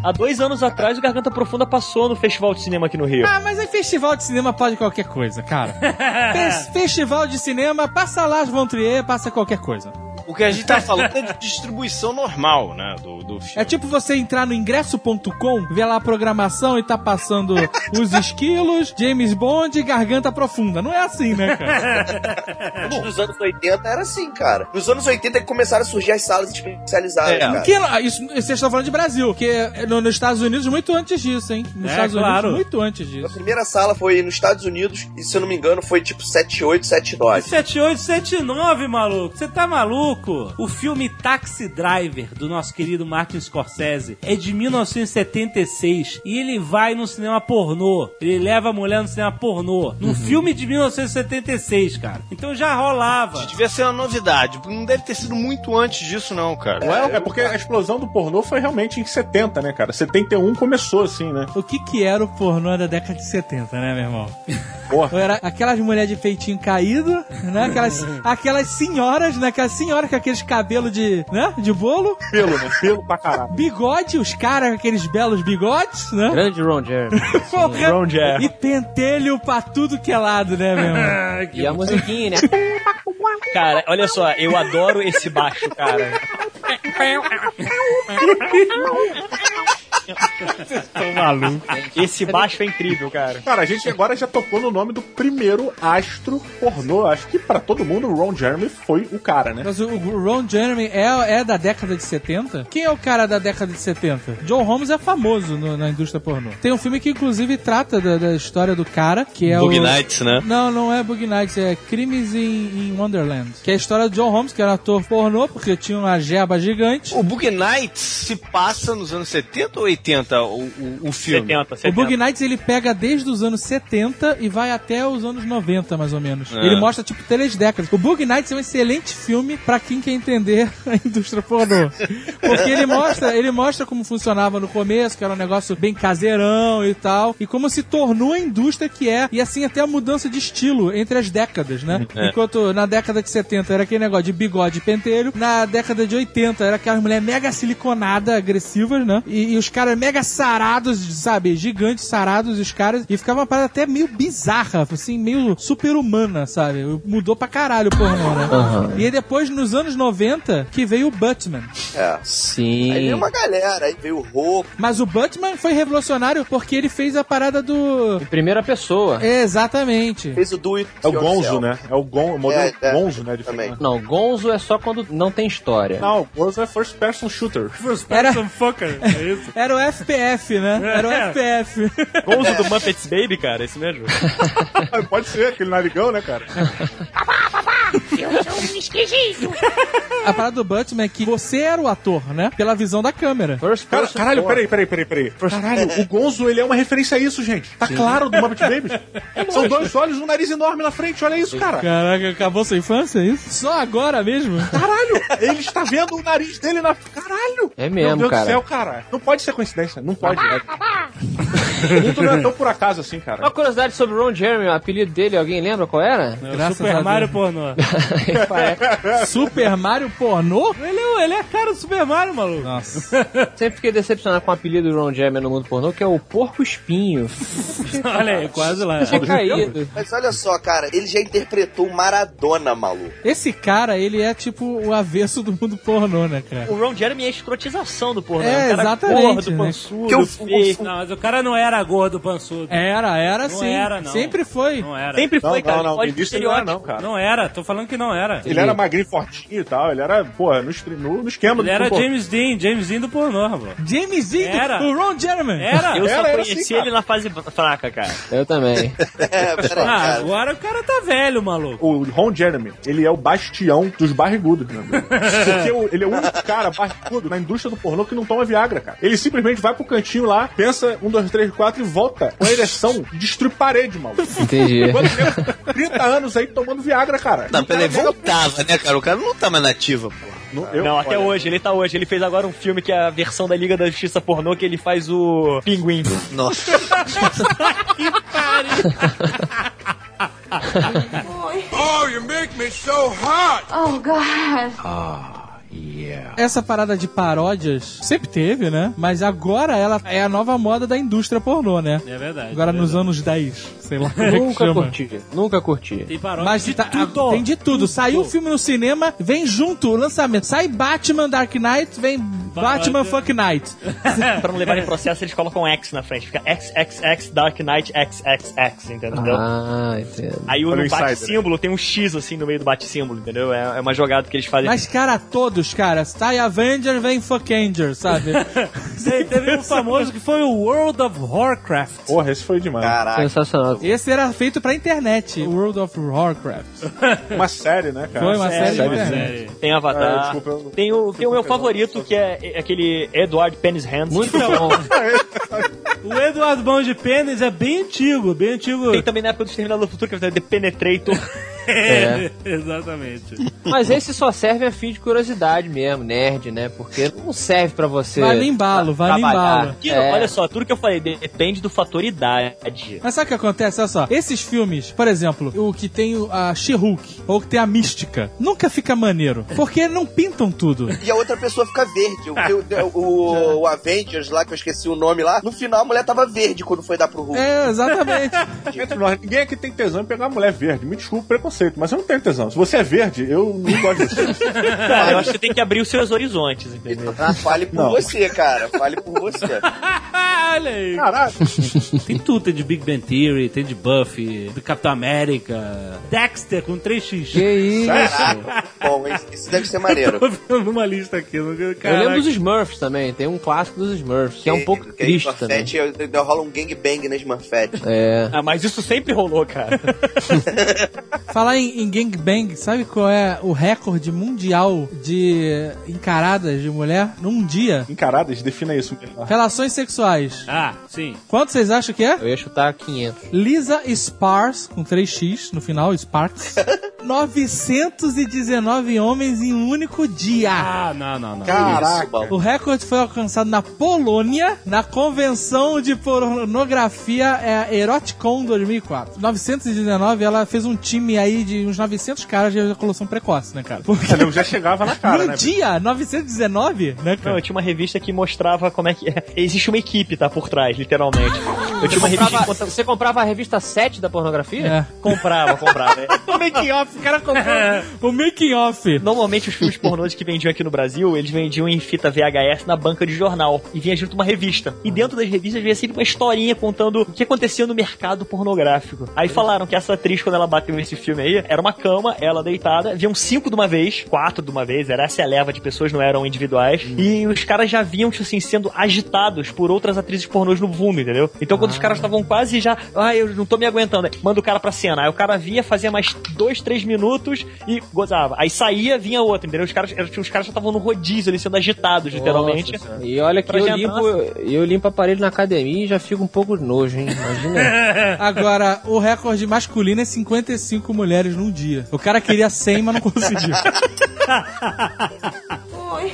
Speaker 6: Há dois anos atrás, o Garganta Profunda passou no Festival de Cinema aqui no Rio.
Speaker 7: Ah, mas aí festival de cinema pode qualquer coisa, cara. Fe- festival de cinema, passa lá as Von Trier, passa qualquer coisa.
Speaker 9: O que a gente tá falando é de distribuição normal, né? Do, do filme.
Speaker 7: É tipo você entrar no ingresso.com, ver lá a programação e tá passando os esquilos, James Bond e garganta profunda. Não é assim, né, cara?
Speaker 11: Nos anos 80 era assim, cara. Nos anos 80 é que começaram a surgir as salas especializadas,
Speaker 9: É.
Speaker 11: cara.
Speaker 7: Que, isso, vocês estão falando de Brasil, porque no- nos Estados Unidos muito antes disso, hein? Nos
Speaker 2: É,
Speaker 7: Estados
Speaker 2: claro.
Speaker 7: Unidos muito antes
Speaker 11: A
Speaker 7: disso.
Speaker 11: primeira sala foi nos Estados Unidos e, se eu não me engano, foi tipo 78, 79.
Speaker 2: 7879, maluco. Você tá maluco? Maluco, o filme Taxi Driver, do nosso querido Martin Scorsese, é de 1976 e ele vai no cinema pornô. Ele leva a mulher no cinema pornô. Num filme de 1976, cara. Então já rolava.
Speaker 3: Devia ser uma novidade. porque Não deve ter sido muito antes disso, não, cara.
Speaker 5: É, é porque a explosão do pornô foi realmente em 70, né, cara? 71 começou assim, né?
Speaker 7: O que que era o pornô da década de 70, né, meu irmão?
Speaker 5: Porra.
Speaker 7: Era aquelas mulheres de peitinho caído, né? Aquelas, aquelas senhoras, né? Aquelas senhoras com aqueles cabelos de, né? De bolo.
Speaker 5: Pelo, né? Pelo pra caralho.
Speaker 7: Bigode, os caras com aqueles belos bigodes, né?
Speaker 4: Grande Ron Jeremy.
Speaker 7: Porra.
Speaker 6: Ron Jeremy.
Speaker 7: E pentelho pra tudo que é lado, né, meu?
Speaker 4: E a musiquinha, né?
Speaker 6: Cara, olha só, eu adoro esse baixo, cara.
Speaker 2: Tô maluco.
Speaker 6: Esse baixo é incrível, cara.
Speaker 5: Cara, a gente agora já tocou no nome do primeiro astro pornô. Acho que pra todo mundo o Ron Jeremy foi o cara, né?
Speaker 7: Mas o Ron Jeremy é, é da década de 70? Quem é o cara da década de 70? John Holmes é famoso no- na indústria pornô. Tem um filme que inclusive trata da, da história do cara, que é
Speaker 3: Bug
Speaker 7: o...
Speaker 3: Nights, né?
Speaker 7: Não, não é Bug Nights, é Crimes in, in Wonderland. Que é a história do John Holmes, que era ator pornô, porque tinha uma gerba gigante.
Speaker 3: O Bug Nights se passa nos anos 70 ou 80 o, o, o filme?
Speaker 6: 70,
Speaker 7: O
Speaker 6: 70.
Speaker 7: Bug Nights ele pega desde os anos 70 e vai até os anos 90, mais ou menos.
Speaker 3: É.
Speaker 7: Ele mostra, tipo, três décadas. O Bug Nights é um excelente filme pra quem quer entender a indústria pornô. Porque ele mostra, ele mostra como funcionava no começo, que era um negócio bem caseirão e tal, e como se tornou a indústria que é, e assim até a mudança de estilo entre as décadas, né?
Speaker 3: É.
Speaker 7: Enquanto na década de 70 era aquele negócio de bigode e pentelho, na década de 80 era aquelas mulheres mega siliconadas, agressivas, né? E, e os caras mega sarados, sabe? Gigantes sarados, os caras, e ficava uma parada até meio bizarra, assim, meio super-humana, sabe? Mudou pra caralho o pornô, né? E aí depois, nos anos 90, que veio o Batman.
Speaker 11: É.
Speaker 4: Sim.
Speaker 11: Aí veio uma galera, aí veio o roupa.
Speaker 7: Mas o Batman foi revolucionário porque ele fez a parada do...
Speaker 4: Em primeira pessoa.
Speaker 7: Exatamente.
Speaker 11: Fez o do it
Speaker 5: É o Gonzo, né? É o, gon, o modelo
Speaker 11: É, é.
Speaker 5: Gonzo, né? De
Speaker 11: Também.
Speaker 5: filme.
Speaker 4: Não, Gonzo é só quando não tem história.
Speaker 5: Não, o Gonzo é first person shooter.
Speaker 7: Era,
Speaker 2: fucker, é isso?
Speaker 7: era o FPF, né? Era o
Speaker 2: É.
Speaker 7: FPF.
Speaker 6: Gonzo do Muppets Baby, cara, esse mesmo.
Speaker 5: Pode ser, aquele narigão, né, cara?
Speaker 7: A parada do Batman é que você era o ator, né? Pela visão da câmera.
Speaker 4: First
Speaker 5: Cara,
Speaker 4: person
Speaker 5: caralho, peraí, peraí, peraí, peraí. Caralho, o Gonzo, ele é uma referência a isso, gente. Tá claro do Muppet Babies. São dois olhos e um nariz enorme na frente, olha isso, cara.
Speaker 7: Caraca, acabou sua infância, é isso? Só agora mesmo?
Speaker 5: Caralho, ele está vendo o nariz dele na... Caralho!
Speaker 4: É mesmo,
Speaker 5: Meu Deus
Speaker 4: cara.
Speaker 5: do céu, cara. Não pode ser coincidência, não pode. O mundo não é tão por acaso assim, cara.
Speaker 4: Uma curiosidade sobre o Ron Jeremy, o apelido dele, alguém lembra qual era?
Speaker 7: Graças
Speaker 2: Super
Speaker 7: a
Speaker 2: Mario
Speaker 7: Deus. Super Mario pornô?
Speaker 2: Ele, é- ele é a cara do Super Mario, maluco.
Speaker 7: Nossa.
Speaker 4: Sempre fiquei decepcionado com o apelido do Ron Jeremy no mundo pornô, que é o Porco Espinho.
Speaker 2: Olha aí, quase lá.
Speaker 4: Tinha caído.
Speaker 11: Mas olha só, cara, ele já interpretou o Maradona, maluco.
Speaker 7: Esse cara, ele é tipo o avesso do mundo pornô, né, cara?
Speaker 6: O Ron Jeremy é a escrotização do pornô.
Speaker 7: É,
Speaker 6: um cara
Speaker 7: exatamente,
Speaker 6: gordo,
Speaker 7: né?
Speaker 6: pançudo,
Speaker 11: Que o-
Speaker 6: feio.
Speaker 2: Não, mas o cara não era gordo, pançudo.
Speaker 7: Era, era
Speaker 2: Não
Speaker 7: sim.
Speaker 2: era, não.
Speaker 7: Sempre foi.
Speaker 2: Não era.
Speaker 6: Sempre
Speaker 5: Não,
Speaker 6: foi, cara.
Speaker 5: não, não. Ele não era,
Speaker 6: estereótipo.
Speaker 5: não, cara.
Speaker 2: Não era, tô falando que não era.
Speaker 5: Ele era magrinho, fortinho e tal. Ele era, porra, no, no, no esquema
Speaker 2: Ele era
Speaker 5: do
Speaker 2: James Dean, James Dean do pornô, rapaz.
Speaker 7: James Dean,
Speaker 2: Era.
Speaker 7: o Ron Jeremy.
Speaker 2: Era?
Speaker 6: Eu só
Speaker 5: Era, era
Speaker 6: conheci
Speaker 5: assim, cara.
Speaker 6: ele na fase fraca, cara.
Speaker 4: Eu também.
Speaker 11: É, peraí,
Speaker 2: Ah,
Speaker 11: cara.
Speaker 2: agora o cara tá velho, maluco.
Speaker 5: O Ron Jeremy, ele é o bastião dos barrigudos, né? Porque o- ele é o único cara barrigudo na indústria do pornô que não toma Viagra, cara. Ele simplesmente vai pro cantinho lá, pensa um, dois, três, quatro e volta com a ereção e destrui parede, maluco.
Speaker 4: Entendi.
Speaker 5: Enquanto tem 30 anos aí tomando Viagra, cara.
Speaker 3: Não, peraí,
Speaker 5: cara
Speaker 3: voltava, né, cara? O cara não tá mais nativa, pô.
Speaker 5: Não, eu-
Speaker 6: não, até
Speaker 5: olha,
Speaker 6: hoje, ele tá hoje. Ele fez agora um filme que é a versão da Liga da Justiça pornô, que ele faz o Pinguim.
Speaker 3: Nossa.
Speaker 10: Oh, you make me so hot.
Speaker 8: Oh, God.
Speaker 7: Essa parada de paródias sempre teve, né? Mas agora ela é a nova moda da indústria pornô, né?
Speaker 2: É verdade.
Speaker 7: Agora
Speaker 2: é
Speaker 7: nos
Speaker 2: verdade.
Speaker 7: anos 10, sei lá como é que
Speaker 4: Nunca
Speaker 7: chama.
Speaker 4: curti. Nunca curti.
Speaker 2: Tem paródia
Speaker 7: Mas
Speaker 2: de
Speaker 7: tá-
Speaker 2: tudo.
Speaker 7: tem de tudo. Saiu o filme no cinema, vem junto o lançamento. Sai Batman Dark Knight, vem Batman Fuck Night.
Speaker 6: pra não levar em processo, eles colocam X na frente. Fica XXX Dark Knight XXX, entendeu?
Speaker 4: Ah, entendo.
Speaker 6: Aí o bate-símbolo tem um X assim no meio do bate-símbolo, entendeu? É, é uma jogada que eles fazem.
Speaker 7: Mas, cara, todos, cara. Sai Avenger, vem Fuck Anger, sabe?
Speaker 2: Te- Teve um famoso que foi o World of Warcraft.
Speaker 5: Porra, esse foi demais.
Speaker 11: Caraca.
Speaker 4: Sensacional.
Speaker 7: Esse era feito pra internet. World of Warcraft.
Speaker 5: Uma série, né, cara?
Speaker 7: Foi uma série,
Speaker 6: série,
Speaker 5: série.
Speaker 6: Tem
Speaker 5: Ah,
Speaker 6: Avatar.
Speaker 5: desculpa, eu-
Speaker 6: tem, o, tem o meu favorito, que é aquele Edward Pennis Hands.
Speaker 4: Muito bom.
Speaker 2: O Eduardo Bom de Pênis é bem antigo, bem antigo.
Speaker 6: Tem também na época do Exterminador do Futuro, que é o The Penetrator.
Speaker 4: É.
Speaker 2: Exatamente.
Speaker 4: Mas esse só serve a fim de curiosidade mesmo, nerd, né? Porque não serve pra você.
Speaker 7: Vale
Speaker 4: trabalhar.
Speaker 7: embalo.
Speaker 6: Que,
Speaker 4: É.
Speaker 6: Olha só, tudo que eu falei depende do fator idade.
Speaker 7: Mas sabe o que acontece? Olha só. Esses filmes, por exemplo, o que tem o- a She-Hulk, ou que tem a Mística, nunca fica maneiro. Porque não pintam tudo.
Speaker 11: E a outra pessoa fica verde. O, o, o- o Avengers lá, que eu esqueci o nome lá, no final a mulher tava verde quando foi dar pro Hulk.
Speaker 7: É, exatamente.
Speaker 5: Ninguém aqui tem tesão em pegar uma mulher verde. Me desculpa o preconceito, mas eu não tenho tesão. Se você é verde, eu não gosto de você.
Speaker 6: Cara, eu acho que você tem que abrir os seus horizontes, entendeu?
Speaker 11: Ah, fale por
Speaker 5: Não.
Speaker 11: você, cara. Fale por você.
Speaker 2: Olha aí.
Speaker 5: Caralho.
Speaker 2: Tem tudo, tem de Big Bang Theory, tem de Buffy, do Capitão América, Dexter com 3x.
Speaker 4: Que isso?
Speaker 11: Caraca, bom, isso, deve ser maneiro.
Speaker 2: Tô vendo uma lista aqui. no-
Speaker 4: Eu
Speaker 2: Caraca.
Speaker 4: lembro dos Smurfs também, tem um clássico dos Smurfs, que é um pouco
Speaker 11: Tem
Speaker 4: triste também.
Speaker 11: Smurfette, eu- eu- Rola um gangbang na Smurfette.
Speaker 4: É.
Speaker 6: Ah, mas isso sempre rolou, cara.
Speaker 7: Falar em, em gangbang, sabe qual é o recorde mundial de encaradas de mulher num dia?
Speaker 5: Encaradas, defina isso.
Speaker 7: Relações sexuais.
Speaker 2: Ah, sim.
Speaker 7: Quanto vocês acham que é?
Speaker 4: Eu ia chutar 500.
Speaker 7: Lisa Spars, com 3x no final, Sparks. 919 homens em um único dia.
Speaker 2: Ah, não, não, não.
Speaker 5: Caraca.
Speaker 7: O recorde foi alcançado na Polônia, na convenção de pornografia é, Eroticon 2004. 919, ela fez um time aí de uns 900 caras de ejaculação precoce, né, cara? Porque
Speaker 5: nego já chegava na cara,
Speaker 7: no
Speaker 5: né?
Speaker 7: dia, 919, né,
Speaker 6: Não,
Speaker 7: cara?
Speaker 6: eu tinha uma revista que mostrava como é que é. Existe uma equipe, tá, por trás, literalmente. Eu tinha uma revista
Speaker 4: você comprava a revista 7 da pornografia?
Speaker 7: É.
Speaker 6: comprava, comprava. é.
Speaker 7: Making off, o cara comprou o making off.
Speaker 6: Normalmente os filmes pornôs que vendiam aqui no Brasil, eles vendiam em fita VHS na banca de jornal. E vinha junto uma revista. E dentro das revistas vinha sempre uma historinha contando o que acontecia no mercado pornográfico. Aí falaram que essa atriz, quando ela bateu nesse filme aí, era uma cama, ela deitada, viam cinco de uma vez, quatro de uma vez, era essa a leva de pessoas, não eram individuais. E os caras já vinham, tipo assim, sendo agitados por outras atrizes pornôs no fundo, entendeu? Então quando os caras estavam quase já, ah, eu não tô me aguentando, manda o cara pra cena. Aí o cara via, fazia mais dois, três minutos e gozava. Aí saía, vinha outro, entendeu? Os caras, os caras já estavam no rodízio ali, sendo agitados, literalmente.
Speaker 4: Senhora. E olha que eu limpo, eu limpo aparelho na academia e já fico um pouco de nojo, hein? Imagina.
Speaker 7: Agora, o recorde masculino é 55 mulheres num dia. O cara queria 100, mas não conseguiu.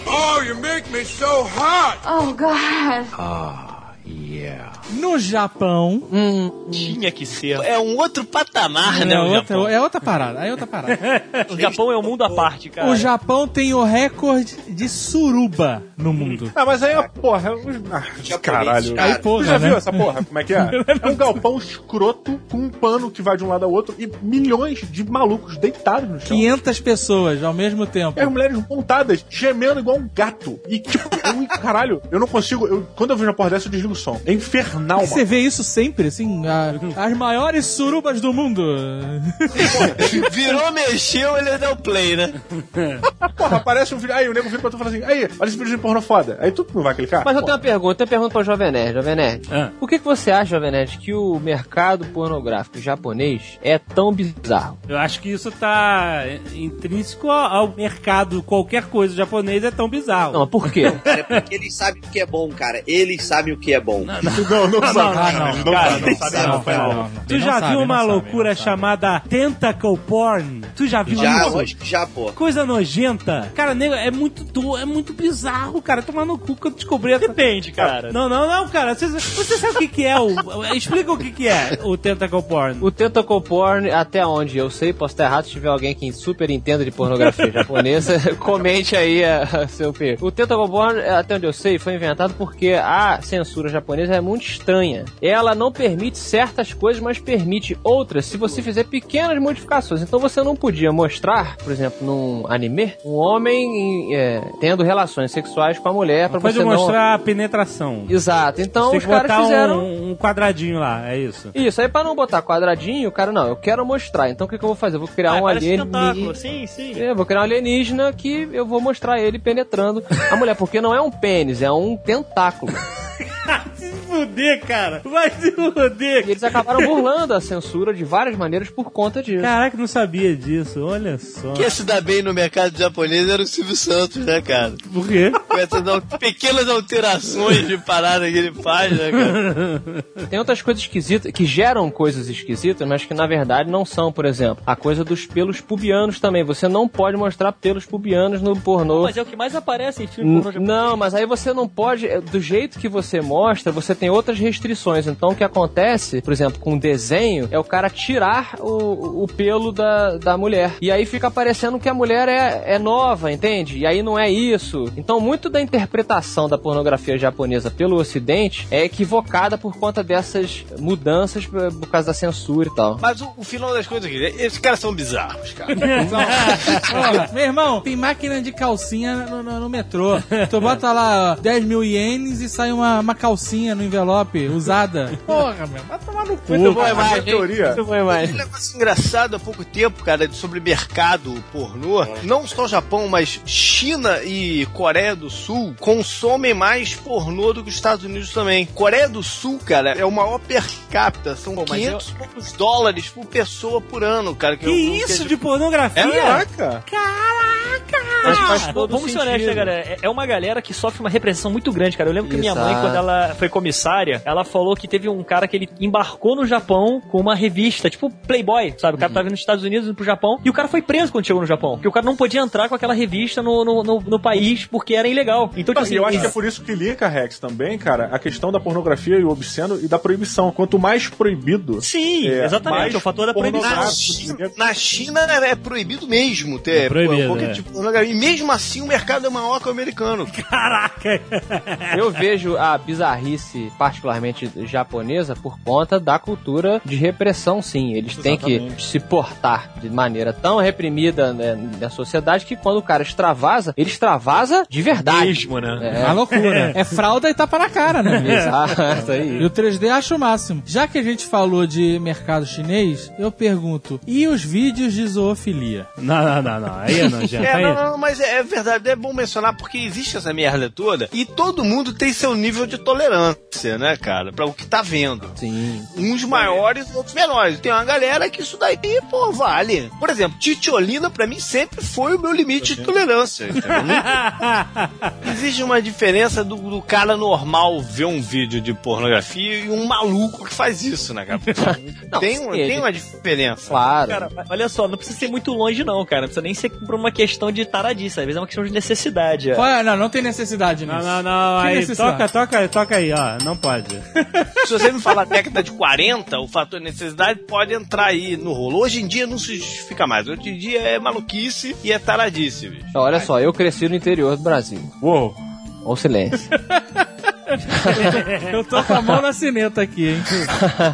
Speaker 10: Oh, you make me so hot.
Speaker 12: Oh, God.
Speaker 7: No Japão.
Speaker 6: Tinha que ser.
Speaker 3: É um outro patamar, né?
Speaker 7: É
Speaker 3: o
Speaker 7: outra,
Speaker 3: Japão.
Speaker 7: é outra parada. É outra parada.
Speaker 6: O Japão é um mundo à parte, cara.
Speaker 7: O Japão tem o recorde de suruba no mundo.
Speaker 5: Ah, mas aí, ó, porra, os... ah, caralho.
Speaker 11: cara.
Speaker 7: Aí, porra,
Speaker 5: tu já
Speaker 7: né?
Speaker 5: viu essa porra? Como é que é? É um galpão escroto com um pano que vai de um lado ao outro e milhões de malucos deitados no chão.
Speaker 7: 500 pessoas ao mesmo tempo.
Speaker 5: E as mulheres montadas, gemendo igual um gato. E, tipo, eu, caralho, eu não consigo. Eu, quando eu vejo uma porra dessa, eu desligo o som. É infernal,
Speaker 7: E Você vê isso sempre, assim, a- as maiores surubas do mundo.
Speaker 3: Virou, mexeu, ele deu play, né?
Speaker 5: Porra, aparece um vídeo. Aí o nego vira pra tu e fala assim: aí, olha esse vídeo de porno foda. Aí tu não vai clicar?
Speaker 4: Mas eu tenho uma pergunta, eu tenho uma pergunta pra Jovem Nerd. Jovem Nerd,
Speaker 2: Ah.
Speaker 4: por que, que você acha, Jovem Nerd, que o mercado pornográfico japonês é tão bizarro?
Speaker 2: Eu acho que isso tá intrínseco ao mercado. Qualquer coisa japonês é tão bizarro.
Speaker 4: Não, por quê?
Speaker 11: Cara, é porque eles sabem o que é bom, cara. Eles sabem o que é bom.
Speaker 5: Não, não, sabe.
Speaker 7: Ah, não.
Speaker 5: Eles não
Speaker 6: Cara,
Speaker 5: não sabem, não, foi mal.
Speaker 2: Tu já viu uma loucura chamada tentacle porn? Tu já viu
Speaker 11: Já,
Speaker 2: isso?
Speaker 11: já, pô.
Speaker 2: Coisa nojenta. Cara, nego, é muito do, é muito bizarro, cara. Tomar no cu que eu descobri essa...
Speaker 6: Depende, cara.
Speaker 2: Não, não, não, cara. Você, você sabe o que, que é o. Explica o que, que é o tentacle porn.
Speaker 4: O tentacle porn, até onde eu sei, posso estar errado, se tiver alguém que super entenda de pornografia japonesa, comente aí a, a seu P. O tentacle porn, até onde eu sei, foi inventado porque a censura japonesa é muito estranha. Ela não permite certas coisas, mas permite outras se você fizer pequenas modificações. Então você não podia mostrar, por exemplo, num anime, um homem é, tendo relações sexuais com a mulher para
Speaker 2: Pode
Speaker 4: você
Speaker 2: mostrar a penetração.
Speaker 4: não... Exato. Então os caras fizeram...
Speaker 2: um, um quadradinho lá, é isso.
Speaker 4: Isso, aí pra não botar quadradinho, o cara, não, eu quero mostrar. Então o que, que eu vou fazer? Eu vou criar
Speaker 6: Ah,
Speaker 4: um alienígena.
Speaker 6: Sim, sim.
Speaker 4: Eu vou criar um alienígena que eu vou mostrar ele penetrando a mulher, porque não é um pênis, é um tentáculo.
Speaker 2: se fuder, cara. Vai se fuder.
Speaker 4: E eles acabaram burlando a censura de várias maneiras por conta disso.
Speaker 2: Caraca, não sabia disso. Olha só.
Speaker 3: Quem se dá bem no mercado japonês era o Silvio Santos, né, cara?
Speaker 2: Por quê?
Speaker 3: Com essas al- pequenas alterações de parada que ele faz, né, cara?
Speaker 4: Tem outras coisas esquisitas que geram coisas esquisitas, mas que na verdade não são, por exemplo, a coisa dos pelos pubianos também. Você não pode mostrar pelos pubianos no pornô.
Speaker 6: Mas é o que mais aparece em filme pornô japonês.
Speaker 4: Não, mas aí você não pode. é, Do jeito que você mostra, você tem outras restrições. Então o que acontece, por exemplo, com o desenho, é o cara tirar o, o pelo da, da mulher. E aí fica parecendo que a mulher é, é nova, entende? E aí não é isso. Então muito da interpretação da pornografia japonesa pelo ocidente é equivocada por conta dessas mudanças por causa da censura e tal.
Speaker 3: Mas o, o final das coisas aqui, esses caras são bizarros, cara.
Speaker 7: Porra, meu irmão, tem máquina de calcinha no, no- no metrô. Tu bota lá ó, 10 mil ienes e sai uma, uma calcinha no envelope usada. Porra, meu, vai tomar no cu.
Speaker 3: Muito boa imagem.
Speaker 5: teoria.
Speaker 4: Muito bom, imagem.
Speaker 3: Um negócio engraçado há pouco tempo, cara, sobre mercado pornô. Não só o Japão, mas China e Coreia do Sul consomem mais pornô do que os Estados Unidos também. Coreia do Sul, cara, é o maior per capita. São
Speaker 6: Pô, mas
Speaker 3: 500 e poucos dólares por pessoa por ano, cara.
Speaker 2: Que
Speaker 3: eu-
Speaker 2: isso de pornografia?
Speaker 5: Caraca!
Speaker 6: Mas,
Speaker 4: Faz
Speaker 6: mas
Speaker 4: todo
Speaker 6: vamos ser honestos, né, cara? É- É uma galera que sofre uma repressão muito grande, cara. Eu lembro que minha mãe,
Speaker 4: Exato.
Speaker 6: Quando ela foi comissária, ela falou que teve um cara que ele embarcou no Japão com uma revista, tipo Playboy, sabe? O cara tava vindo dos Estados Unidos indo pro Japão e o cara foi preso quando chegou no Japão. Porque o cara não podia entrar com aquela revista no, no, no- no país porque era ilegal. Então, tipo assim,
Speaker 5: e eu acho que é
Speaker 6: ex-
Speaker 5: por isso que linka, Rex, também, cara, a questão da pornografia e o obsceno e da proibição. Quanto mais proibido.
Speaker 6: Sim,
Speaker 5: é,
Speaker 6: exatamente, o fator da proibição.
Speaker 3: Na
Speaker 5: pornográfico
Speaker 3: China, na China é proibido mesmo ter
Speaker 2: É proibido,
Speaker 3: qualquer
Speaker 2: é.
Speaker 3: tipo de pornografia. E mesmo assim o mercado é maior que o americano.
Speaker 2: Caraca.
Speaker 4: Eu vejo a bizarrice, particularmente japonesa, por conta da cultura de repressão, sim. Eles têm que
Speaker 5: Exatamente.
Speaker 4: se portar de maneira tão reprimida né, na sociedade que quando o cara extravasa, ele extravasa de verdade.
Speaker 6: Mesmo, né?
Speaker 7: É uma loucura. É fralda e tapa na cara, né?
Speaker 4: Exato,
Speaker 7: E
Speaker 4: aí.
Speaker 7: o 3D acho o máximo. Já que a gente falou de mercado chinês, eu pergunto: e os vídeos de zoofilia?
Speaker 2: Não, não, não, não. Aí é nojento.
Speaker 3: É,
Speaker 2: Aí
Speaker 3: não, não, mas é, é verdade, é bom mencionar porque existe essa merda toda e todo mundo tem seu nível de tolerância, né, cara, pra o que tá vendo.
Speaker 4: Sim.
Speaker 3: Uns maiores, outros menores. Tem uma galera que isso daí, pô, vale. Por exemplo, Titiolina pra mim sempre foi o meu limite de tolerância. Existe uma diferença do, do cara normal ver um vídeo de pornografia e um maluco que faz isso, né, cara?
Speaker 4: Não,
Speaker 3: tem, um-
Speaker 4: sim,
Speaker 3: tem uma diferença.
Speaker 4: Claro.
Speaker 6: Cara, olha só, não precisa ser muito longe, não, cara. Não precisa nem ser por uma questão de taradice. Às vezes é uma questão de necessidade. é.
Speaker 7: Não, não tem necessidade nisso.
Speaker 2: Não, não, não. Aí,
Speaker 7: necessidade?
Speaker 2: toca, toca, toca aí, ó. Não pode.
Speaker 3: Se você me falar década de 40, o fator necessidade pode entrar aí no rolo. Hoje em dia não se justifica mais. Hoje em dia é maluquice e é taradice, bicho.
Speaker 4: Olha só, eu cresci no interior do Brasil.
Speaker 5: Uou.
Speaker 4: Ou silêncio.
Speaker 7: Eu tô com a mão na cineta aqui, hein?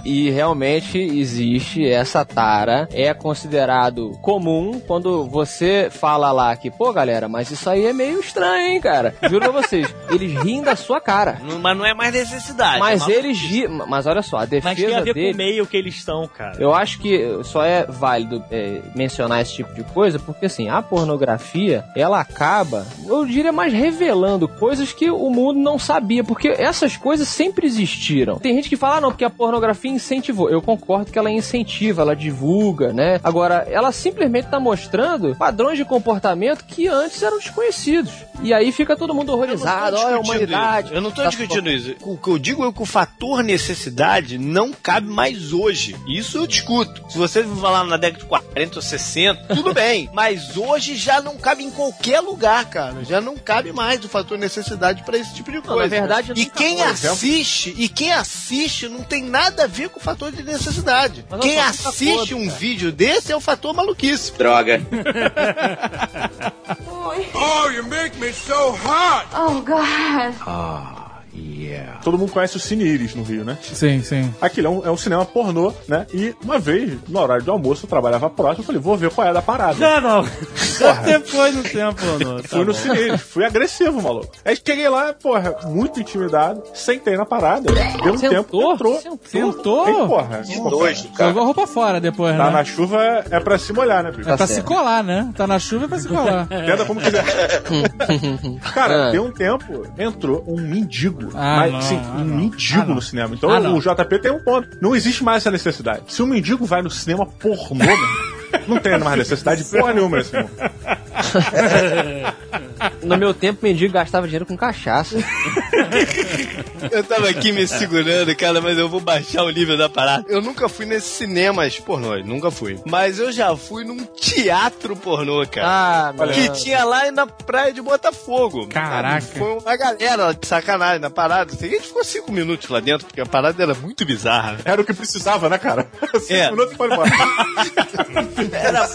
Speaker 4: e realmente existe essa tara. É considerado comum quando você fala lá que, pô, galera, mas isso aí é meio estranho, hein, cara. Juro pra vocês. Eles riem da sua cara.
Speaker 3: Não- mas não é mais necessidade.
Speaker 4: Mas
Speaker 3: é
Speaker 4: eles ri... Mas olha só, a
Speaker 6: Mas tem a
Speaker 4: defesa
Speaker 6: ver com
Speaker 4: dele.
Speaker 6: o meio que eles estão, cara.
Speaker 4: Eu acho que só é válido é, mencionar esse tipo de coisa, porque assim, a pornografia, ela acaba, eu diria mais revelando coisas que o mundo não sabia, porque essas coisas sempre existiram. Tem gente que fala, ah, não, porque a pornografia incentivou. Eu concordo que ela incentiva, ela divulga, né? Agora, ela simplesmente tá mostrando padrões de comportamento que antes eram desconhecidos. E aí fica todo mundo horrorizado,
Speaker 3: não
Speaker 4: olha a
Speaker 3: discutindo
Speaker 4: humanidade.
Speaker 3: isso. Eu não tô
Speaker 4: Tá-
Speaker 3: discutindo isso. O que eu digo é que o fator necessidade não cabe mais hoje. Isso eu discuto. Se você me falar na década de 40 ou 60, tudo bem. Mas hoje já não cabe em qualquer lugar, cara. Já não cabe mais o fator necessidade pra esse tipo de
Speaker 4: Não,
Speaker 3: coisa.
Speaker 4: na verdade,
Speaker 3: e quem
Speaker 4: foi.
Speaker 3: assiste, e quem assiste não tem nada a ver com o fator de necessidade.
Speaker 4: Mas
Speaker 3: quem assiste um
Speaker 4: cara.
Speaker 3: vídeo desse é o fator maluquice.
Speaker 11: Droga.
Speaker 10: Oh, you make me so hot!
Speaker 12: Oh, God.
Speaker 1: Ah,
Speaker 5: Todo mundo conhece o Cine Iris no Rio, né?
Speaker 7: Sim, sim.
Speaker 5: Aquilo é um, é um cinema pornô, né? E uma vez, no horário do almoço, eu trabalhava próximo, eu falei, vou ver qual é da parada.
Speaker 2: Não, não. Você foi no tempo, não. Tá
Speaker 5: Fui no. Cine Iris, fui agressivo, maluco. Aí cheguei lá, porra, muito intimidado, sentei na parada, deu um tempo, entrou.
Speaker 7: Sentou?
Speaker 5: Aí, porra,
Speaker 11: Que nojo, cara.
Speaker 7: Jogou a roupa fora depois,
Speaker 5: tá
Speaker 7: né?
Speaker 5: na chuva é pra se molhar, né, bicho?
Speaker 7: É pra se colar, né? Tá na chuva é pra se colar.
Speaker 5: Entenda como quiser. Cara,
Speaker 4: Ah.
Speaker 5: deu um tempo, entrou um mendigo.
Speaker 7: Ah,
Speaker 5: mas,
Speaker 7: não,
Speaker 5: sim,
Speaker 7: ah,
Speaker 5: um
Speaker 7: não.
Speaker 5: mendigo
Speaker 7: Ah,
Speaker 5: no cinema. Então
Speaker 7: Ah,
Speaker 5: o JP tem um ponto. Não existe mais essa necessidade. Se um mendigo vai no cinema pornô, não tem mais necessidade de porra nenhuma nesse mundo.
Speaker 4: No meu tempo, mendigo gastava dinheiro com cachaça.
Speaker 3: Eu tava aqui me segurando, cara, mas eu vou baixar o nível da parada. Eu nunca fui nesses cinemas pornô, nunca fui. Mas eu já fui num teatro pornô, cara.
Speaker 4: Ah,
Speaker 5: Olha,
Speaker 3: que tinha lá na praia de Botafogo.
Speaker 7: Caraca.
Speaker 3: Foi uma galera de sacanagem na parada. Assim, a gente ficou cinco minutos lá dentro, porque a parada era muito bizarra. né?
Speaker 5: Era o que precisava, né, cara? Cinco
Speaker 3: É.
Speaker 5: minutos e foi embora.
Speaker 3: Era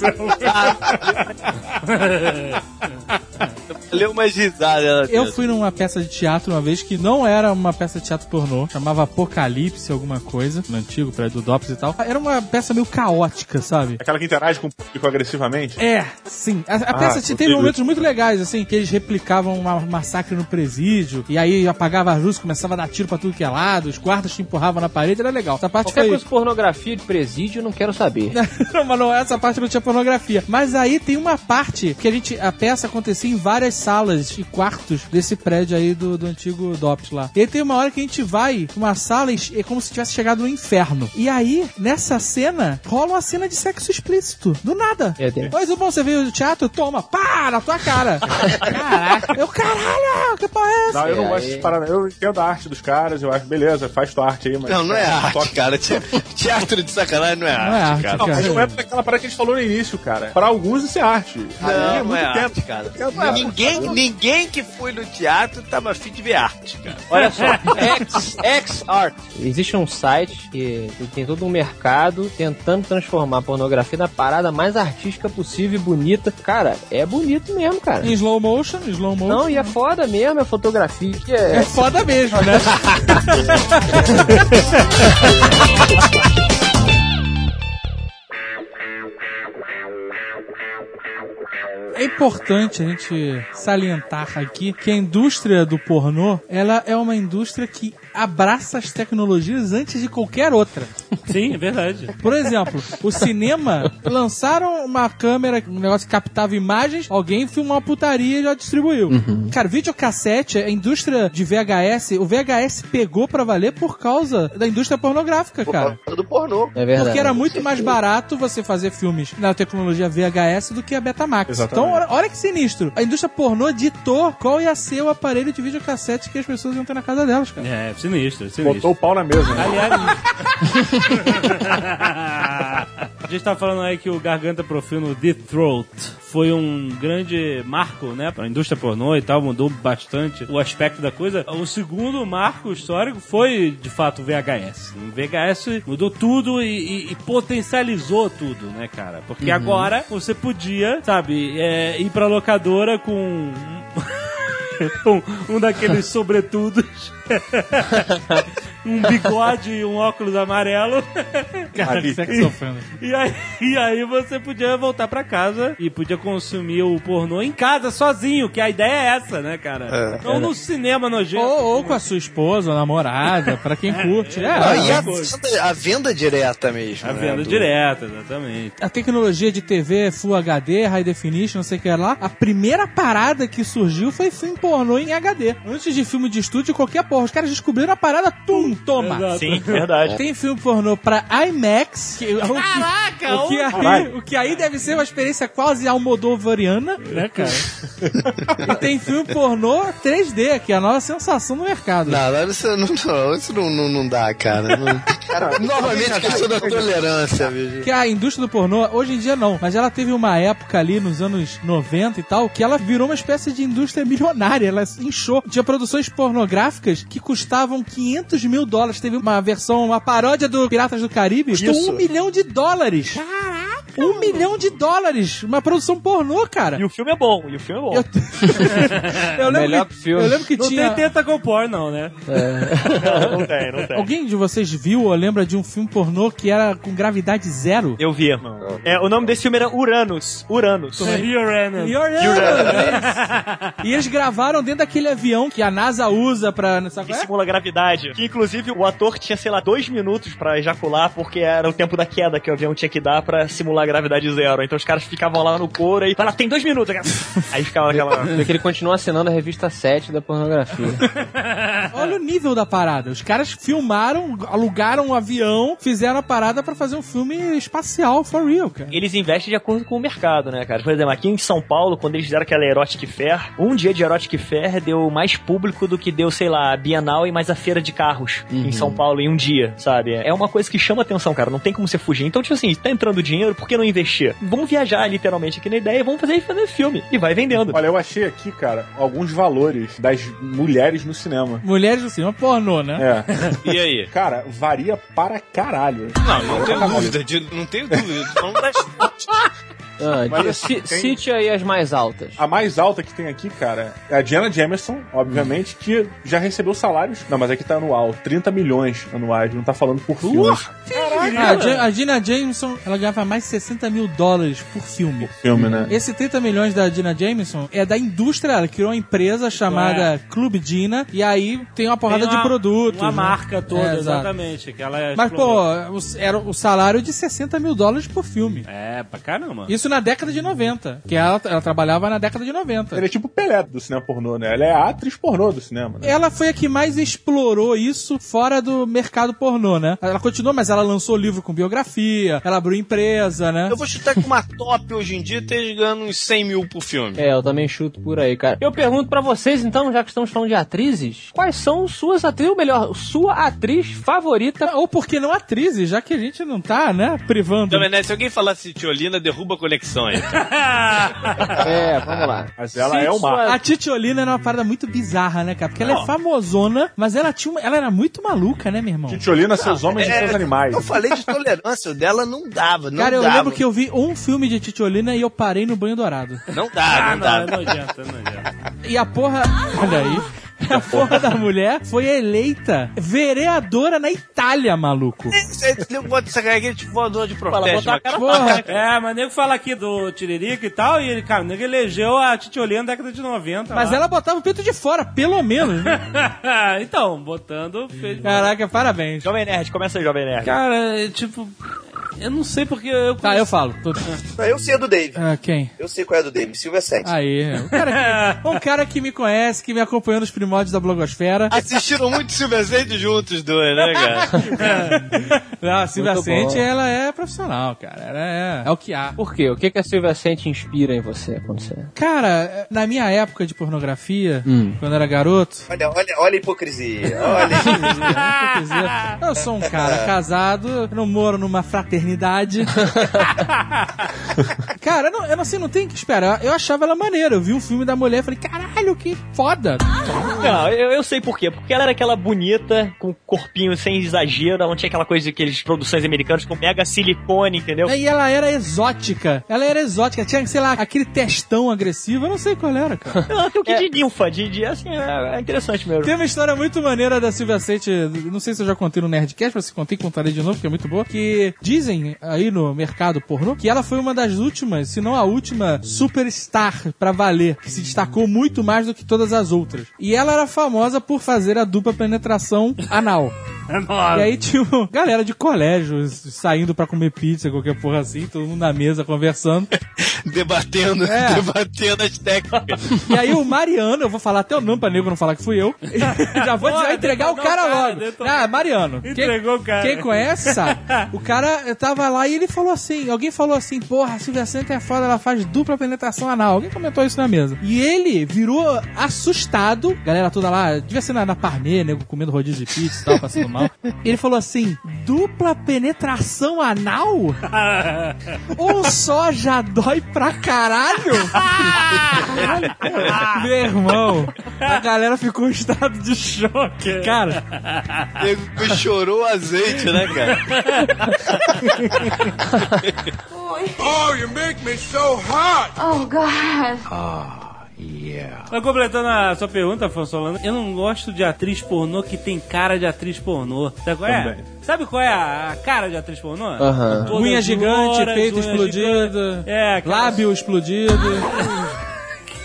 Speaker 3: Valeu umas risadas. lá
Speaker 7: Eu fui numa peça de teatro uma vez que não era uma peça de teatro pornô, chamava Apocalipse alguma coisa, no antigo prédio do Dops e tal. Era uma peça meio caótica, sabe?
Speaker 5: Aquela que interage com o público agressivamente.
Speaker 7: É, sim. A, a peça
Speaker 5: eu
Speaker 7: teve momentos muito legais, assim, que eles replicavam um massacre no presídio, e aí apagava as luzes, começava a dar tiro pra tudo que é lado, os guardas te empurravam na parede, era legal. Essa parte
Speaker 4: Qualquer
Speaker 7: foi...
Speaker 4: coisa pornografia de presídio, eu não quero saber.
Speaker 7: não, mas não, essa parte não tinha pornografia. Mas aí tem uma parte que a gente. A peça acontecia em várias salas e quartos desse prédio aí do, do antigo DOPS lá. E aí tem uma hora que a gente vai uma sala e é como se tivesse chegado no inferno. E aí, nessa cena, rola uma cena de sexo explícito. Do nada.
Speaker 4: Deus.
Speaker 7: Mas o bom, você veio do teatro? Toma, pá, na tua cara. Caraca. Eu, caralho, que porra é essa?
Speaker 5: Não, eu não
Speaker 4: É,
Speaker 5: gosto de parar. Eu entendo a arte dos caras, eu acho, beleza, faz tua arte aí, mas.
Speaker 3: Não, não é arte,
Speaker 5: Toca-
Speaker 3: cara. Te- Teatro de sacanagem não é arte,
Speaker 7: Não é arte,
Speaker 3: cara.
Speaker 5: Não, mas não é aquela parada que a gente falou no início, cara. Para alguns isso é arte.
Speaker 3: Não,
Speaker 5: Aí
Speaker 3: não é
Speaker 5: muito
Speaker 3: arte,
Speaker 5: tempo.
Speaker 3: cara.
Speaker 5: É
Speaker 3: Ninguém, ninguém que foi no teatro tava afim de ver arte, cara.
Speaker 4: Olha só, X, X Art. Existe um site que tem todo um mercado tentando transformar a pornografia na parada mais artística possível e bonita. Cara, é bonito mesmo, cara.
Speaker 7: Em slow motion, slow motion.
Speaker 4: Não, e é foda mesmo, a fotografia. É,
Speaker 7: É foda mesmo, né? É importante a gente salientar aqui que a indústria do pornô, ela é uma indústria que abraça as tecnologias antes de qualquer outra.
Speaker 2: Sim, é verdade.
Speaker 7: Por exemplo, o cinema lançaram uma câmera, um negócio que captava imagens, alguém filmou uma putaria e já distribuiu. Cara, videocassete, a indústria de VHS, o VHS pegou pra valer por causa da indústria pornográfica, cara.
Speaker 11: Do pornô.
Speaker 4: é verdade.
Speaker 7: Porque era muito mais barato você fazer filmes na tecnologia VHS do que a Betamax.
Speaker 5: Exatamente.
Speaker 7: Então, olha, olha que sinistro. A indústria pornô ditou qual ia ser o aparelho de videocassete que as pessoas iam ter na casa delas, cara.
Speaker 2: É, sinistro, sinistro.
Speaker 5: Botou o pau na mesa, né?
Speaker 2: Aliás. A gente tá falando aí que o Garganta Profil no The Throat foi um grande marco, né, pra indústria pornô e tal, mudou bastante o aspecto da coisa. O segundo marco histórico foi, de fato, o VHS. O VHS mudou tudo e, e- e potencializou tudo, né, cara? Porque agora você podia, sabe, é, ir pra locadora com um, um daqueles sobretudos, um bigode e um óculos amarelo.
Speaker 7: Cara,
Speaker 5: Ali.
Speaker 7: sexo ofendo.
Speaker 2: E aí, e aí você podia voltar pra casa e podia consumir o pornô em casa sozinho, que a ideia é essa, né, cara? Não no cinema nojento.
Speaker 7: Ou, ou com a sua esposa ou namorada, pra quem curte. É,
Speaker 3: Ah, e
Speaker 7: é,
Speaker 3: a venda, a venda direta mesmo.
Speaker 2: A
Speaker 3: né,
Speaker 2: venda
Speaker 3: do-
Speaker 2: direta, exatamente.
Speaker 7: a tecnologia de TV Full HD, High Definition, não sei o que lá, a primeira parada que surgiu foi filme pornô em HD. Antes de filme de estúdio, qualquer porra. Os caras descobriram a parada, tum, toma.
Speaker 2: Exato.
Speaker 6: Sim, verdade.
Speaker 7: Tem filme pornô pra IMAX. Que, Caraca! O que, aí, o que aí deve ser uma experiência quase almodovariana, né, cara? e tem filme pornô 3D, que é a nova sensação do mercado.
Speaker 3: Não, isso, não, não, isso não, não, não dá, cara. Não- Novamente, questão da tolerância.
Speaker 7: Que a indústria do pornô, hoje em dia não, mas ela teve uma época ali nos anos 90 e tal, que ela virou uma espécie de indústria milionária, ela inchou. Tinha produções pornográficas que custavam 500 mil dólares. Teve uma versão, uma paródia do Piratas do Caribe, custou um milhão de dólares. Caraca! Um milhão de dólares. Uma produção pornô, cara.
Speaker 6: E o filme é bom, e o filme é bom.
Speaker 7: Eu lembro,
Speaker 4: Melhor
Speaker 7: que,
Speaker 4: filme.
Speaker 7: eu lembro que
Speaker 2: Não
Speaker 7: tinha...
Speaker 2: tem tentacle porn, não, né?
Speaker 6: não, não tem, não tem.
Speaker 7: Alguém de vocês viu ou lembra de um filme pornô que era com gravidade zero?
Speaker 6: Eu vi. É, o nome desse filme era Uranus. Uranus.
Speaker 2: Uranus.
Speaker 7: Uranus. E eles gravaram dentro daquele avião que a NASA usa pra... Sabe
Speaker 6: Que
Speaker 7: é?
Speaker 6: simula gravidade. Que inclusive o ator tinha, sei lá, dois minutos pra ejacular, porque era o tempo da queda que o avião tinha que dar pra simular gravidade zero. Então os caras ficavam lá no couro e falavam, tem dois minutos. Aí ficava aquela.
Speaker 4: Vê que ele continua assinando a revista 7 da pornografia.
Speaker 7: Olha o nível da parada. Os caras filmaram, alugaram um avião, fizeram a parada pra fazer um filme espacial for real, cara.
Speaker 6: Eles investem de acordo com o mercado, né, cara? Por exemplo, aqui em São Paulo, quando eles fizeram aquela Erotic Fair, um dia de Erotic Fair deu mais público do que deu, sei lá, a Bienal e mais a feira de carros em São Paulo em um dia, sabe? É uma coisa que chama atenção, cara. Não tem como você fugir. Então, tipo assim, tá entrando dinheiro, por que não investir? Vamos viajar literalmente aqui na ideia, vamos fazer fazer filme. E vai vendendo.
Speaker 5: Olha, eu achei aqui, cara, alguns valores das mulheres no cinema.
Speaker 7: Mulheres do cinema pornô, né?
Speaker 5: É.
Speaker 9: E aí?
Speaker 5: Cara, varia para caralho.
Speaker 9: Não, não tenho dúvida, de- não tenho dúvida. Vamos das
Speaker 4: Ah,
Speaker 5: Mas
Speaker 4: ci-
Speaker 5: tem-
Speaker 4: Cite aí as mais altas.
Speaker 5: A mais alta que tem aqui, cara, é a Diana Jameson, obviamente, que já recebeu salários. Não, mas aqui tá anual, 30 milhões anuais, não tá falando por filme.
Speaker 7: Ah, a Ja- a Gina Jameson, ela ganhava mais de 60 mil dólares por filme.
Speaker 5: Filme, né?
Speaker 7: Esse 30 milhões da Gina Jameson é da indústria, ela criou uma empresa chamada Clube Gina, e aí tem uma porrada
Speaker 2: Tem uma-
Speaker 7: de produtos.
Speaker 2: Uma
Speaker 7: né?
Speaker 2: marca toda,
Speaker 7: É,
Speaker 2: exatamente. Que ela
Speaker 7: Mas,
Speaker 2: explorou.
Speaker 7: pô, o- era o salário de 60 mil dólares por filme.
Speaker 2: É, pra caramba.
Speaker 7: Isso na década de 90. Que ela, ela trabalhava na década de 90.
Speaker 5: Ele é tipo o Pelé do cinema pornô, né? Ela é a atriz pornô do cinema, né?
Speaker 7: Ela foi a que mais explorou isso fora do mercado pornô, né? Ela continuou, mas ela lançou livro com biografia, ela abriu empresa, né?
Speaker 9: Eu vou chutar que uma top hoje em dia esteja ganhando uns 100 mil por filme.
Speaker 4: É, eu também chuto por aí, cara. Eu pergunto pra vocês, então, já que estamos falando de atrizes, quais são suas atrizes, ou melhor, sua atriz favorita?
Speaker 7: Ou por que não atrizes, já que a gente não tá, né, privando.
Speaker 9: Então, né, se alguém falasse Tiolina, derruba a conexão aí.
Speaker 4: É, vamos lá.
Speaker 5: Mas ela
Speaker 7: Sim,
Speaker 5: é uma.
Speaker 7: A Titiolina era uma parada muito bizarra, né, cara? Porque ela é famosona, mas ela tinha uma... ela era muito maluca, né, meu irmão?
Speaker 5: Titiolina, seus homens e seus animais.
Speaker 9: Eu falei de tolerância, o dela não dava, não
Speaker 7: Cara, eu
Speaker 9: dava.
Speaker 7: lembro que eu vi um filme de Titiolina e eu parei no banho dourado.
Speaker 9: Não dá,
Speaker 2: Ah,
Speaker 9: não,
Speaker 2: não,
Speaker 9: dá.
Speaker 2: é nojento, é nojento.
Speaker 7: E a porra. Olha aí. A porra da mulher foi eleita vereadora na Itália, maluco.
Speaker 9: Bota essa cara aqui, tipo voador de
Speaker 6: Fala,
Speaker 9: protesto.
Speaker 6: botar a cara
Speaker 7: Porra.
Speaker 2: É, mas nego fala aqui do Tiririca e tal, e ele, cara, o nego elegeu a Titiolina na década de 90.
Speaker 7: Mas
Speaker 2: lá.
Speaker 7: ela botava o peito de fora, pelo menos. Né?
Speaker 2: então, botando. Fez...
Speaker 7: Caraca, parabéns.
Speaker 6: Jovem Nerd, começa aí, Jovem Nerd.
Speaker 2: Cara, é, tipo. Eu não sei porque eu.
Speaker 7: Tá, eu falo. Tô-
Speaker 11: Não, eu sei a do Dave.
Speaker 7: Ah, quem?
Speaker 11: Eu sei qual é a do Dave. Silvia Sete.
Speaker 7: Aí. Um cara, que, um cara que me conhece, que me acompanhou nos primórdios da blogosfera.
Speaker 9: Assistiram muito Silvia Zende juntos dois, né, cara?
Speaker 7: Não, a Silvia Sente, ela é profissional, cara. Ela é, é o que há.
Speaker 4: Por quê? O que, que a Silvia Sente inspira em você quando você...
Speaker 7: Cara, na minha época de pornografia,
Speaker 4: Hum.
Speaker 7: quando eu era garoto,
Speaker 11: Olha, olha, olha a hipocrisia. Olha.
Speaker 7: Quer dizer, Eu sou um cara casado, eu não moro numa fraternidade. cara, eu não, eu não sei, não tem que esperar. Eu achava ela maneira. Eu vi um filme da mulher e falei, caralho, que foda.
Speaker 6: Não, eu, eu sei por quê. Porque ela era aquela bonita, com corpinho sem exagero, ela não tinha aquela coisa daqueles produções americanas com mega silicone, entendeu?
Speaker 7: E ela era exótica. Ela era exótica. Tinha, sei lá, aquele testão agressivo. Eu não sei qual era, cara.
Speaker 6: Ela tem o que de ninfa, de, de assim, é, é interessante mesmo.
Speaker 7: Tem uma história muito maneira da Silvia Sente, não sei se eu já contei no Nerdcast, mas se contei, contarei de novo, porque é muito boa, que dizem aí no mercado pornô que ela foi uma das últimas, se não a última, superstar pra valer, que se destacou muito mais do que todas as outras. E ela era famosa por fazer a dupla penetração anal.
Speaker 2: Nossa.
Speaker 7: E aí tinha uma galera de colégio saindo pra comer pizza, qualquer porra assim, todo mundo na mesa conversando.
Speaker 9: debatendo,
Speaker 7: É.
Speaker 9: debatendo as técnicas.
Speaker 7: E aí o Mariano, eu vou falar até o nome pra nego não falar que fui eu. Já vou dizer,
Speaker 2: Porra,
Speaker 7: entregar o cara
Speaker 2: o cara,
Speaker 7: logo.
Speaker 2: detonou.
Speaker 7: Ah, Mariano. Quem-
Speaker 2: Entregou o cara.
Speaker 7: Quem conhece sabe. O cara tava lá e ele falou assim, alguém falou assim, porra, a Silvia Santa é foda, ela faz dupla penetração anal. Alguém comentou isso na mesa. E ele virou assustado, galera toda lá, devia ser na, na Parmê, nego comendo rodízio de pizza e tal, passando mal. Ele falou assim, dupla penetração anal? Ou só já dói pra caralho? Meu irmão, a galera ficou em estado de choque. Cara,
Speaker 9: Nego chorou o azeite, né, cara?
Speaker 12: Oh, you make me so hot.
Speaker 10: Oh, God.
Speaker 2: Mas completando a sua pergunta, Afonso Solano, eu não gosto de atriz pornô que tem cara de atriz pornô. Sabe qual é?
Speaker 5: Também.
Speaker 2: Sabe qual é a cara de atriz pornô?
Speaker 4: Aham.
Speaker 2: Todas
Speaker 7: Unha gigante, peito
Speaker 2: unha
Speaker 7: explodido,
Speaker 2: gigante. É, aquelas-
Speaker 7: lábio explodido,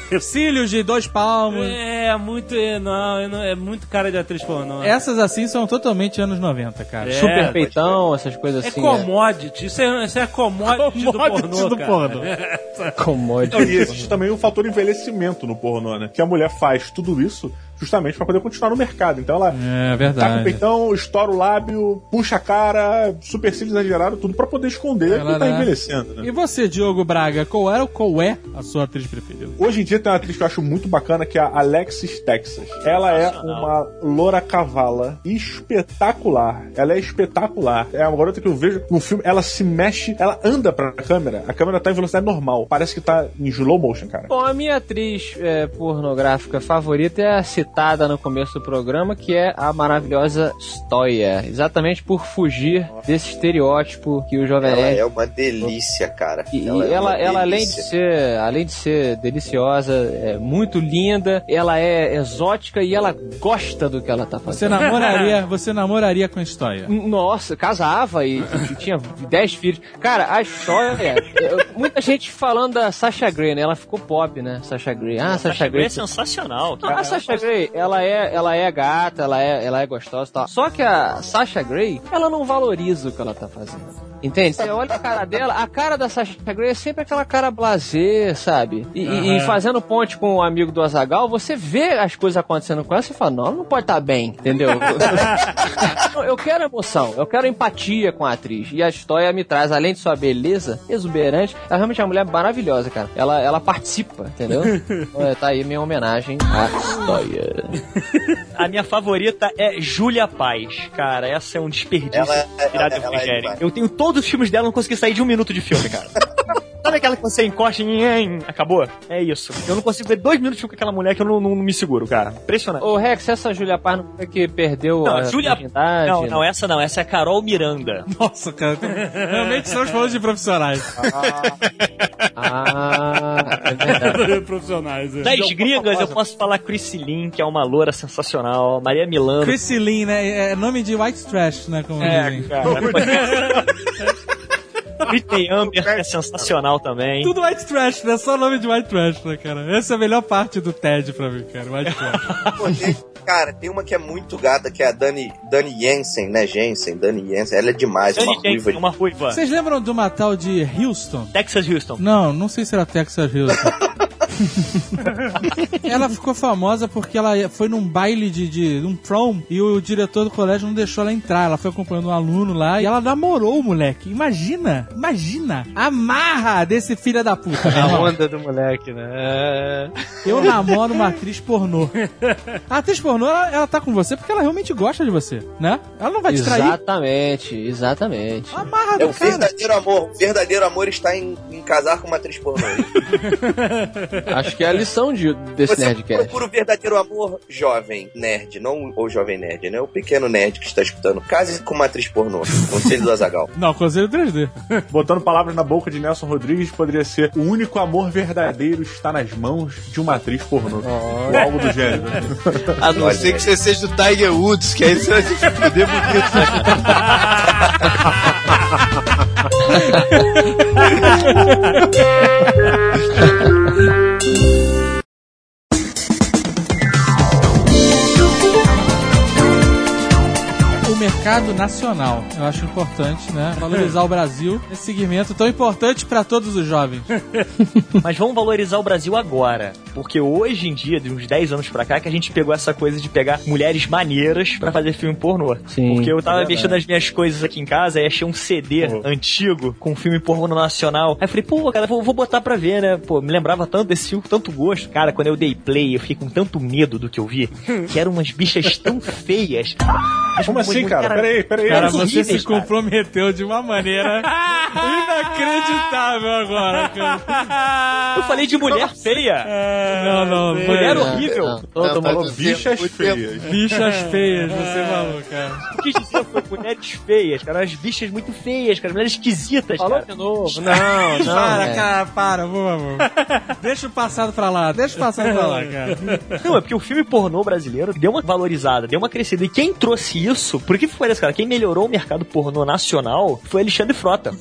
Speaker 7: cílios de dois palmos.
Speaker 2: É, muito. é, Não, não- é muito cara de atriz pornô.
Speaker 7: Essas assim são totalmente anos 90, cara.
Speaker 2: É.
Speaker 4: Super peitão, essas coisas
Speaker 2: É
Speaker 4: assim.
Speaker 2: commodity, isso é, isso é commodity, do
Speaker 7: Commodity
Speaker 2: pornô,
Speaker 7: do
Speaker 2: cara.
Speaker 7: pornô.
Speaker 4: É. Commodity.
Speaker 5: e existe também o fator envelhecimento no pornô, né? Que a mulher faz tudo isso justamente pra poder continuar no mercado. Então ela
Speaker 7: É
Speaker 5: tá com o
Speaker 7: verdade.
Speaker 5: peitão, estoura o lábio, puxa a cara, super cílio exagerado, tudo pra poder esconder
Speaker 7: Ela
Speaker 5: que tá envelhecendo, né?
Speaker 7: E você, Diogo Braga, qual era ou qual é a sua atriz preferida?
Speaker 5: Hoje em dia tem uma atriz que eu acho muito bacana, que é a Alexis Texas. Ela é uma loura cavala espetacular. Ela é espetacular. É uma garota que eu vejo no filme, ela se mexe, ela anda pra câmera, a câmera tá em velocidade normal. Parece que tá em slow motion, cara.
Speaker 4: Bom, a minha atriz é, pornográfica favorita é a citada no começo do programa, que é a maravilhosa Stoia. Exatamente por fugir desse estereótipo que o Jovem
Speaker 11: Ela
Speaker 4: Nerd
Speaker 11: é uma delícia, cara.
Speaker 4: E e
Speaker 11: é
Speaker 4: ela,
Speaker 11: uma
Speaker 4: ela, além de ser, além de ser deliciosa, é muito linda, ela é exótica e ela gosta do que ela tá
Speaker 7: Você
Speaker 4: fazendo.
Speaker 7: namoraria, você namoraria com a história?
Speaker 4: Nossa, casava e, e tinha 10 filhos. Cara, a história. eu- muita gente falando da Sasha Grey, né? Ela ficou pop, né? Sasha Grey. Ah, Sasha
Speaker 6: Sasha Grey é sensacional.
Speaker 4: Não, a Sasha Grey, ela é, ela é gata, ela é, ela é gostosa e tal. Só que a Sasha Grey, ela não valoriza o que ela tá fazendo. Entende? Você olha a cara dela, a cara da Sasha Grey é sempre aquela cara blazer, sabe? E, e- e fazendo ponte com o amigo do Azagal, você vê as coisas acontecendo com ela e fala, não, ela não pode estar bem, entendeu? eu, quero emoção, eu quero empatia com a atriz. E a história me traz, além de sua beleza exuberante, ela realmente é uma mulher maravilhosa, cara. Ela, ela participa, entendeu? É, tá aí minha homenagem à história.
Speaker 6: A minha favorita é Júlia Paz. Cara, essa é um desperdício
Speaker 11: Ela- ela-
Speaker 6: virado
Speaker 11: ela é.
Speaker 6: Eu tenho todos os filmes dela, não consegui sair de um minuto de filme, cara. Sabe aquela que você encosta e em, acabou? É isso. Eu não consigo ver dois minutos de filme com aquela mulher que eu não, não- não me seguro, cara. Impressionante.
Speaker 4: Ô Rex, essa Júlia Paz não foi que perdeu
Speaker 6: Não,
Speaker 4: a virgindade?
Speaker 6: Não, não, essa não. Essa é a Carol Miranda.
Speaker 7: Nossa, cara. Realmente estamos falando de profissionais.
Speaker 4: Ah, é.
Speaker 2: Profissionais. é.
Speaker 6: Das gringas, eu posso falar Chrissy Lynn, que é uma loura sensacional. Maria Milano.
Speaker 7: Chrissy Lynn, né? É nome de white trash, né? Como
Speaker 6: É,
Speaker 7: dizem.
Speaker 6: cara. Britney Amber é sensacional também.
Speaker 7: Tudo white trash, né? Só nome de white trash, né, cara? Essa é a melhor parte do TED pra mim, cara. White trash.
Speaker 11: Cara, tem uma que é muito gata, que é a Dani, Dani Jensen, né? Jensen, Dani Jensen. Ela é demais,
Speaker 6: Dani
Speaker 11: uma
Speaker 6: Jensen,
Speaker 11: ruiva. de-
Speaker 6: uma ruiva.
Speaker 7: Vocês lembram de uma tal de Houston?
Speaker 6: Texas Houston.
Speaker 7: Não, não sei se era Texas Houston. ela ficou famosa porque ela foi num baile de, de um prom e o diretor do colégio não deixou ela entrar. Ela foi acompanhando um aluno lá e ela namorou o moleque. Imagina, imagina a marra desse filho da puta. meu
Speaker 4: A onda do moleque, né?
Speaker 7: Eu namoro uma atriz pornô. A atriz pornô, ela, ela tá com você porque ela realmente gosta de você, né? Ela não vai te trair.
Speaker 4: Exatamente, exatamente.
Speaker 7: A marra
Speaker 11: É
Speaker 7: do
Speaker 11: o
Speaker 7: cara.
Speaker 11: verdadeiro amor. O verdadeiro amor está em, em casar com uma atriz pornô.
Speaker 4: Acho que é a lição de, desse
Speaker 11: Você
Speaker 4: Nerdcast.
Speaker 11: procura o verdadeiro amor jovem nerd, não o jovem nerd, né? O pequeno nerd que está escutando. Case com uma atriz pornô. Conselho do Azagal.
Speaker 7: Não, Conselho 3D.
Speaker 5: Botando palavras na boca de Nelson Rodrigues, poderia ser o único amor verdadeiro está nas mãos de uma atriz pornô. Ou algo do gênero.
Speaker 3: A não ser que você seja do Tiger Woods, que aí você vai se fuder bonito.
Speaker 7: mercado nacional. Eu acho importante, né? Valorizar o Brasil nesse segmento tão importante pra todos os jovens.
Speaker 6: Mas vamos valorizar o Brasil agora. Porque hoje em dia, de uns 10 anos pra cá, que a gente pegou essa coisa de pegar mulheres maneiras pra fazer filme pornô.
Speaker 4: Sim,
Speaker 6: Porque eu tava
Speaker 4: é
Speaker 6: mexendo nas minhas coisas aqui em casa e achei um CD antigo com um filme pornô nacional. Aí eu falei, pô, cara, vou, vou botar pra ver, né? Pô, me lembrava tanto desse filme, com tanto gosto. Cara, quando eu dei play, eu fiquei com tanto medo do que eu vi, que eram umas bichas tão feias. Mas
Speaker 5: Como assim, cara. Peraí, peraí.
Speaker 7: Cara, você se comprometeu de uma maneira inacreditável agora, cara.
Speaker 6: Eu falei de mulher feia.
Speaker 7: Não, não,
Speaker 6: Mulher
Speaker 7: não.
Speaker 6: horrível.
Speaker 11: Não, faz um
Speaker 5: bichas feias.
Speaker 7: Bichas feias, você falou, cara.
Speaker 6: Eu quis dizer foi mulheres feias, cara. Umas bichas muito feias, cara. Mulheres esquisitas,
Speaker 4: Falou
Speaker 6: cara.
Speaker 4: de novo. Não, não.
Speaker 7: Para,
Speaker 4: é.
Speaker 7: cara, para, favor. Deixa o passado pra lá, deixa o passado pra lá, cara.
Speaker 6: Não, é porque o filme pornô brasileiro deu uma valorizada, deu uma crescida. E quem trouxe isso, por que foi isso, cara? Quem melhorou o mercado pornô nacional foi Alexandre Frota.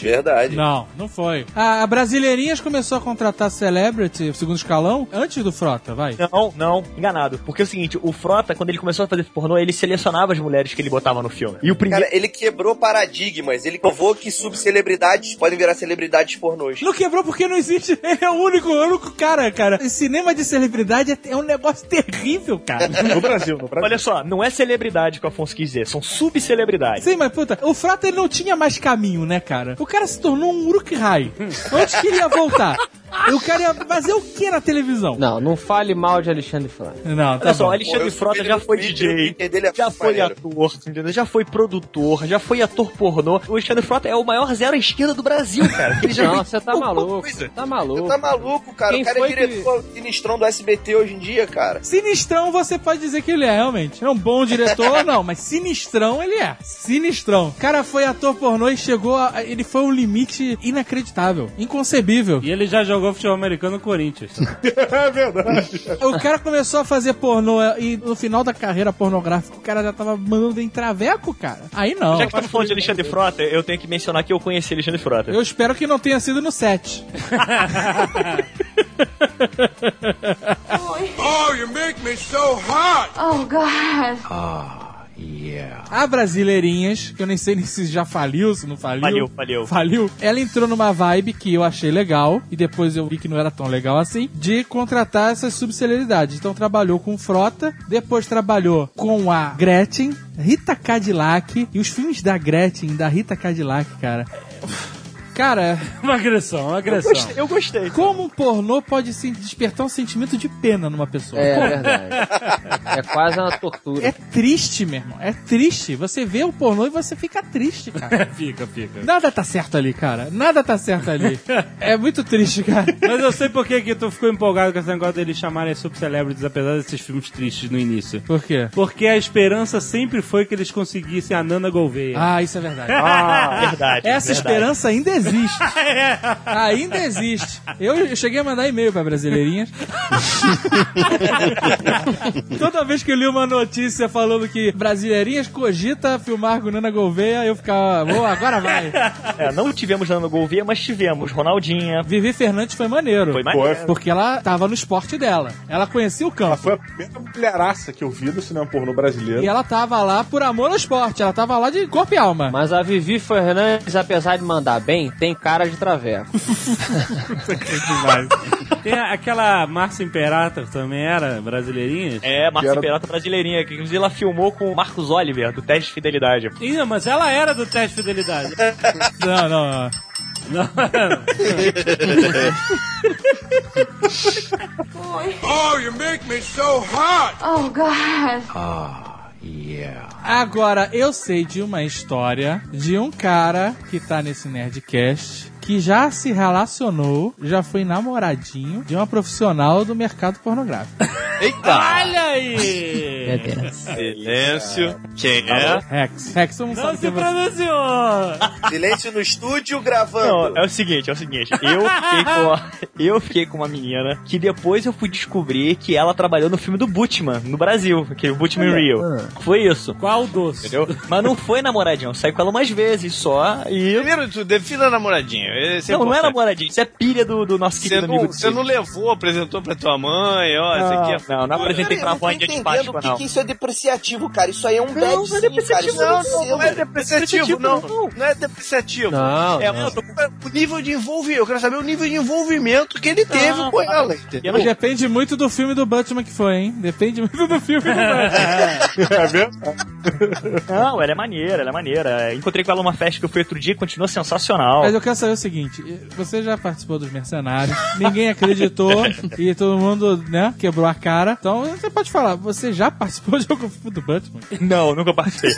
Speaker 11: Verdade.
Speaker 7: Não, não foi. A, a Brasileirinhas começou a contratar celebrity, segundo escalão, antes do Frota, vai.
Speaker 6: Não, não, enganado. Porque é o seguinte, o Frota, quando ele começou a fazer pornô, ele selecionava as mulheres que ele botava no filme. E o primeiro.
Speaker 11: Cara, ele quebrou paradigmas. Ele provou que subcelebridades podem virar celebridades pornôs.
Speaker 7: Não quebrou porque não existe. Ele é o único, o único cara, cara. Esse cinema de celebridade é, é um negócio terrível, cara.
Speaker 5: No Brasil, no Brasil.
Speaker 6: Olha só, não é celebridade que o Afonso quis dizer, são subcelebridades.
Speaker 7: Sim, mas puta, o Frota ele não tinha mais caminho, né, cara? O cara se tornou um Uruk-hai. Onde que ele ia voltar? E o cara ia fazer o que na televisão?
Speaker 4: Não, não fale mal de Alexandre Frota.
Speaker 7: Não, tá
Speaker 6: Olha só,
Speaker 7: bom.
Speaker 6: Alexandre
Speaker 11: Pô,
Speaker 6: Frota
Speaker 11: vi
Speaker 6: já foi DJ,
Speaker 11: é
Speaker 6: já foi ator, entendeu? Já foi produtor, já foi ator pornô. O Alexandre Frota é o maior zero à esquerda do Brasil, cara. que Ele já
Speaker 4: Não, você tá maluco.
Speaker 6: coisa.
Speaker 4: Tá
Speaker 11: Você
Speaker 4: maluco.
Speaker 11: tá maluco, cara.
Speaker 4: Quem
Speaker 11: o cara
Speaker 4: foi
Speaker 11: é diretor sinistrão do SBT hoje em dia, cara.
Speaker 7: Sinistrão você pode dizer que ele é, realmente. É um bom diretor, não, mas sinistrão ele é. Sinistrão. O cara foi ator pornô e chegou a, Ele foi um limite inacreditável, inconcebível.
Speaker 2: E ele já jogou futebol americano no Corinthians.
Speaker 5: É verdade.
Speaker 7: O cara começou a fazer pornô e no final da carreira pornográfica o cara já tava mandando em traveco, cara. Aí não.
Speaker 6: Já que estamos falando de Alexandre Frota, eu tenho que mencionar que eu conheci Alexandre Frota.
Speaker 7: Eu espero que não tenha sido no set.
Speaker 12: Oh, you make me so hot.
Speaker 10: Oh, God.
Speaker 7: A Brasileirinhas, que eu nem sei nem se já faliu, se não faliu.
Speaker 6: Faliu, faliu.
Speaker 7: Faliu. Ela entrou numa vibe que eu achei legal, e depois eu vi que não era tão legal assim, de contratar essas subcelebridades. Então trabalhou com Frota, depois trabalhou com a Gretchen, Rita Cadillac, e os filmes da Gretchen, da Rita Cadillac, cara. Cara,
Speaker 2: Uma agressão, uma
Speaker 6: Eu
Speaker 2: agressão.
Speaker 6: gostei, eu gostei.
Speaker 7: como um pornô pode se despertar um sentimento de pena numa pessoa?
Speaker 4: É verdade. É quase uma tortura.
Speaker 7: É triste, meu irmão. É triste. Você vê o pornô e você fica triste, cara.
Speaker 2: Fica, fica.
Speaker 7: Nada tá certo ali, cara. Nada tá certo ali. É muito triste, cara.
Speaker 2: Mas eu sei por que que tu ficou empolgado com esse negócio deles chamarem subcelebrities, apesar desses filmes tristes no início.
Speaker 7: Por quê?
Speaker 2: Porque a esperança sempre foi que eles conseguissem a Nana Gouveia.
Speaker 7: Ah, isso é verdade.
Speaker 6: Ah, verdade.
Speaker 7: Essa
Speaker 6: verdade.
Speaker 7: esperança ainda existe. Ainda existe. Eu, cheguei a mandar e-mail pra brasileirinhas. Toda vez que eu li uma notícia falando que brasileirinhas cogita filmar com Nana Gouveia, eu ficava, boa, agora vai.
Speaker 6: É, não tivemos Nano Gouveia, mas tivemos Ronaldinha.
Speaker 7: Vivi Fernandes foi maneiro.
Speaker 6: Foi maneiro.
Speaker 7: Porque ela tava no esporte dela. Ela conhecia o
Speaker 5: Ela
Speaker 7: campo.
Speaker 5: foi a primeira mulheraça que eu vi do cinema pornô brasileiro.
Speaker 7: E ela tava lá por amor ao esporte. Ela tava lá de corpo e alma.
Speaker 4: Mas a Vivi Fernandes, apesar de mandar bem, tem cara de traveco.
Speaker 2: Tem a- aquela Márcia Imperator também era brasileirinha?
Speaker 6: É, Márcia
Speaker 5: era-
Speaker 6: Peralta brasileirinha, que inclusive ela filmou com o Marcos Oliver, do Teste de Fidelidade.
Speaker 2: Ih, mas ela era do teste de fidelidade.
Speaker 7: Não, não, não.
Speaker 2: Não,
Speaker 12: Oh, you make me so hot.
Speaker 10: Oh, God.
Speaker 7: Agora, eu sei de uma história de um cara que tá nesse Nerdcast que já se relacionou, já foi namoradinho de uma profissional do mercado pornográfico.
Speaker 2: Olha aí!
Speaker 4: Meu Deus.
Speaker 3: Silêncio. Quem é?
Speaker 7: Rex. Rex, você não,
Speaker 2: Não
Speaker 7: sabe
Speaker 2: se pronunciou!
Speaker 11: Silêncio no estúdio gravando.
Speaker 6: Não, é o seguinte, é o seguinte. Eu fiquei com, a- eu fiquei com uma menina que depois eu fui descobrir que ela trabalhou no filme do Butman, no Brasil, que é o Butman in Rio. Foi isso.
Speaker 2: Qual doce?
Speaker 6: Entendeu? Mas não foi namoradinho, eu saí com ela umas vezes só e.
Speaker 3: Primeiro de tudo, defina namoradinho. Esse é
Speaker 6: Não, não é namoradinho, isso é pilha do, do nosso querido
Speaker 3: não,
Speaker 6: amigo.
Speaker 3: você não levou, apresentou pra tua mãe, ó, esse aqui é...
Speaker 6: Não, não apresentei pra avó
Speaker 11: não
Speaker 6: dia de Páscoa,
Speaker 11: que,
Speaker 6: não.
Speaker 11: que isso é depreciativo, cara. Isso aí é um bad
Speaker 6: não é
Speaker 11: sim,
Speaker 6: depreciativo,
Speaker 11: cara.
Speaker 6: não,
Speaker 11: Isso
Speaker 6: não,
Speaker 11: é
Speaker 3: Não é depreciativo, não.
Speaker 6: não.
Speaker 3: Não é depreciativo.
Speaker 4: Não,
Speaker 3: É,
Speaker 4: não.
Speaker 3: eu tô com o nível de envolvimento. Eu quero saber o nível de envolvimento que ele teve
Speaker 6: Não,
Speaker 3: com ela, entendeu?
Speaker 7: Depende muito do filme do Batman que foi, hein? Depende muito do filme do Batman.
Speaker 5: É mesmo?
Speaker 6: Não, ela é maneira, ela é maneira. Encontrei com ela numa festa que eu fui outro dia, continua sensacional.
Speaker 7: Mas eu quero saber seguinte: você já participou dos Mercenários, ninguém acreditou e todo mundo, né, quebrou a cara. cara. Então você pode falar, você já participou de algum filme do Batman?
Speaker 6: Não, nunca participei.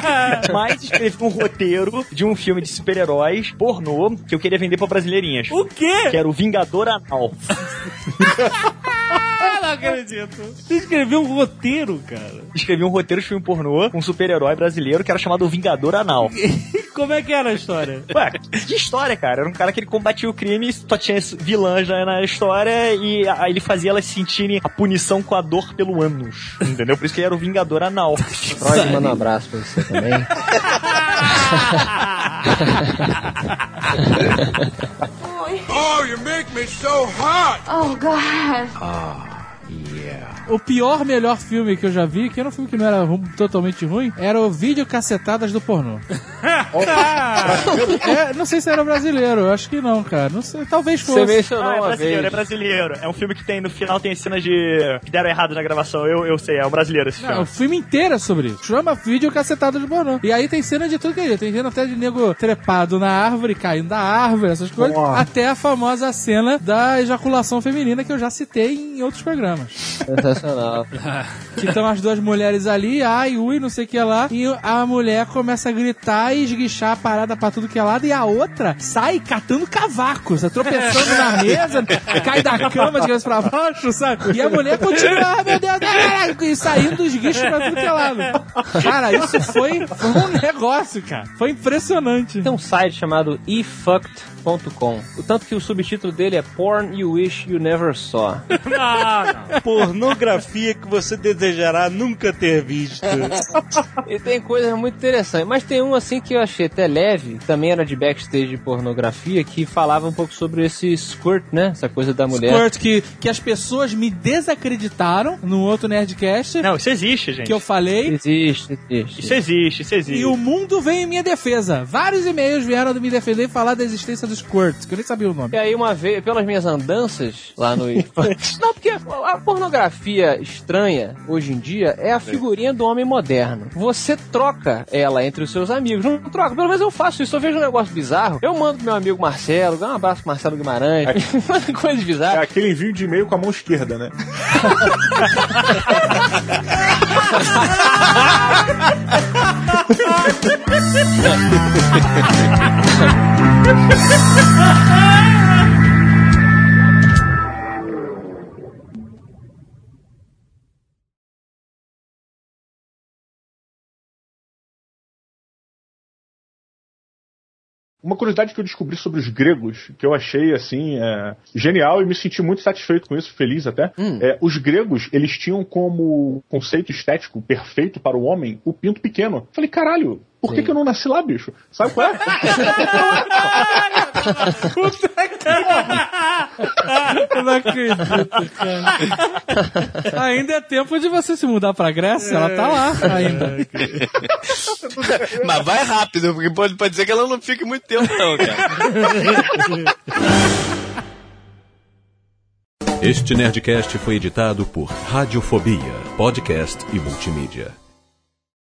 Speaker 6: Mas escrevi um roteiro de um filme de super-heróis pornô que eu queria vender pra brasileirinhas.
Speaker 2: O quê?
Speaker 6: Que era o Vingador Anal.
Speaker 2: Ah, não acredito. Você escreveu um roteiro, cara.
Speaker 6: Escrevi um roteiro de filme pornô com um super-herói brasileiro que era chamado Vingador Anal.
Speaker 2: Como é que era a história?
Speaker 6: Ué, que história, cara? Era um cara que ele combatia o crime, só tinha esse vilã já na história e aí ele fazia elas sentirem a punição com a dor pelo ânus. Entendeu? Por isso que ele era o Vingador Anal.
Speaker 4: Freud manda um abraço pra você também.
Speaker 12: Oh, you make me so hot.
Speaker 10: Oh, God.
Speaker 7: y O pior, melhor filme que eu já vi, que era um filme que não era ru- totalmente ruim, era o Vídeo Cacetadas do Pornô. é, não sei se era brasileiro, eu acho que não, cara. Não sei, talvez fosse.
Speaker 4: Você mencionou
Speaker 6: Ah, é
Speaker 4: uma
Speaker 6: brasileiro,
Speaker 4: vez.
Speaker 6: é brasileiro. É um filme que tem, no final tem cenas de. que deram errado na gravação. Eu, eu sei, é um brasileiro esse
Speaker 7: Não,
Speaker 6: filme.
Speaker 7: o filme inteiro é sobre isso. Chama vídeo cacetada de pornô. E aí tem cena de tudo que é. Tem cena até de nego trepado na árvore, caindo da árvore, essas coisas. Até a famosa cena da ejaculação feminina que eu já citei em outros programas.
Speaker 4: Sensacional.
Speaker 7: Que estão as duas mulheres ali, ai, ui, não sei o que lá. E a mulher começa a gritar e esguichar a parada pra tudo que é lado. E a outra sai catando cavacos, tropeçando na mesa, cai da cama de cabeça pra baixo, sabe? E a mulher continua, ah, meu Deus, ah, e saindo os guichos pra tudo que é lado. Cara, isso foi, foi um negócio, cara. Foi impressionante.
Speaker 4: Tem um site chamado O tanto que o subtítulo dele é Porn You Wish You Never Saw.
Speaker 13: Pornografia que você desejará nunca ter visto.
Speaker 4: E tem coisas muito interessantes. Mas tem um assim que eu achei até leve, também era de backstage de pornografia, que falava um pouco sobre esse squirt, né? Essa coisa da mulher.
Speaker 7: Squirt, que, que as pessoas me desacreditaram no outro Nerdcast.
Speaker 6: Não, isso existe, gente.
Speaker 7: Que eu falei.
Speaker 4: Existe, existe.
Speaker 6: Isso existe, isso existe.
Speaker 7: E o mundo veio em minha defesa. Vários e-mails vieram me defender e falar da existência do Squirt, que eu nem sabia o nome.
Speaker 4: E aí, uma vez, pelas minhas andanças lá no. Não, porque a pornografia estranha, hoje em dia, é a figurinha do homem moderno. Você troca ela entre os seus amigos. Não troca, pelo menos eu faço isso. Eu vejo um negócio bizarro, eu mando pro meu amigo Marcelo, dá um abraço pro Marcelo Guimarães, coisa
Speaker 5: É
Speaker 4: bizarra.
Speaker 5: aquele envio de e-mail com a mão esquerda, né? Uma curiosidade que eu descobri sobre os gregos, que eu achei assim é, genial e me senti muito satisfeito com isso, feliz até. É, os gregos, eles tinham como conceito estético perfeito para o homem o pinto pequeno. Falei, caralho, por que, que eu não nasci lá, bicho? Sabe qual é?
Speaker 7: Eu não acredito, cara. Ainda é tempo de você se mudar pra Grécia, ela tá lá ainda.
Speaker 3: Mas vai rápido, porque pode, pode dizer que ela não fique muito tempo, não, cara.
Speaker 1: Este Nerdcast foi editado por Radiofobia, podcast e multimídia.